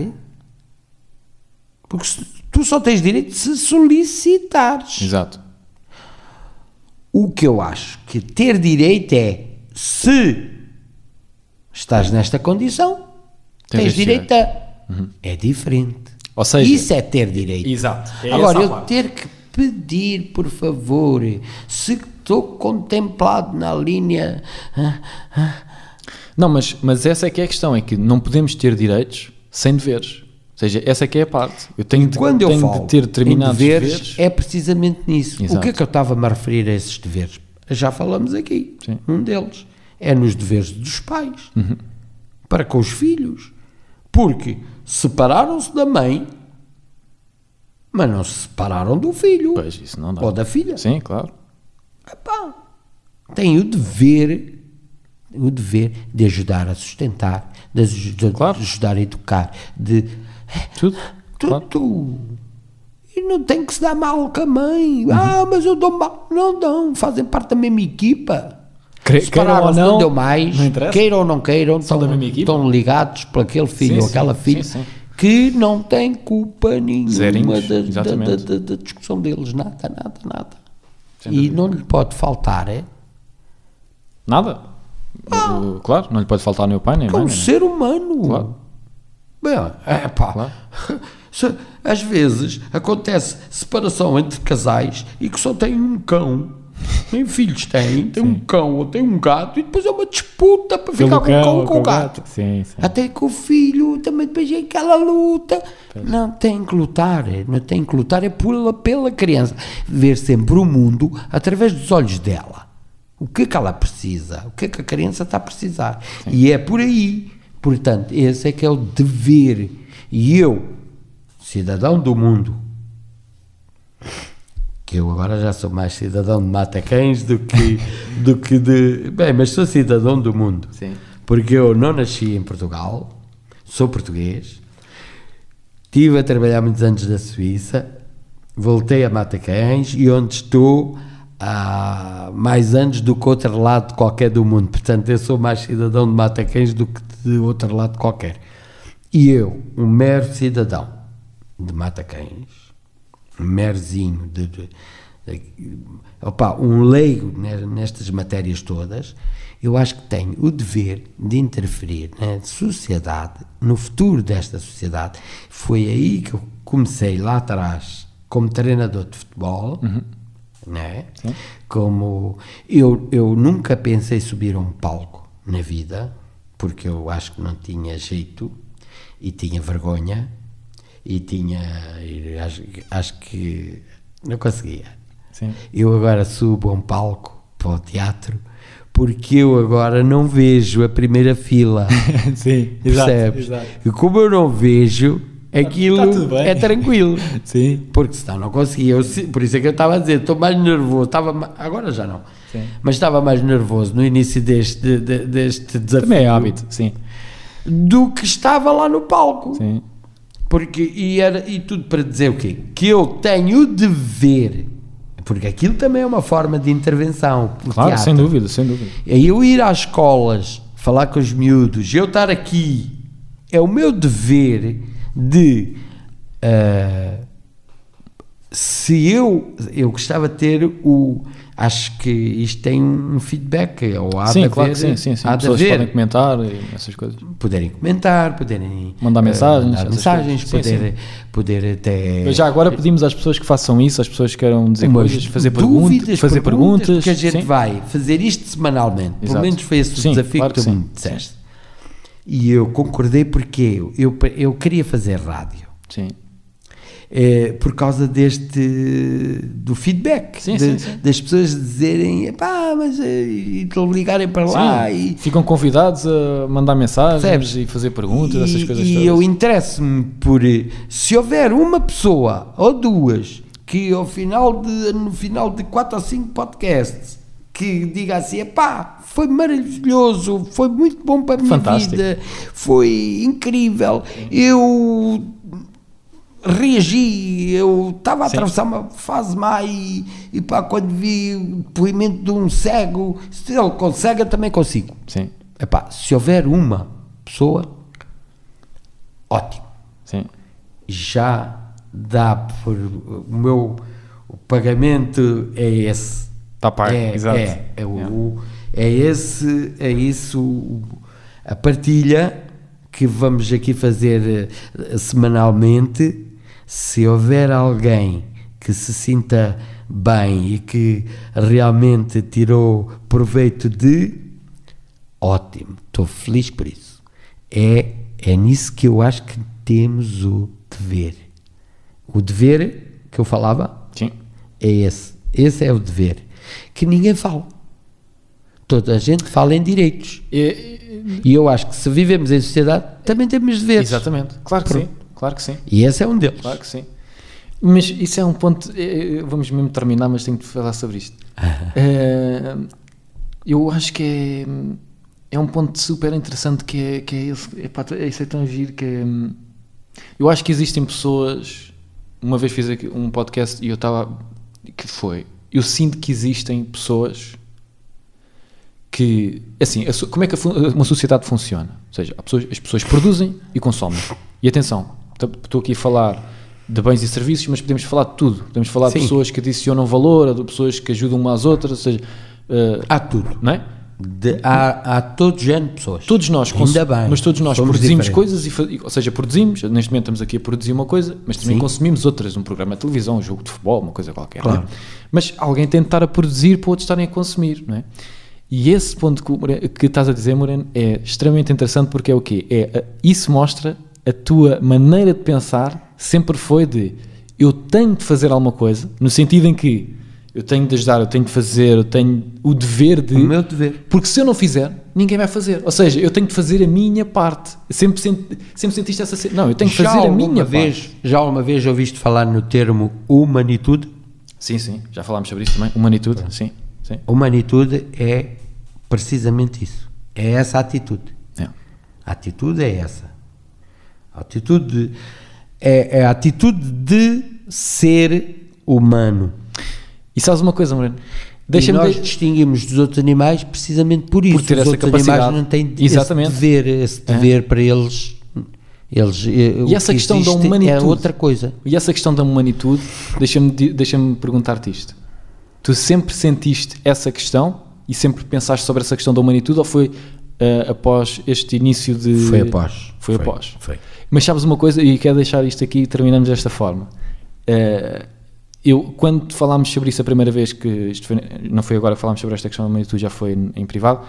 porque tu só tens direito se solicitares. Exato. O que eu acho que ter direito é se estás nesta condição, Tens tens direito a. É diferente. Ou seja- Isso é ter direito. Exato. É Agora, eu parte. ter que pedir, por favor, se estou contemplado na linha. Não, mas, mas essa é que é a questão, é que não podemos ter direitos sem deveres. Ou seja, essa é que é a parte. Eu tenho, de, Quando eu tenho falo de ter determinados deveres, deveres. é precisamente nisso. O Exato. que é que eu estava-me a referir a esses deveres? Já falamos aqui. Sim. Um deles é nos deveres dos pais Uhum. para com os filhos. Porque separaram-se da mãe, mas não se separaram do filho Pois, isso não dá. ou da filha. Sim, claro. Epá, tem o dever, o dever de ajudar a sustentar, de aj- de Claro. ajudar a educar, de Tudo. Claro. tudo. E não tem que se dar mal com a mãe. Uhum. Ah, mas eu dou mal. Não dão, fazem parte da mesma equipa. Cre- queiram ou Separaram-se, não, deu mais, não queiram ou não queiram, São da equipa. estão ligados por aquele filho Sim, ou aquela sim, filha sim. que não tem culpa nenhuma da, da, da- da discussão deles. Nada, nada, nada. Sem e dúvida. não lhe pode faltar, é? Nada. O- Claro, não lhe pode faltar nem o pai nem a mãe. Como nem- ser humano. Claro. Bem, é pá. Claro. Às vezes acontece separação entre casais e que só tem um cão. Nem filhos têm, tem um cão ou tem um gato e depois é uma disputa para ficar com o cão ou com o gato. Sim, sim. Até que o filho também depois é aquela luta. Não tem que lutar, é, não tem que lutar, é pela, pela criança. Ver sempre o mundo através dos olhos dela. O que é que ela precisa? O que é que a criança está a precisar? E é por aí. Portanto, esse é que é o dever. E eu, cidadão do mundo, que eu agora já sou mais cidadão de Matacães do que, do que de. Bem, mas sou cidadão do mundo. Sim. Porque eu não nasci em Portugal, sou português, estive a trabalhar muitos anos na Suíça, voltei a Matacães e onde estou há mais anos do que outro lado qualquer do mundo. Portanto, eu sou mais cidadão de Matacães do que de outro lado qualquer. E eu, um mero cidadão de Matacães, um merozinho de, de, de opa, um leigo nestas matérias todas, eu acho que tenho o dever de interferir na sociedade, no futuro desta sociedade. Foi aí que eu comecei lá atrás como treinador de futebol. Uhum né? Sim. Como eu, eu nunca pensei subir a um palco na vida, porque eu acho que não tinha jeito e tinha vergonha e tinha. E acho, acho que não conseguia. Sim. Eu agora subo a um palco para o teatro porque eu agora não vejo a primeira fila. Sim, percebes? Exato, exato. E como eu não vejo, aquilo tá é tranquilo. Sim. Porque senão não conseguia. Eu, por isso é que eu estava a dizer, estou mais nervoso. Estava, agora já não. Sim. Mas estava mais nervoso no início deste, de, deste desafio. Também é hábito, sim. Do que estava lá no palco. Sim. Porque, e, era, e tudo para dizer o quê? Que eu tenho o dever porque aquilo também é uma forma de intervenção. Claro, teatro. sem dúvida, sem dúvida. É eu ir às escolas, falar com os miúdos, eu estar aqui, é o meu dever de uh, se eu eu gostava de ter o acho que isto tem um feedback ou há sim, de claro haver, sim, sim, sim. Há pessoas haver, podem comentar e essas coisas. Poderem comentar poderem mandar mensagens, uh, mandar mensagens sim, poder, poder até mas já agora pedimos às pessoas que façam isso às pessoas que queiram dizer coisas fazer perguntas fazer perguntas, porque a gente vai fazer isto semanalmente. Exato. pelo menos foi esse o desafio claro que tu me disseste e eu concordei porque eu, eu, queria fazer rádio. Sim. É, por causa deste do feedback sim, de, sim, sim. das pessoas dizerem pá, mas eh, e ligarem para lá e ficam convidados a mandar mensagens Percebes? e fazer perguntas, e, essas coisas e todas. eu interesso-me por se houver uma pessoa ou duas que ao final de, no final de quatro ou cinco podcasts que diga assim, pá, foi maravilhoso, foi muito bom para a minha Fantástico. vida, foi incrível, eu reagi, eu estava a atravessar uma fase má e, e pá, quando vi o depoimento de um cego, se ele consegue, eu também consigo. Sim. Epá, se houver uma pessoa, ótimo. Sim. Já dá por o meu o pagamento é esse Está par, é, exato. É, é, o, é esse, é isso, a partilha que vamos aqui fazer uh, semanalmente. Se houver alguém que se sinta bem e que realmente tirou proveito de, ótimo, estou feliz por isso. É, é nisso que eu acho que temos o dever. O dever que eu falava Sim. é esse. Esse é o dever que ninguém fala. Toda a gente fala em direitos. E, e eu acho que se vivemos em sociedade, também temos deveres. Exatamente, claro que Pronto. sim. Claro que sim. E esse é um deles. Claro que sim. Mas isso é um ponto. Vamos mesmo terminar, mas tenho que falar sobre isto. Uh, eu acho que é, é um ponto super interessante que é, que é esse. Epá, isso é tão giro que é, Eu acho que existem pessoas. Uma vez fiz aqui um podcast e eu estava. Que foi? Eu sinto que existem pessoas que, assim, como é que uma sociedade funciona? Ou seja, pessoas, as pessoas produzem e consomem. E atenção, estou aqui a falar de bens e serviços, mas podemos falar de tudo. Podemos falar Sim. de pessoas que adicionam valor, de pessoas que ajudam umas às outras, ou seja, uh, há tudo, não é? De, há, há todo género de pessoas. Todos nós, Ainda bem, mas todos nós produzimos diferentes. coisas, e, ou seja, produzimos, neste momento estamos aqui a produzir uma coisa, mas também Sim. consumimos outras, um programa de televisão, um jogo de futebol, uma coisa qualquer. Claro. É? Mas alguém tem de estar a produzir para outros estarem a consumir, não é? E esse ponto que, que estás a dizer, Moreno, é extremamente interessante porque é o quê? É, isso mostra a tua maneira de pensar sempre foi de eu tenho de fazer alguma coisa, no sentido em que eu tenho de ajudar, eu tenho de fazer, eu tenho o dever de. O meu dever. Porque se eu não fizer, ninguém vai fazer. Ou seja, eu tenho de fazer a minha parte. Sempre, senti, sempre sentiste essa. Não, eu tenho Já fazer a minha vez, parte. Já uma vez ouviste falar no termo humanitude? Sim, sim, já falámos sobre isso também. Humanitude, sim. sim. Humanitude é precisamente isso. É essa a atitude. É. A atitude é essa. A atitude é, é a atitude de ser humano. E sabes uma coisa, Moreno? E Deixa-me. nós de- distinguimos dos outros animais precisamente por isso. Por ter Os essa outros capacidade. animais não têm Exatamente. esse dever, esse É. dever para eles. eles e essa questão da É humanitude? outra coisa. E essa questão da humanitude, deixa-me deixa-me perguntar-te isto. Tu sempre sentiste essa questão e sempre pensaste sobre essa questão da humanitude ou foi eh, após este início de. Foi após. Foi, após. Foi. Mas sabes uma coisa, e quero deixar isto aqui e terminamos desta forma. Eh, eu, quando falámos sobre isso a primeira vez, que foi- não foi agora que falámos sobre esta questão da humanitude, já foi em, em privado,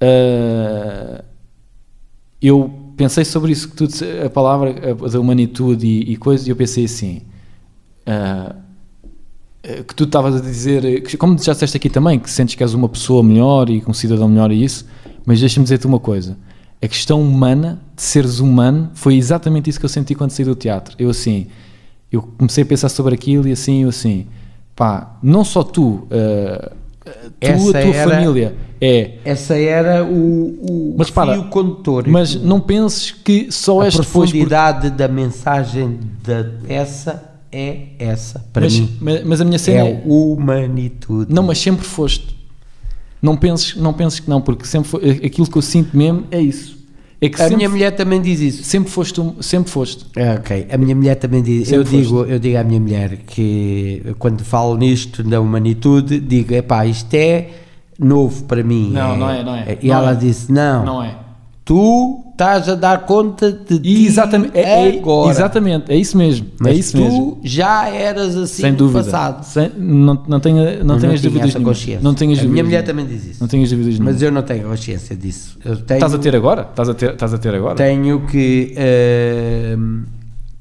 eh, eu pensei sobre isso, que tu, disse- a palavra a- da humanitude e, e coisas, e eu pensei assim, eh, que tu estavas a dizer, que, como já disseste aqui também, que sentes que és uma pessoa melhor e um cidadão melhor e isso, mas deixa-me dizer-te uma coisa, a questão humana, de seres humano, foi exatamente isso que eu senti quando saí do teatro. Eu assim, eu comecei a pensar sobre aquilo e assim, eu assim, pá, não só tu, ah, tu, Essa a tua era- família, é Essa era o, o Mas para, fio condutor. mas não penses que só a és depois por- profundidade da mensagem da peça é essa, para mas, mim. mas, mas a minha cena É é, humanitude. não, mas sempre foste. Não penses, não penses que não, porque sempre foi, aquilo que eu sinto mesmo é isso. É que a sempre, minha mulher também diz isso. sempre foste, um- sempre foste. É, ok, a minha mulher também diz. Sempre Eu digo, eu digo à minha mulher que quando falo nisto da humanitude, digo: epá, isto é novo para mim. Não, não é, não é. E Não ela é. disse: não, Não é? tu estás a dar conta de ti exatamente, é, é- agora. exatamente, é isso mesmo. Mas é isso tu mesmo. já eras assim Sem no dúvida. passado. Sem- não, não, tenha, não tenhas dúvidas essa consciência. Não tenhas A minha mulher também diz isso. Não tenhas dúvidas. Mas eu não tenho consciência disso. Eu tenho, Estás a ter agora? Estás a ter, estás a ter agora? tenho que. ehm,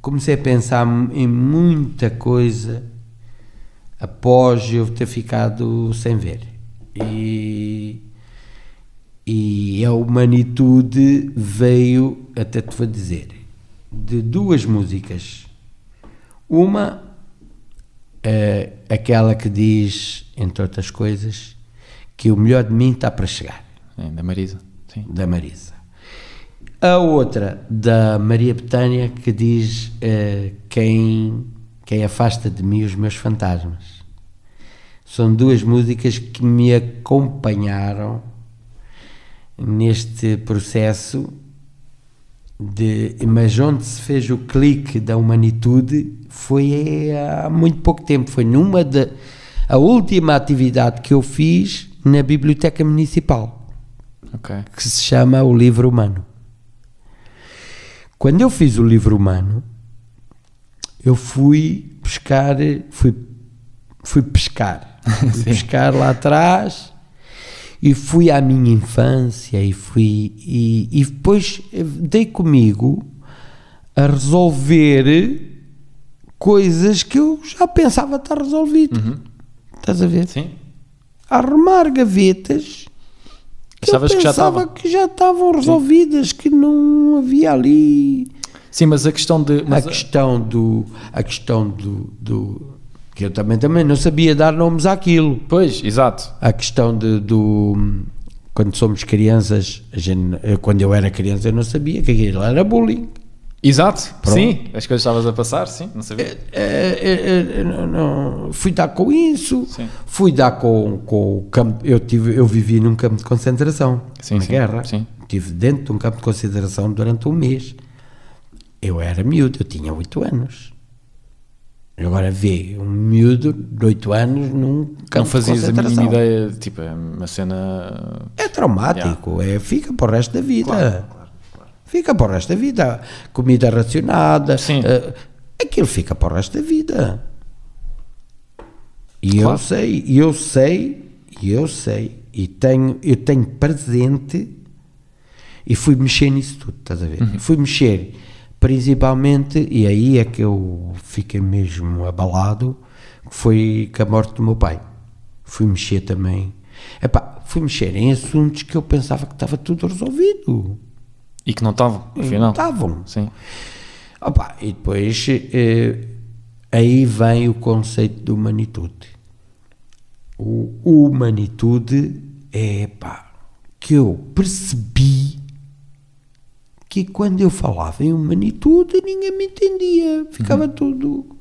comecei a pensar em muita coisa após eu ter ficado sem ver. E, e a humanitude veio, até te vou dizer, de duas músicas. Uma, é aquela que diz, entre outras coisas, que o melhor de mim está para chegar Sim, da Marisa. Sim. da Marisa. A outra da Maria Betânia que diz eh, quem, quem afasta de mim os meus fantasmas. São duas músicas que me acompanharam neste processo de, mas onde se fez o clique da humanitude foi há muito pouco tempo, foi numa da a última atividade que eu fiz na biblioteca municipal Ok. que se chama O Livro Humano. Quando eu fiz o Livro Humano, eu fui pescar, fui, fui pescar, fui pescar lá atrás e fui à minha infância e fui e, e depois eh, dei comigo a resolver coisas que eu já pensava estar resolvido. Uhum. Estás a ver? Sim. A arrumar gavetas que eu pensava que já estavam resolvidas, que não havia ali Sim, mas a questão de. A questão do a questão do, do que eu também também não sabia dar nomes àquilo. Pois, exato. A questão de, do quando somos crianças, gente, quando eu era criança eu não sabia que aquilo era bullying. Exato, Pronto. sim. As coisas estavas a passar, sim, não sabia. É, é, é, não, não, fui dar com isso, Sim. fui dar com, com o campo. Eu, tive, eu vivi num campo de concentração Sim, na sim, guerra. sim. Estive dentro de um campo de concentração durante um mês. Eu era miúdo, eu tinha 8 anos. Agora vê um miúdo de 8 anos num campo Não fazias de a mínima ideia, tipo, é uma cena. É traumático, é, fica para o resto da vida. Fica para o resto da vida. Comida racionada, Sim. eh, aquilo fica para o resto da vida. E eu Claro. sei, e eu sei, e eu sei, e tenho, eu tenho presente e fui mexer nisso tudo, estás a ver? Uhum. Fui mexer principalmente, e aí é que eu fiquei mesmo abalado, foi com a morte do meu pai. Fui mexer também. Epá, fui mexer em assuntos que eu pensava que estava tudo resolvido. E que não estavam, E não afinal. estavam. Sim. Opa, e depois eh, aí vem o conceito de humanitude. O humanitude é pá, que eu percebi que quando eu falava em humanitude ninguém me entendia, ficava tudo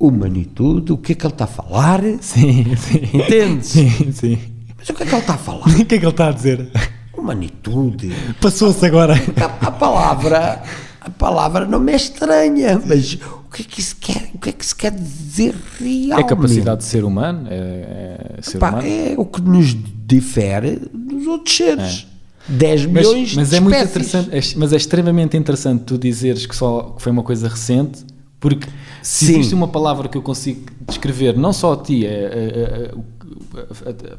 humanitude, o que é que ele está a falar? Sim, sim. Entendes? Sim, sim. Mas o que é que ele está a falar? O que é que ele está a dizer? Humanitude. Passou-se agora. A, a palavra, a palavra não me é estranha, mas o que é que isso quer, o que é que se quer dizer realmente? É capacidade de ser humano, é, é ser Pá, humano. é o que nos difere dos outros seres. 10 Mas, milhões mas de é muito interessante, é- mas é extremamente interessante tu dizeres que só que foi uma coisa recente, porque se Sim. existe uma palavra que eu consigo descrever, não só a ti, é, é- é-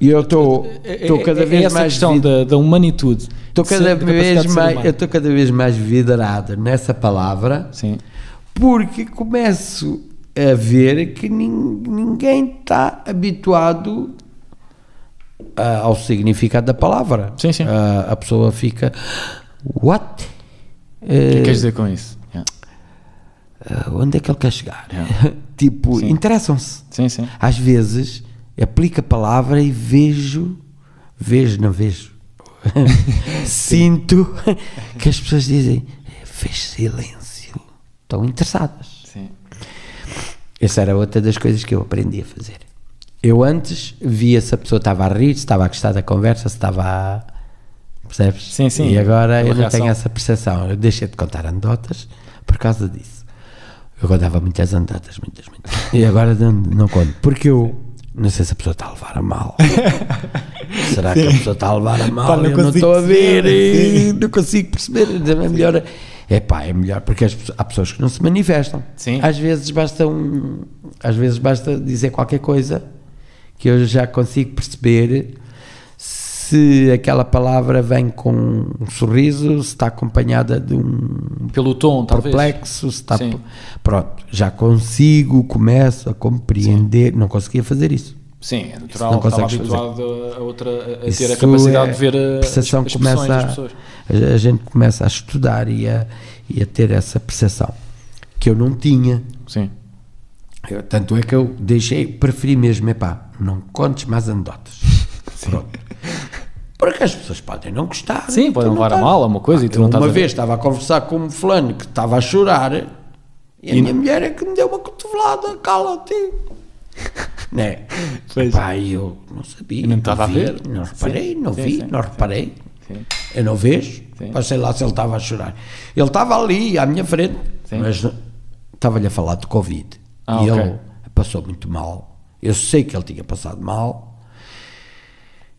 E eu estou estou cada é vez essa mais questão da, da humanitude. estou cada vez mais eu estou cada vez mais vidrado nessa palavra Sim, porque começo a ver que nin- ninguém está habituado a- ao significado da palavra. Sim, sim. A, a pessoa fica, what? o que que queres dizer com isso? Yeah. Ah, onde é que ele quer chegar? Yeah. tipo, interessam-se. Sim, sim. Às vezes aplico a palavra e vejo, vejo, não vejo, sinto que as pessoas dizem, fez silêncio, estão interessadas. sim. Essa era outra das coisas que eu aprendi a fazer. Eu antes via se a pessoa estava a rir, se estava a gostar da conversa, se estava a. Percebes? Sim, sim. E agora eu não tenho essa percepção. Eu deixei de contar anedotas por causa disso. Eu contava muitas anedotas, muitas, muitas. E agora não, não conto. Porque eu não sei se a pessoa está a levar a mal. Será que a pessoa está a levar a mal? Pá, não eu não estou a ver e sim. não consigo perceber. É melhor. É pá, é melhor porque as há pessoas que não se manifestam. Sim. Às vezes basta um, às vezes basta dizer qualquer coisa que eu já consigo perceber se aquela palavra vem com um sorriso, se está acompanhada de um Pelo tom, talvez. perplexo, se está Sim. pronto, já consigo, começo a compreender, não conseguia fazer isso. Sim, é natural. não Estava habituado a, outra, a ter Isso a capacidade é- de ver a, a percepção as, as começa a, pessoas. a, gente começa a estudar e a, e a ter essa percepção que eu não tinha. Sim. Eu- tanto é que eu deixei, preferi mesmo, epá, não contes mais anedotas. Pronto. Porque as pessoas podem não gostar. Sim, podem não levar a estás- mal uma coisa e tu Eu não estás Uma vez estava a conversar com um fulano que estava a chorar e a E minha mulher é que me deu uma cotovelada, cala-te. né? Pois. Pá, e eu não sabia. E não estava a ver. Não reparei, Sim, não sim, vi, sim, não reparei. Eu não vejo, Sim. mas sei lá se ele estava a chorar. Ele estava ali à minha frente, mas estava-lhe a falar de Covid. Ah, e ok. ele passou muito mal. Eu sei que ele tinha passado mal.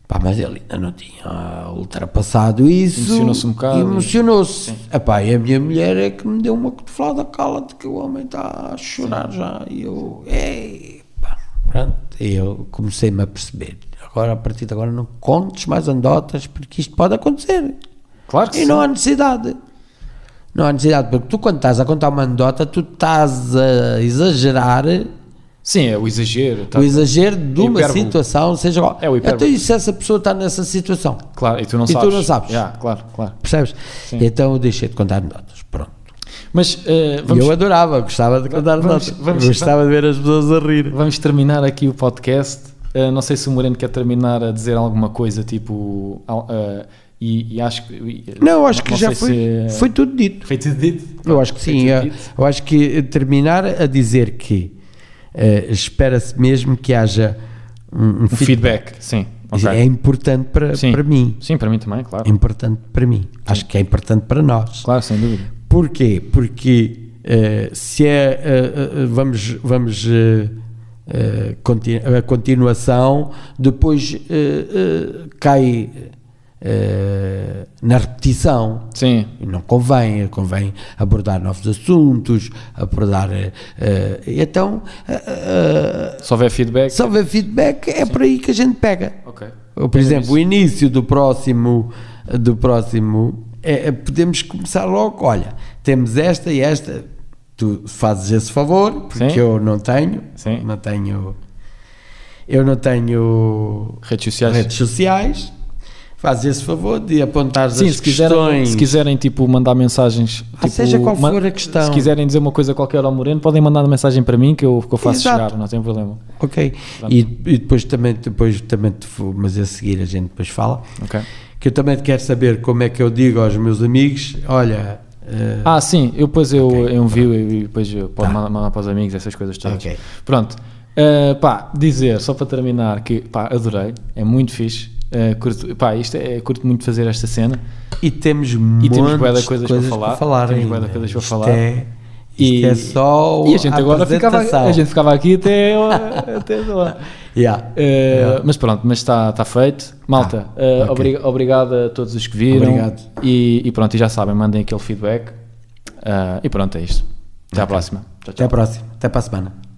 Pá, mas ele ainda não tinha ultrapassado isso. Emocionou-se um bocado. Emocionou-se. Epá, e a minha mulher é que me deu uma cotovelada, cala-te que o homem está a chorar já. E eu, ei, pá, pronto. E eu comecei-me a perceber. Agora, a partir de agora, não contes mais anedotas, porque isto pode acontecer. Claro que E sim. não há necessidade. Não há necessidade, porque tu quando estás a contar uma anedota, tu estás a exagerar Sim, é o exagero. tá- o exagero de uma situação, seja qual. É o hipérbole. Então, e se essa pessoa está nessa situação? Claro, e tu não E tu sabes. não sabes. Já, claro, claro. Percebes? Então eu deixei de contar anedotas. Pronto. Mas E vamos, eu adorava, gostava de contar Vamos- anedotas. vamos- gostava de ver as pessoas a rir. vamos terminar aqui o podcast. Eh, não sei se o Moreno quer terminar a dizer alguma coisa, tipo. eh, e, e acho que. e- Não, acho que já sei foi, se- foi tudo dito. Foi tudo dito? Eu acho que sim. Eu, dito? eu acho que terminar a dizer que eh, espera-se mesmo que haja um, um feedback. feedback, sim. ok. É importante para, Sim. para mim. Sim, para mim também, claro. É importante para mim. Acho que é importante para nós. Claro, sem dúvida. Porquê? Porque eh, se é, eh, vamos, vamos a continuação, depois cai eh, na repetição. Sim, não convém, convém abordar novos assuntos, abordar. eh, eh, então, eh, eh, se houver feedback. se houver feedback, é por aí que a gente pega. Ok. Ou, por exemplo, o início do próximo, do próximo é, é- podemos começar logo, olha, temos esta e esta, tu fazes esse favor, porque Sim. eu não tenho, Sim. não tenho, eu não tenho Redes sociais. redes sociais, fazes esse favor de apontar Sim, as se quiserem, questões. se quiserem tipo, mandar mensagens. Ah, tipo, seja qual for a questão. Se quiserem dizer uma coisa qualquer ao Moreno, podem mandar mensagem para mim que eu, que eu faço Exato. chegar, não tem problema. Ok. Pronto. E, e depois também, depois também mas a seguir a gente depois fala. Ok. Que eu também quero saber como é que eu digo aos meus amigos, olha, eh, Ah, sim, eu depois eu Ok. envio e depois eu pode Tá. mandar, mandar para os amigos, essas coisas todas. Ok. Pronto. Uh, pá, dizer, só para terminar, que pá, adorei, é muito fixe. Uh, curto, pá, isto é, curto muito fazer esta cena. e temos E temos de coisas para falar. Temos bué de ainda. coisas para falar. É, E- é só E a gente agora ficava, a gente ficava aqui até, até lá. Yeah. Uh, Yeah. Mas pronto, mas está tá feito. Malta, Ah, uh, ok. obri- obrigado a todos os que viram. Obrigado. E, e pronto, e já sabem, mandem aquele feedback. E pronto, é isto. Até à Ok. próxima. Tchau, tchau. Até a próxima. Até para a semana.